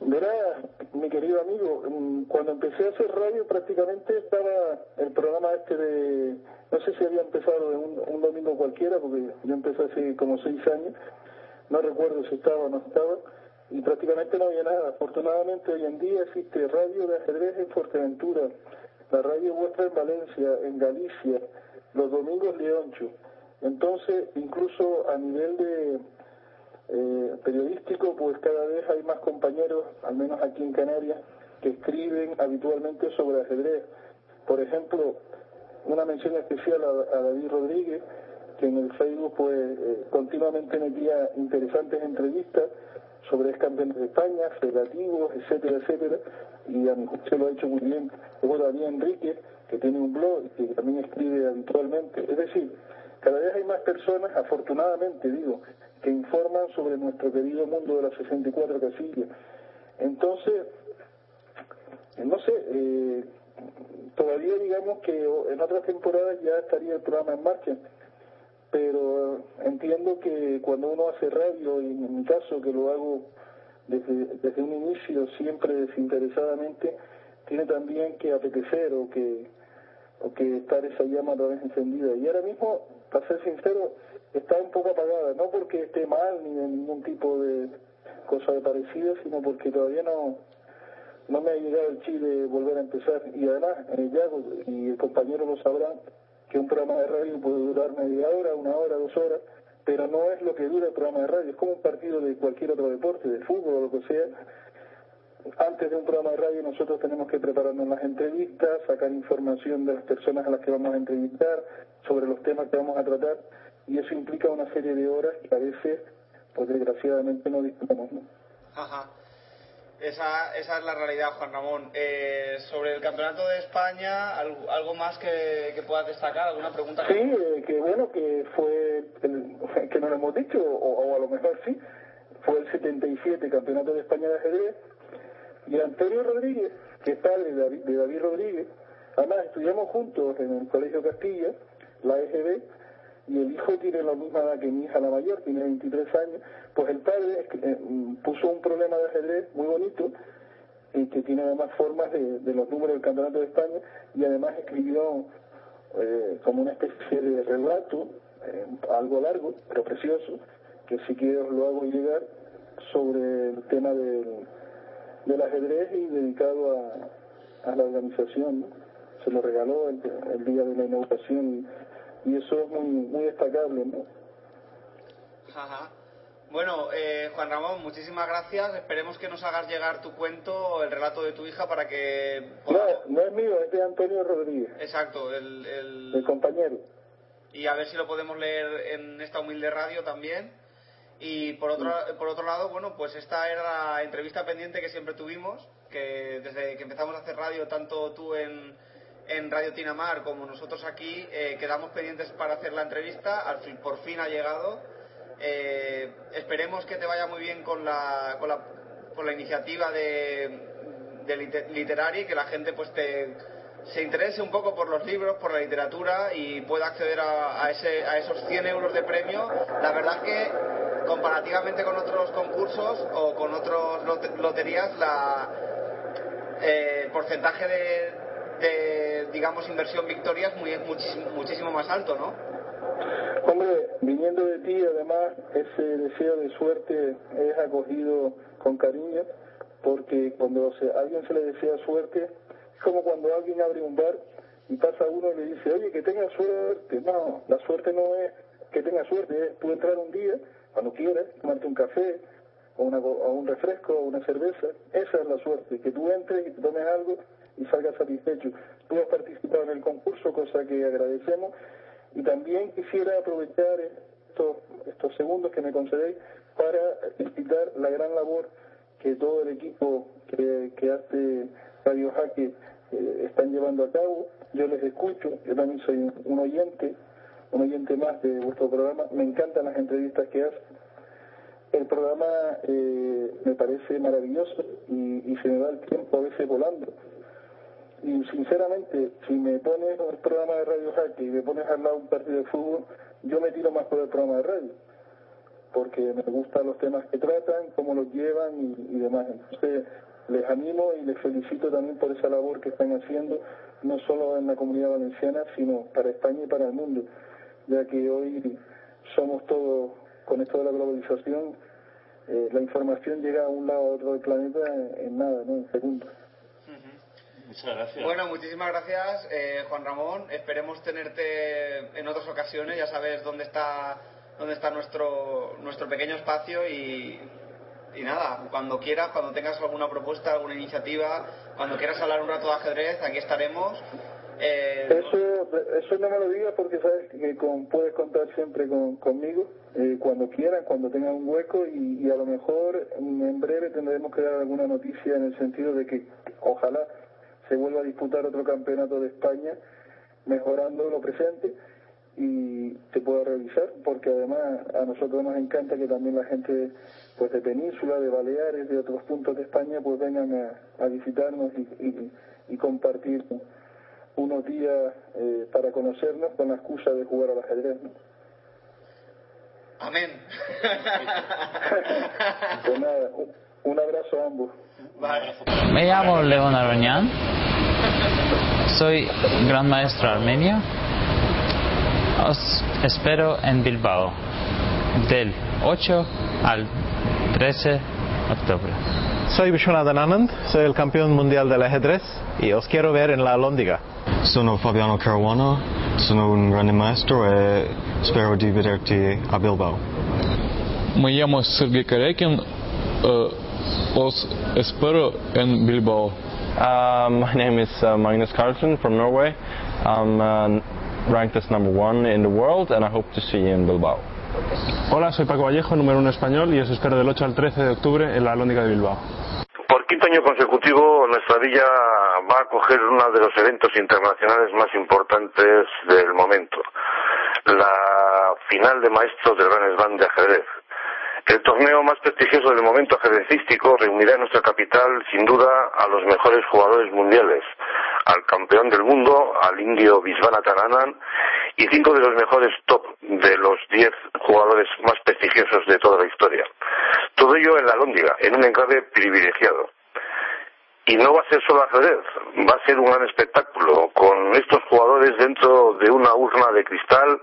Verá, mi querido amigo, mm, cuando empecé a hacer radio prácticamente estaba el programa este de, no sé si había empezado de un, un domingo cualquiera, porque yo empecé hace como seis años, no recuerdo si estaba o no estaba, y prácticamente no había nada. Afortunadamente hoy en día existe radio de ajedrez en Fuerteventura, la radio vuestra en Valencia, en Galicia, los domingos Leoncho. Entonces, incluso a nivel de eh, periodístico, pues cada vez hay más compañeros, al menos aquí en Canarias, que escriben habitualmente sobre ajedrez. Por ejemplo, una mención especial a, David Rodríguez, que en el Facebook pues eh, continuamente metía interesantes entrevistas sobre campeones de España, federativos, etcétera, etcétera, y a mi juicio lo ha hecho muy bien. Luego David Enrique, que tiene un blog y que también escribe habitualmente. Es decir, cada vez hay más personas, afortunadamente digo, que informan sobre nuestro querido mundo de las 64 casillas. Entonces, no sé, eh, todavía digamos que en otras temporadas ya estaría el programa en marcha, pero entiendo que cuando uno hace radio, y en mi caso que lo hago desde, desde un inicio siempre desinteresadamente, tiene también que apetecer o que, o que estar esa llama otra vez encendida. Y ahora mismo, para ser sincero, está un poco apagada, no porque esté mal ni de ningún tipo de cosa de parecida, sino porque todavía no, no me ha llegado el chile volver a empezar. Y además, eh, Yago y el compañero lo sabrán, que un programa de radio puede durar media hora, una hora, dos horas, pero no es lo que dura el programa de radio, es como un partido de cualquier otro deporte, de fútbol o lo que sea. Antes de un programa de radio nosotros tenemos que prepararnos las entrevistas, sacar información de las personas a las que vamos a entrevistar, sobre los temas que vamos a tratar, y eso implica una serie de horas que a veces, pues desgraciadamente no. ¿no? Ajá. Esa, esa es la realidad, Juan Ramón. Eh, sobre el Campeonato de España, ¿algo, más que, que puedas destacar? ¿Alguna pregunta? Sí, eh, que bueno, que fue, que no lo hemos dicho, o, o, a lo mejor sí, fue el 77 Campeonato de España de ajedrez, y Antonio Rodríguez, que es padre de David, de David Rodríguez, además estudiamos juntos en el Colegio Castilla, la EGB, y el hijo tiene la misma edad que mi hija la mayor, tiene 23 años, pues el padre eh, puso un problema de ajedrez muy bonito, y que tiene además formas de, los números del Campeonato de España, y además escribió eh, como una especie de relato, eh, algo largo, pero precioso, que si quiero lo hago llegar, sobre el tema del, del ajedrez y dedicado a, a la organización. Se lo regaló el, el día de la inauguración y eso es muy, muy destacable, ¿no? Ajá. Bueno, eh, Juan Ramón, muchísimas gracias. Esperemos que nos hagas llegar tu cuento, el relato de tu hija, para que... No, no es mío, es de Antonio Rodríguez. Exacto, el, el... el compañero. Y a ver si lo podemos leer en esta humilde radio también. Y por otro, por otro lado, bueno, pues esta era la entrevista pendiente que siempre tuvimos, que desde que empezamos a hacer radio, tanto tú en, en Radio Tinamar como nosotros aquí, eh, quedamos pendientes para hacer la entrevista, al fin, por fin ha llegado. Eh, esperemos que te vaya muy bien con la, con la, con la iniciativa de, de literaria y que la gente pues te, se interese un poco por los libros, por la literatura y pueda acceder a, ese, a esos 100 euros de premio. La verdad que comparativamente con otros concursos o con otras lot loterías, la, eh, el porcentaje de, de, digamos, inversión victoria es muy, muchísimo, muchísimo más alto, ¿no? Hombre, viniendo de ti, además, ese deseo de suerte es acogido con cariño, porque cuando se, a alguien se le desea suerte, es como cuando alguien abre un bar y pasa uno y le dice, oye, que tenga suerte. No, la suerte no es que tenga suerte, es tú entrar un día, cuando quieras, tomarte un café, o, una, o un refresco o una cerveza. Esa es la suerte, que tú entres y te tomes algo y salgas satisfecho. Tú has participado en el concurso, cosa que agradecemos, y también quisiera aprovechar estos, segundos que me concedéis para felicitar la gran labor que todo el equipo que, hace Radio Jaque eh, están llevando a cabo. Yo les escucho, yo también soy un, un oyente, un oyente más de vuestro programa. Me encantan las entrevistas que hacen. El programa eh, me parece maravilloso y, y se me va el tiempo a veces volando. Y sinceramente, si me pones el programa de Radio Jaque y me pones al lado un partido de fútbol, yo me tiro más por el programa de radio porque me gustan los temas que tratan, cómo los llevan y, demás. Entonces, les animo y les felicito también por esa labor que están haciendo, no solo en la comunidad valenciana, sino para España y para el mundo, ya que hoy somos todos, con esto de la globalización, eh, la información llega a un lado a otro del planeta en, en nada, ¿no? en segundos. Muchas gracias. Bueno, muchísimas gracias, eh, Juan Ramón. Esperemos tenerte en otras ocasiones. Ya sabes dónde está dónde está nuestro nuestro pequeño espacio y, y nada, cuando quieras, cuando tengas alguna propuesta, alguna iniciativa, cuando quieras hablar un rato de ajedrez, aquí estaremos. Eh, Eso, eso no me lo digas porque sabes que con- puedes contar siempre con, conmigo, eh, cuando quieras, cuando tengas un hueco y, y a lo mejor en breve tendremos que dar alguna noticia en el sentido de que ojalá se vuelva a disputar otro campeonato de España mejorando lo presente y se pueda realizar porque además a nosotros nos encanta que también la gente pues de Península, de Baleares, de otros puntos de España pues vengan a, a visitarnos y, y- y compartir unos días eh, para conocernos con la excusa de jugar al ajedrez. ¿no? Amén. Pues nada, un, un abrazo a ambos. Vale. Me llamo León Arañán. Soy gran maestro armenio. Os espero en Bilbao del 8 al 13 de octubre. Soy Vishwanathan Anand, soy el campeón mundial del ajedrez y os quiero ver en la Lóndiga. Sono Fabiano Caruana, sono un grande maestro e spero di vederti a Bilbao. Me llamo Sergei Karekin. eh, os espero en Bilbao. Uh, my name is uh, Magnus Carlsen from Norway. I'm uh, ranked as number one in the world and I hope to see you in Bilbao. Hola, soy Paco Vallejo, número uno español, y os espero del 8 al 13 de octubre en la Lóndiga de Bilbao. Por quinto año consecutivo, nuestra villa va a acoger uno de los eventos internacionales más importantes del momento, la final de maestros del Gran Slam de ajedrez. El torneo más prestigioso del momento ajedrecístico reunirá en nuestra capital, sin duda, a los mejores jugadores mundiales, al campeón del mundo, al indio Viswanathan Anand, y cinco de los mejores top de los diez jugadores más prestigiosos de toda la historia. Todo ello en la Lóndiga, en un enclave privilegiado. Y no va a ser solo ajedrez, va a ser un gran espectáculo con estos jugadores dentro de una urna de cristal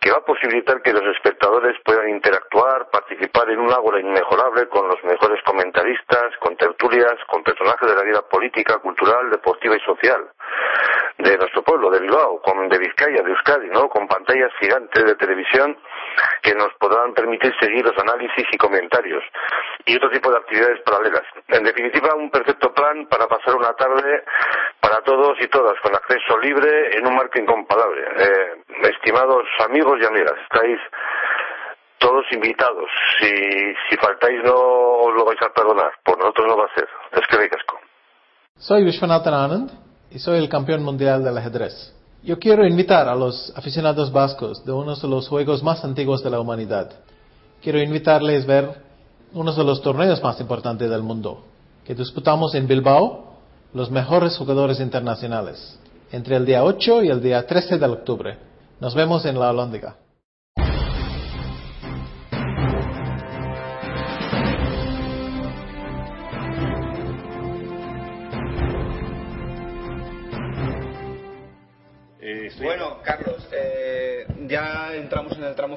que va a posibilitar que los espectadores puedan interactuar, participar en un ágora inmejorable con los mejores comentaristas, con tertulias, con personajes de la vida política, cultural, deportiva y social de nuestro pueblo, de Bilbao, con de Vizcaya, de Euskadi, ¿no? Con pantallas gigantes de televisión que nos podrán permitir seguir los análisis y comentarios y otro tipo de actividades paralelas. En definitiva, un perfecto plan para pasar una tarde para todos y todas con acceso libre en un marco incomparable. Eh, estimados amigos y amigas, estáis todos invitados. Si, si faltáis no os lo vais a perdonar, por nosotros no va a ser. Es que ricasco. Soy Vishwanathan Anand y soy el campeón mundial del ajedrez. Yo quiero invitar a los aficionados vascos de uno de los juegos más antiguos de la humanidad. Quiero invitarles a ver uno de los torneos más importantes del mundo, que disputamos en Bilbao, los mejores jugadores internacionales, entre el día 8 y el día 13 de octubre. Nos vemos en la Olóndiga.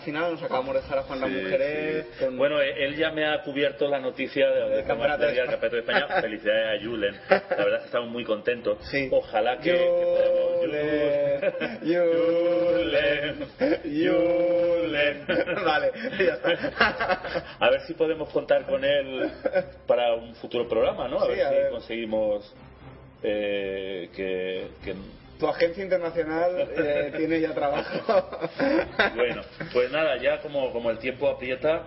Final, nos acabamos de dejar a Juan Ramón Sí, Jerez. sí. Bueno, eh, él ya me ha cubierto la noticia de- del Campeonato de de España. Campeonato de España. Felicidades a Julen. La verdad es que estamos muy contentos. Ojalá que, Julen, Julen, Julen, vale, ya está. A ver si podemos contar con él para un futuro programa, ¿no? A ver a si ver. conseguimos eh, que, que- Tu agencia internacional eh, tiene ya trabajo. Bueno, pues nada, ya como, como el tiempo aprieta,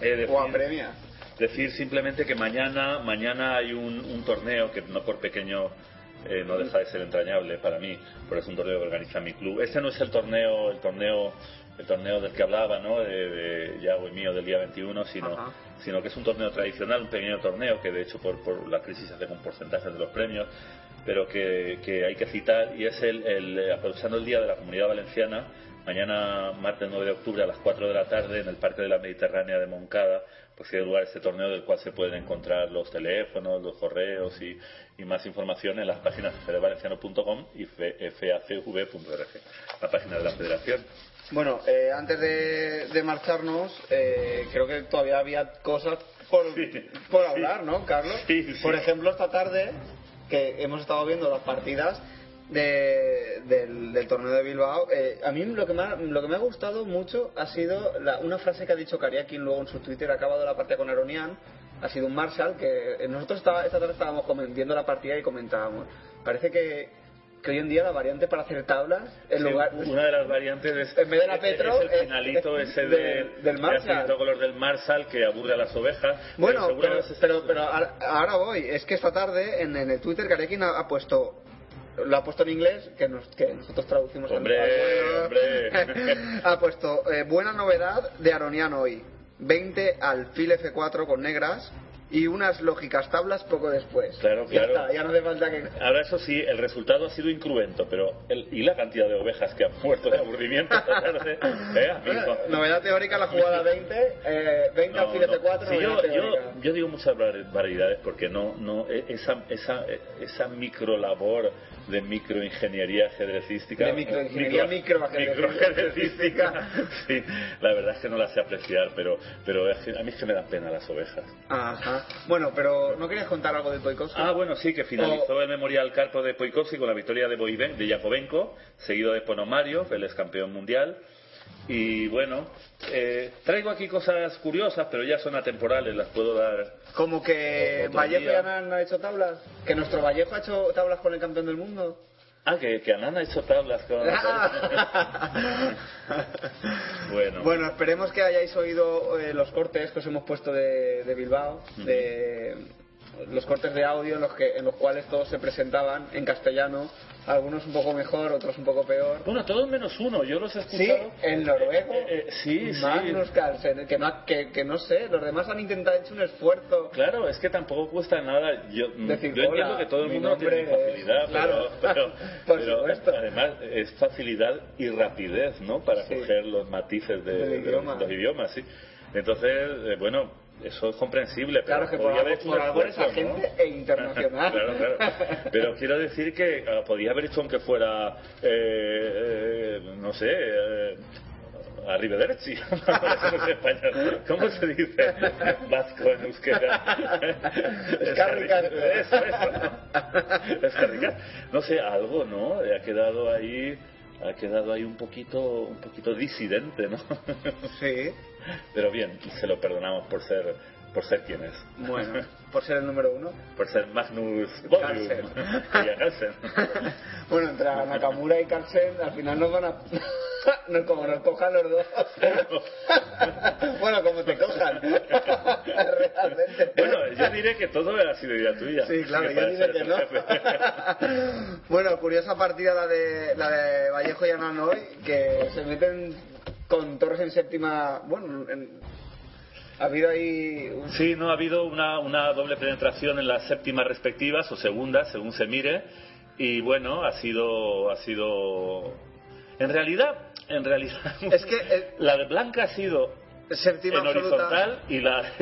eh, decir, O apremia. decir simplemente que mañana mañana hay un, un torneo que no por pequeño eh, no deja de ser entrañable para mí, porque es un torneo que organiza mi club. Este no es el torneo, el torneo, el torneo del que hablaba, ¿no? De, de Yago y mío del día 21, sino, Ajá. sino que es un torneo tradicional, un pequeño torneo que de hecho por, por la crisis hace con porcentajes de los premios, pero que, que hay que citar y es el, el, aprovechando el día de la Comunidad Valenciana, mañana martes 9 de octubre a las 4 de la tarde en el Parque de la Mediterránea de Moncada, pues tiene lugar este torneo del cual se pueden encontrar los teléfonos, los correos y, y más información en las páginas federvalenciano.com y facv.org, la página de la federación. Bueno, eh, antes de, de marcharnos, eh, creo que todavía había cosas por, por hablar, ¿no, Carlos? Por ejemplo, esta tarde, que hemos estado viendo las partidas de- del, torneo de Bilbao, eh, a mí lo que, me ha, lo que me ha gustado mucho ha sido la- una frase que ha dicho Kariakin luego en su Twitter, acabado la partida con Aronian, ha sido un Marshall, que nosotros estaba- esta tarde estábamos viendo la partida y comentábamos, parece que, que hoy en día la variante para hacer tablas, en Sí, lugar... una de las variantes es, En vez de la Petro, es el eh, finalito eh, ese de- de, del de Marshall. color del Marshall que aburre a las ovejas. Bueno, Pero pero, pero, pero ahora voy. Es que esta tarde en, en el Twitter Karekin ha, ha puesto. Lo ha puesto en inglés, que, nos, que nosotros traducimos Hombre, hombre. ha puesto eh, buena novedad de Aronian hoy. 20 alfil F4 con negras y unas lógicas tablas poco después. Claro, Ya claro. está, ya no hace falta que. Ahora eso sí, el resultado ha sido incruento, pero el, y la cantidad de ovejas que han muerto de aburrimiento ¿eh, amigo? Novedad teórica, la jugada 20, eh, 20 No, alfil no. F4, Sí, novedad yo, yo, yo digo muchas vari- variedades porque no, no e- esa, esa, esa micro labor de microingeniería ajedrecística De microingeniería microajedrecística. microajedrecística, sí, la verdad es que no la sé apreciar, pero, pero a mí es que me dan pena las ovejas. Ajá. Bueno, pero ¿no querías contar algo de Poikovsky? Ah, bueno, sí, que finalizó el memorial Carpo de Poikovsky con la victoria de, Boiven, de Yakovenko, seguido de Ponomario, el ex campeón mundial. Y bueno, eh, traigo aquí cosas curiosas, pero ya son atemporales, las puedo dar. Como que Vallejo y Anán han hecho tablas. Que nuestro Vallejo ha hecho tablas con el campeón del mundo. Ah, que, que Anán ha hecho tablas con. bueno. Bueno, esperemos que hayáis oído eh, los cortes que os hemos puesto de, de Bilbao, de los cortes de audio en los, que, en los cuales todos se presentaban en castellano, algunos un poco mejor, otros un poco peor. Bueno, todos menos uno, yo los he Sí, escuchado. el noruego, Eh, sí, sí. Magnus Carlsen, que no, que, que no sé, los demás han intentado hecho un esfuerzo. Claro, es que tampoco cuesta nada. Yo, Decir, yo entiendo que todo el mundo tiene es- facilidad, Claro, pero, pero- pero además es facilidad y rapidez, ¿no? Para Sí. coger los matices de, de idioma. los idiomas, sí. Entonces, eh, bueno, eso es comprensible, pero Claro que podía haber hecho un esfuerzo, ¿no? agente e internacional. claro, claro. Pero quiero decir que ah, podía haber hecho aunque fuera, eh, eh, no sé, eh, Arrivederci. ¿Cómo se, dice vasco en euskera? Eso, eso. Escarricas. No sé, algo, ¿no? Ha quedado ahí ha quedado ahí un poquito un poquito disidente, ¿no? Sí. Pero bien, se lo perdonamos por ser por ser quien es. Bueno, por ser el número uno. Por ser Magnus. Carlsen. Bueno, entre Nakamura y Carlsen al final nos van a... no, como nos cojan los dos. bueno, como te cojan. Realmente. Bueno, yo diré que todo ha sido idea tuya. Sí, claro, yo diré que no. bueno, curiosa partida la de, la de Vallejo y Anán hoy, que se meten con Torres en séptima... Bueno, en- ha habido ahí... un- Sí, no ha habido una, una doble penetración en las séptimas respectivas o segundas, según se mire, y bueno, ha sido, ha sido, en realidad, en realidad, Es que eh, la de blanca ha sido séptima en absoluta... horizontal y la,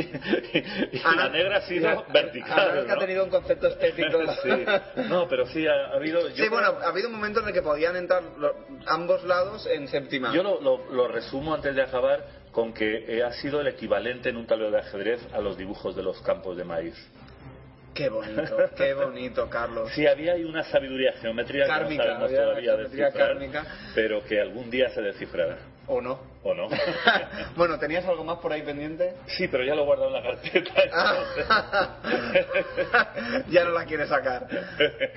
y la Ana- negra ha sido vertical. Ana es que ha ¿no? tenido un concepto estético. Sí. No, pero sí ha, ha habido. yo Sí, creo- bueno, ha habido un momento en el que podían entrar ambos lados en séptima. Yo lo, lo- lo resumo antes de acabar con que eh, ha sido el equivalente en un tablero de ajedrez a los dibujos de los campos de maíz. Qué bonito, qué bonito, Carlos. Sí, había ahí una sabiduría geométrica Kármica, que no sabemos todavía geometría kármica. pero que algún día se descifrará. ¿O no? ¿O no? bueno, ¿tenías algo más por ahí pendiente? Sí, pero ya lo he guardado en la carpeta. ya no la quiere sacar.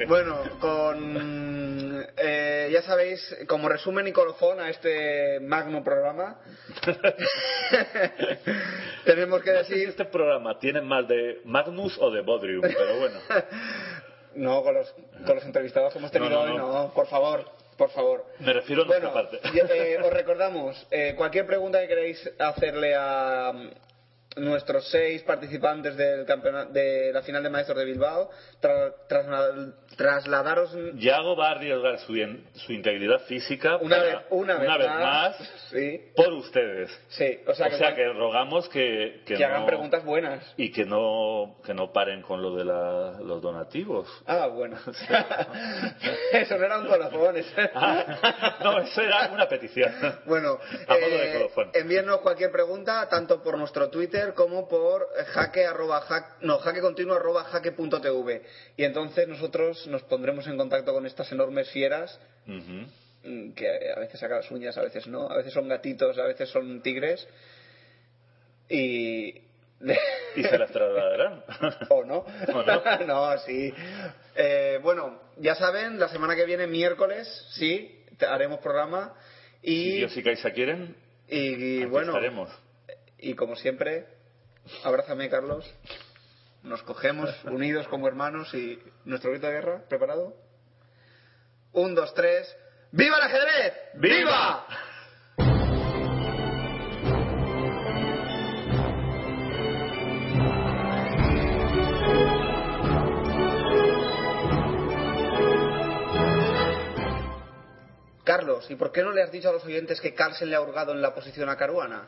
Bueno, con eh, ya sabéis, como resumen y colofón a este magno programa, tenemos que No sé si decir este programa tiene más de Magnus o de Bodrium, pero bueno. no con los con los entrevistados que hemos tenido No, no, hoy, no, por favor, por favor. Me refiero a Bueno, nuestra parte. eh, os recordamos, eh, cualquier pregunta que queréis hacerle a mm, nuestros seis participantes del campeonato de la final de maestros de Bilbao, tra- trasla- trasladaros Yago va a arriesgar su, su integridad física una para- vez, una vez vez más, más sí, por ustedes. sí, o sea, que, que rogamos que, que, que hagan no- preguntas buenas. y que no, que no paren con lo de la- los donativos. Ah, bueno. Eso no era un colofón. Ah, no, eso era una petición. Bueno, A modo de eh, colofón. envíennos cualquier pregunta, tanto por nuestro Twitter como por jaque arroba jaque, no, jaque continuo arroba jaque punto tv. Y entonces nosotros nos pondremos en contacto con estas enormes fieras, que a veces sacan las uñas, a veces no, a veces son gatitos, a veces son tigres. Y... Y se las trasladarán. ¿O no? ¿O no? no, sí. Eh, bueno, ya saben, la semana que viene, miércoles, sí, haremos programa. Y, Dios y Kaisa quieren, y, bueno, estaremos. y como siempre, abrázame, Carlos. Nos cogemos unidos como hermanos y nuestro grito de guerra, ¿preparado? Un, dos, tres. ¡Viva el ajedrez! ¡Viva! Carlos, ¿y por qué no le has dicho a los oyentes que Carlsen le ha hurgado en la posición a Caruana?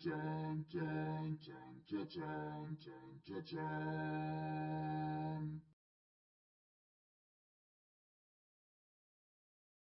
chang chang chang chang chang chang chang chang